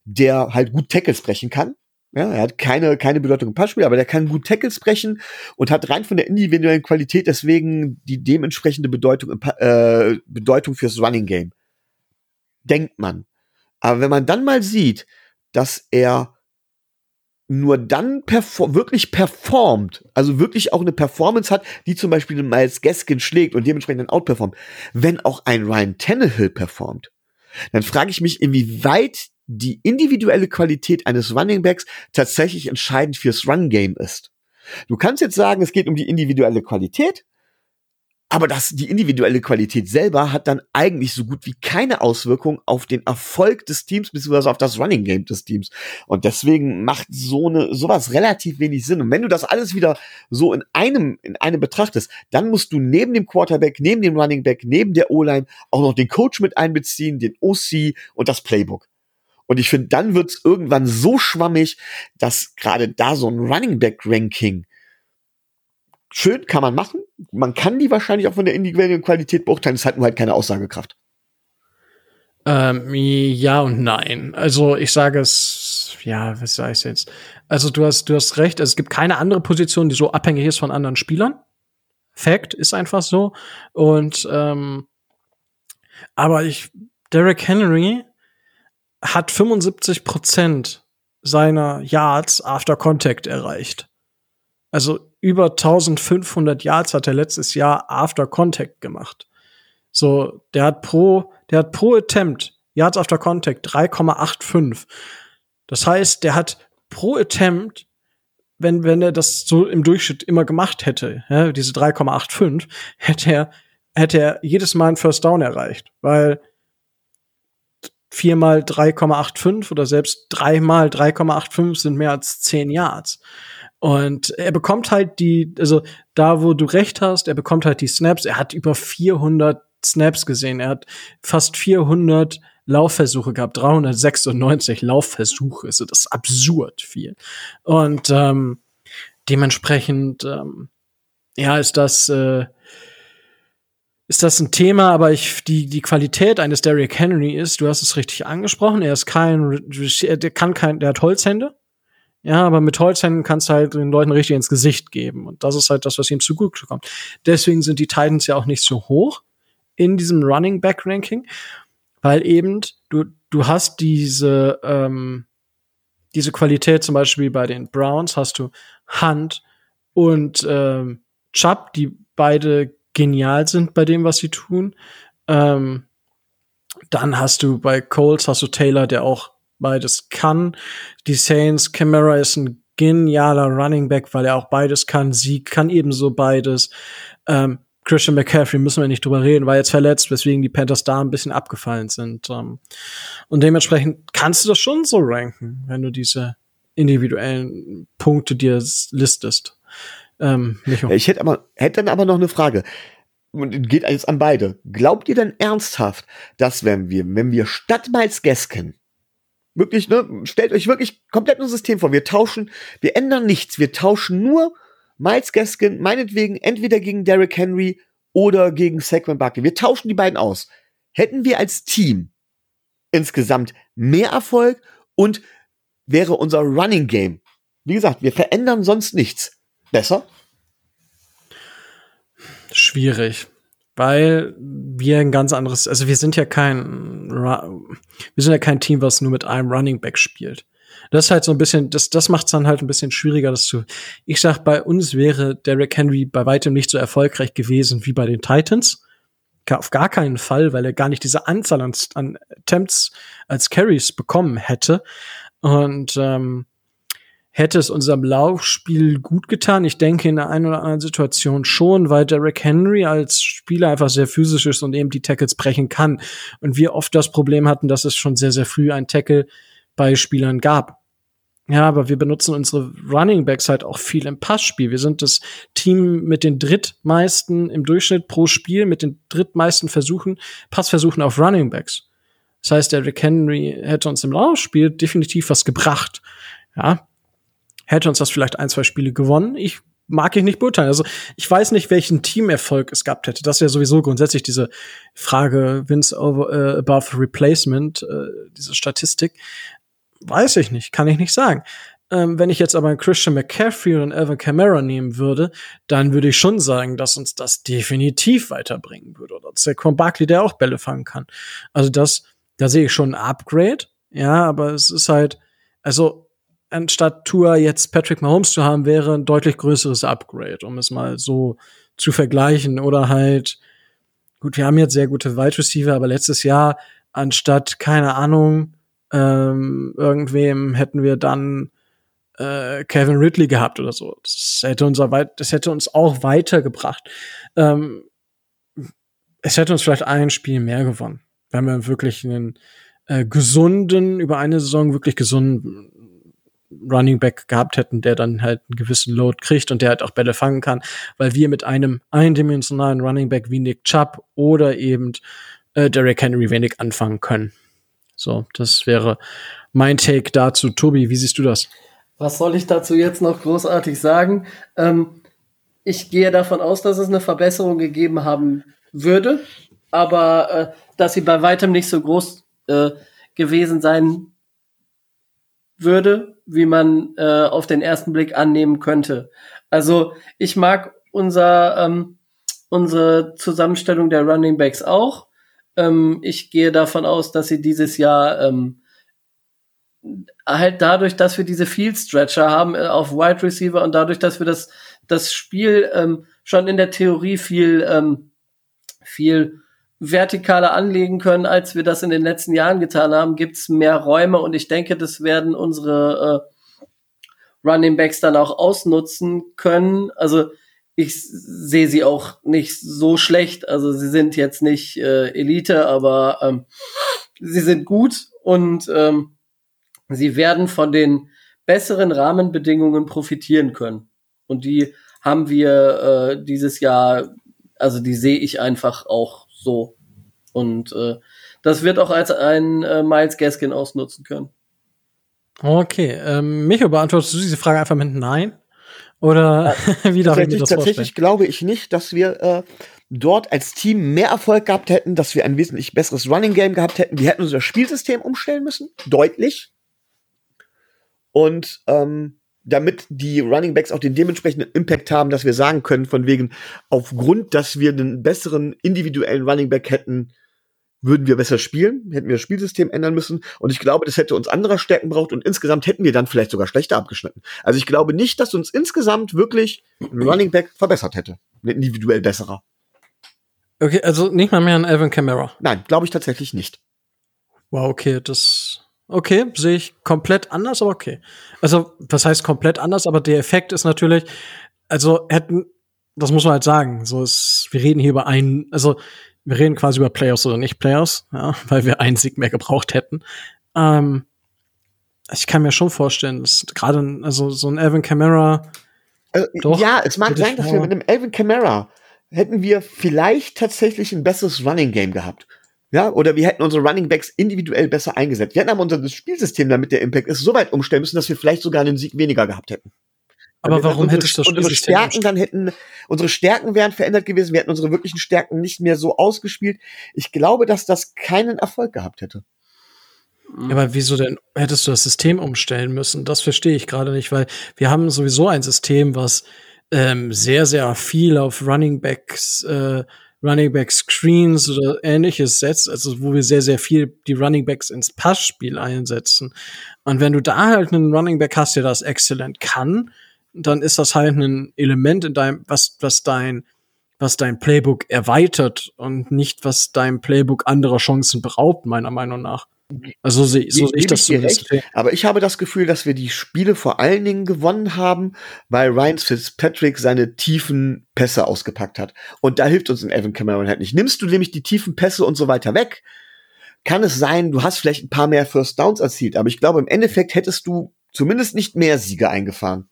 der halt gut Tackles brechen kann. Ja, er hat keine, keine Bedeutung im Passspiel, aber der kann gut Tackles brechen und hat rein von der individuellen Qualität deswegen die dementsprechende Bedeutung, äh, Bedeutung fürs Running Game. Denkt man. Aber wenn man dann mal sieht, dass er nur dann perform wirklich performt, also wirklich auch eine Performance hat, die zum Beispiel den Miles Gaskin schlägt und dementsprechend dann outperformt, wenn auch ein Ryan Tannehill performt, dann frage ich mich, inwieweit die individuelle Qualität eines Running Backs tatsächlich entscheidend fürs Run Game ist. Du kannst jetzt sagen, es geht um die individuelle Qualität, aber das, die individuelle Qualität selber hat dann eigentlich so gut wie keine Auswirkung auf den Erfolg des Teams, beziehungsweise auf das Running Game des Teams. Und deswegen macht so eine, sowas relativ wenig Sinn. Und wenn du das alles wieder so in einem, in einem betrachtest, dann musst du neben dem Quarterback, neben dem Running Back, neben der O-Line auch noch den Coach mit einbeziehen, den OC und das Playbook. Und ich finde, dann wird's irgendwann so schwammig, dass gerade da so ein Running Back Ranking schön kann man machen. Man kann die wahrscheinlich auch von der individuellen Qualität beurteilen. Es hat nur halt keine Aussagekraft. Ähm, ja und nein. Also ich sage es, ja, was sage ich jetzt? Also du hast, du hast recht. Also es gibt keine andere Position, die so abhängig ist von anderen Spielern. Fact ist einfach so. Und ähm, aber ich, Derek Henry hat 75 Prozent seiner Yards after Contact erreicht. Also über 1500 Yards hat er letztes Jahr after Contact gemacht. So, der hat pro, der hat pro Attempt Yards after Contact 3,85. Das heißt, der hat pro Attempt, wenn, wenn er das so im Durchschnitt immer gemacht hätte, ja, diese 3,85, hätte er, hätte er jedes Mal ein First Down erreicht, weil viermal 3,85 oder selbst dreimal 3,85 sind mehr als 10 Yards. Und er bekommt halt die, also da, wo du recht hast, er bekommt halt die Snaps. Er hat über 400 Snaps gesehen. Er hat fast 400 Laufversuche gehabt, 396 Laufversuche. Also das ist absurd viel. Und ähm, dementsprechend, ähm, ja, ist das äh, ist das ein Thema, aber ich, die, die Qualität eines Derrick Henry ist, du hast es richtig angesprochen, er ist kein, der kann kein, der hat Holzhände, ja, aber mit Holzhänden kannst du halt den Leuten richtig ins Gesicht geben. Und das ist halt das, was ihm zu kommt. Deswegen sind die Titans ja auch nicht so hoch in diesem Running Back Ranking, weil eben du, du hast diese, ähm, diese Qualität zum Beispiel bei den Browns hast du Hunt und ähm, Chubb, die beide genial sind bei dem, was sie tun. Ähm, dann hast du bei Colts hast du Taylor, der auch beides kann. Die Saints, Camara ist ein genialer Running Back, weil er auch beides kann. Sie kann ebenso beides. Ähm, Christian McCaffrey müssen wir nicht drüber reden, war jetzt verletzt, weswegen die Panthers da ein bisschen abgefallen sind. Ähm, und dementsprechend kannst du das schon so ranken, wenn du diese individuellen Punkte dir listest. Ähm, ich hätte aber hätte dann aber noch eine Frage. Und geht jetzt an beide. Glaubt ihr denn ernsthaft, dass wenn wir, wenn wir statt Miles Gaskin Wirklich, ne? Stellt euch wirklich komplett ein System vor. Wir tauschen, wir ändern nichts. Wir tauschen nur Miles Gaskin, meinetwegen entweder gegen Derrick Henry oder gegen Saquon Barkley. Wir tauschen die beiden aus. Hätten wir als Team insgesamt mehr Erfolg und wäre unser Running Game, wie gesagt, wir verändern sonst nichts, besser? Schwierig weil wir ein ganz anderes, also wir sind ja kein, wir sind ja kein Team, was nur mit einem Running Back spielt. Das ist halt so ein bisschen, das, das macht es dann halt ein bisschen schwieriger, das zu. Ich sag, bei uns wäre Derrick Henry bei weitem nicht so erfolgreich gewesen wie bei den Titans. Auf gar keinen Fall, weil er gar nicht diese Anzahl an, an Attempts als Carries bekommen hätte. Und ähm, Hätte es unserem Laufspiel gut getan? Ich denke in der einen oder anderen Situation schon, weil Derrick Henry als Spieler einfach sehr physisch ist und eben die Tackles brechen kann. Und wir oft das Problem hatten, dass es schon sehr, sehr früh ein Tackle bei Spielern gab. Ja, aber wir benutzen unsere Running Backs halt auch viel im Passspiel. Wir sind das Team mit den drittmeisten im Durchschnitt pro Spiel, mit den drittmeisten Versuchen, Passversuchen auf Running Backs. Das heißt, der Rick Henry hätte uns im Laufspiel definitiv was gebracht. Ja, hätte uns das vielleicht ein, zwei Spiele gewonnen. Ich mag ich nicht beurteilen. Also ich weiß nicht, welchen Teamerfolg es gehabt hätte. Das ist ja sowieso grundsätzlich diese Frage Wins over, uh, above replacement, uh, diese Statistik. Weiß ich nicht, kann ich nicht sagen. Ähm, wenn ich jetzt aber einen Christian McCaffrey und einen Evan Kamara nehmen würde, dann würde ich schon sagen, dass uns das definitiv weiterbringen würde. Oder Saquon Barkley, der auch Bälle fangen kann. Also das, da sehe ich schon ein Upgrade. Ja, aber es ist halt, also anstatt Tour jetzt Patrick Mahomes zu haben, wäre ein deutlich größeres Upgrade, um es mal so zu vergleichen. Oder halt, gut, wir haben jetzt sehr gute Wide Receiver, aber letztes Jahr anstatt, keine Ahnung, ähm, irgendwem hätten wir dann äh, Kevin Ridley gehabt oder so. Das hätte uns, das hätte uns auch weitergebracht. Ähm, es hätte uns vielleicht ein Spiel mehr gewonnen, wenn wir wirklich einen äh, gesunden, über eine Saison wirklich gesunden Running Back gehabt hätten, der dann halt einen gewissen Load kriegt und der halt auch Bälle fangen kann, weil wir mit einem eindimensionalen Running Back wie Nick Chubb oder eben äh, Derrick Henry wenig anfangen können. So, das wäre mein Take dazu. Tobi, wie siehst du das? Was soll ich dazu jetzt noch großartig sagen? Ähm, ich gehe davon aus, dass es eine Verbesserung gegeben haben würde, aber äh, dass sie bei weitem nicht so groß äh, gewesen sein würde, wie man äh, auf den ersten Blick annehmen könnte. Also ich mag unser ähm, unsere Zusammenstellung der Running Backs auch. Ähm, ich gehe davon aus, dass sie dieses Jahr ähm, halt dadurch, dass wir diese Field Stretcher haben äh, auf Wide Receiver und dadurch, dass wir das das Spiel ähm, schon in der Theorie viel ähm, viel vertikaler anlegen können, als wir das in den letzten Jahren getan haben, gibt's mehr Räume und ich denke, das werden unsere äh, Running Backs dann auch ausnutzen können. Also ich sehe sie auch nicht so schlecht. Also sie sind jetzt nicht äh, Elite, aber ähm, sie sind gut und ähm, sie werden von den besseren Rahmenbedingungen profitieren können. Und die haben wir äh, dieses Jahr, also die sehe ich einfach auch so. Und äh, das wird auch als ein äh, Miles Gaskin ausnutzen können. Okay, ähm, Micho, beantwortest du diese Frage einfach mit Nein? Oder wie darf ich mir das Tatsächlich glaube ich nicht, dass wir äh, dort als Team mehr Erfolg gehabt hätten, dass wir ein wesentlich besseres Running Game gehabt hätten. Wir hätten unser Spielsystem umstellen müssen, deutlich. Und ähm, damit die Running Backs auch den dementsprechenden Impact haben, dass wir sagen können, von wegen, aufgrund, dass wir einen besseren individuellen Running Back hätten, würden wir besser spielen, hätten wir das Spielsystem ändern müssen. Und ich glaube, das hätte uns anderer Stärken braucht und insgesamt hätten wir dann vielleicht sogar schlechter abgeschnitten. Also ich glaube nicht, dass uns insgesamt wirklich ein Running Back verbessert hätte. Ein individuell besserer. Okay, also nicht mal mehr ein Alvin Kamara. Nein, glaube ich tatsächlich nicht. Wow, okay, das okay, sehe ich komplett anders, aber okay. Also, was heißt komplett anders, aber der Effekt ist natürlich, also hätten, das muss man halt sagen, so ist, wir reden hier über einen, also wir reden quasi über Playoffs oder nicht Playoffs, ja, weil wir einen Sieg mehr gebraucht hätten. Ähm, ich kann mir schon vorstellen, dass gerade also so ein Alvin Kamara. Also, doch, ja, es mag sein, dass wir mit einem Alvin Kamara hätten wir vielleicht tatsächlich ein besseres Running Game gehabt. Ja, oder wir hätten unsere Running Backs individuell besser eingesetzt. Wir hätten aber unser Spielsystem, damit der Impact ist, so weit umstellen müssen, dass wir vielleicht sogar einen Sieg weniger gehabt hätten. Aber warum hättest du das unsere Stärken dann hätten unsere Stärken wären verändert gewesen, wir hätten unsere wirklichen Stärken nicht mehr so ausgespielt. Ich glaube, dass das keinen Erfolg gehabt hätte. aber wieso denn hättest du das System umstellen müssen? Das verstehe ich gerade nicht, weil wir haben sowieso ein System, was ähm, sehr, sehr viel auf Running Backs, äh, Running Back Screens oder ähnliches setzt, also wo wir sehr, sehr viel die Running Backs ins Passspiel einsetzen. Und wenn du da halt einen Running Back hast, der das exzellent kann, dann ist das halt ein Element in deinem, was, was dein, was dein Playbook erweitert und nicht, was dein Playbook anderer Chancen beraubt, meiner Meinung nach. Also so sehe so seh ich das zumindest. Recht, aber ich habe das Gefühl, dass wir die Spiele vor allen Dingen gewonnen haben, weil Ryan Fitzpatrick seine tiefen Pässe ausgepackt hat. Und da hilft uns ein Evan Cameron halt nicht. Nimmst du nämlich die tiefen Pässe und so weiter weg, kann es sein, du hast vielleicht ein paar mehr First Downs erzielt, aber ich glaube, im Endeffekt hättest du zumindest nicht mehr Siege eingefahren.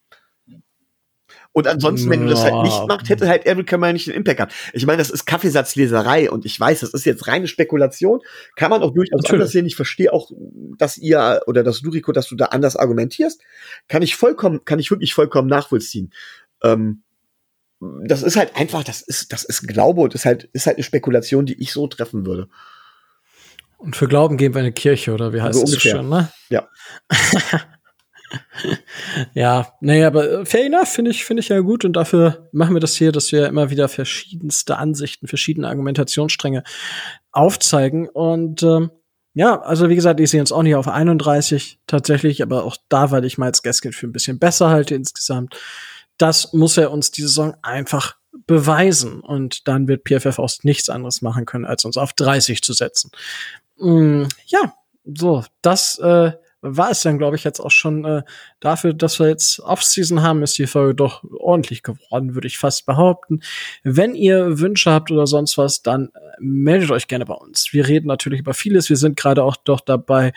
Und ansonsten, wenn du das halt nicht machst, hätte halt Eric Kamel nicht den Impact gehabt. Ich meine, das ist Kaffeesatzleserei und ich weiß, das ist jetzt reine Spekulation. Kann man auch durchaus Natürlich. anders sehen. Ich verstehe auch, dass ihr oder dass du, Rico, dass du da anders argumentierst. Kann ich vollkommen, kann ich wirklich vollkommen nachvollziehen. Ähm, das ist halt einfach, das ist, das ist Glaube und ist halt, ist halt eine Spekulation, die ich so treffen würde. Und für Glauben geben wir eine Kirche, oder wie heißt also das schon, ne? Ja. ja, nee, aber äh, fair enough finde ich, finde ich ja gut und dafür machen wir das hier, dass wir immer wieder verschiedenste Ansichten, verschiedene Argumentationsstränge aufzeigen und ähm, ja, also wie gesagt, ich sehe uns auch nicht auf 31 tatsächlich, aber auch da, weil ich Miles Gaskin für ein bisschen besser halte insgesamt, das muss er uns die Saison einfach beweisen und dann wird PFF auch nichts anderes machen können, als uns auf 30 zu setzen. Mm, ja, so, das äh, war es dann, glaube ich, jetzt auch schon äh, dafür, dass wir jetzt Off-Season haben, ist die Folge doch ordentlich geworden, würde ich fast behaupten. Wenn ihr Wünsche habt oder sonst was, dann äh, meldet euch gerne bei uns. Wir reden natürlich über vieles. Wir sind gerade auch doch dabei,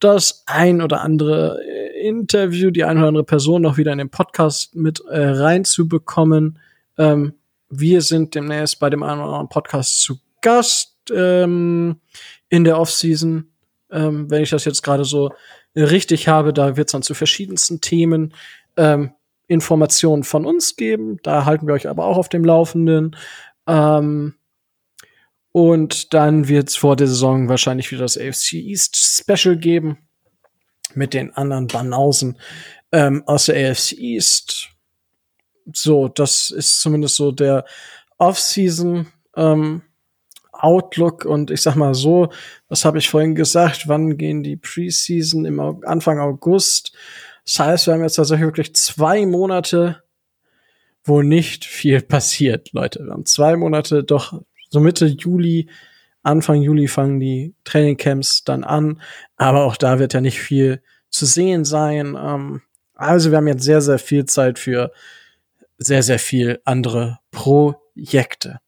das ein oder andere äh, Interview, die ein oder andere Person noch wieder in den Podcast mit äh, reinzubekommen. Ähm, wir sind demnächst bei dem einen oder anderen Podcast zu Gast ähm, in der Off-Season. Ähm, wenn ich das jetzt gerade so richtig habe. Da wird es dann zu verschiedensten Themen ähm, Informationen von uns geben. Da halten wir euch aber auch auf dem Laufenden. Ähm, und dann wird es vor der Saison wahrscheinlich wieder das AFC East Special geben mit den anderen Banausen ähm, aus der AFC East. So, das ist zumindest so der Off-Season. Ähm, Outlook und ich sag mal so, was habe ich vorhin gesagt, wann gehen die Preseason im Anfang August? Das heißt, wir haben jetzt tatsächlich wirklich zwei Monate, wo nicht viel passiert, Leute. Wir haben zwei Monate, doch so Mitte Juli, Anfang Juli fangen die Trainingcamps dann an, aber auch da wird ja nicht viel zu sehen sein. Ähm, also wir haben jetzt sehr, sehr viel Zeit für sehr, sehr viel andere Projekte.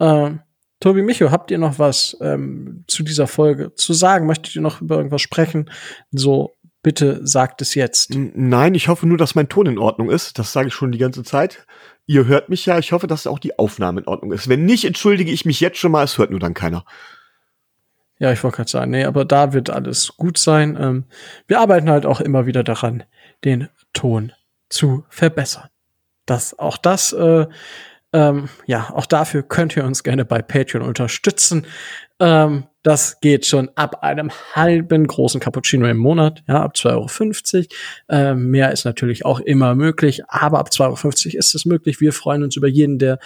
Ähm, Tobi Micho, habt ihr noch was ähm, zu dieser Folge zu sagen? Möchtet ihr noch über irgendwas sprechen? So, bitte sagt es jetzt. Nein, ich hoffe nur, dass mein Ton in Ordnung ist. Das sage ich schon die ganze Zeit. Ihr hört mich ja. Ich hoffe, dass auch die Aufnahme in Ordnung ist. Wenn nicht, entschuldige ich mich jetzt schon mal. Es hört nur dann keiner. Ja, ich wollte gerade sagen, nee, aber da wird alles gut sein. Ähm, wir arbeiten halt auch immer wieder daran, den Ton zu verbessern. Das, auch das äh, ähm, ja, auch dafür könnt ihr uns gerne bei Patreon unterstützen. Ähm, das geht schon ab einem halben großen Cappuccino im Monat, ja, ab 2,50 Euro. Ähm, mehr ist natürlich auch immer möglich, aber ab 2,50 Euro ist es möglich. Wir freuen uns über jeden, der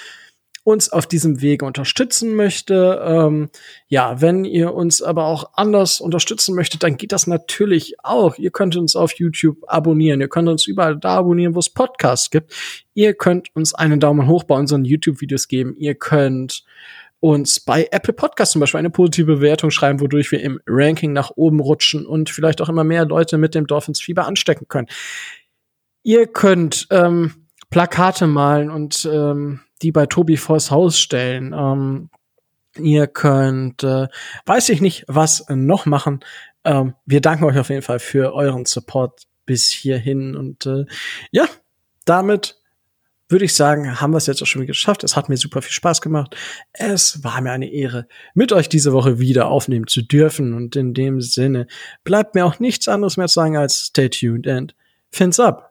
uns auf diesem Wege unterstützen möchte. Ähm, ja, wenn ihr uns aber auch anders unterstützen möchtet, dann geht das natürlich auch. Ihr könnt uns auf YouTube abonnieren. Ihr könnt uns überall da abonnieren, wo es Podcasts gibt. Ihr könnt uns einen Daumen hoch bei unseren YouTube-Videos geben. Ihr könnt uns bei Apple Podcasts zum Beispiel eine positive Bewertung schreiben, wodurch wir im Ranking nach oben rutschen und vielleicht auch immer mehr Leute mit dem Dolphins-Fieber anstecken können. Ihr könnt ähm, Plakate malen und ähm, die bei Tobi vors Haus stellen. Ähm, ihr könnt, äh, weiß ich nicht, was noch machen. Ähm, wir danken euch auf jeden Fall für euren Support bis hierhin und äh, ja, damit würde ich sagen, haben wir es jetzt auch schon geschafft. Es hat mir super viel Spaß gemacht. Es war mir eine Ehre, mit euch diese Woche wieder aufnehmen zu dürfen. Und in dem Sinne bleibt mir auch nichts anderes mehr zu sagen als stay tuned and fins up.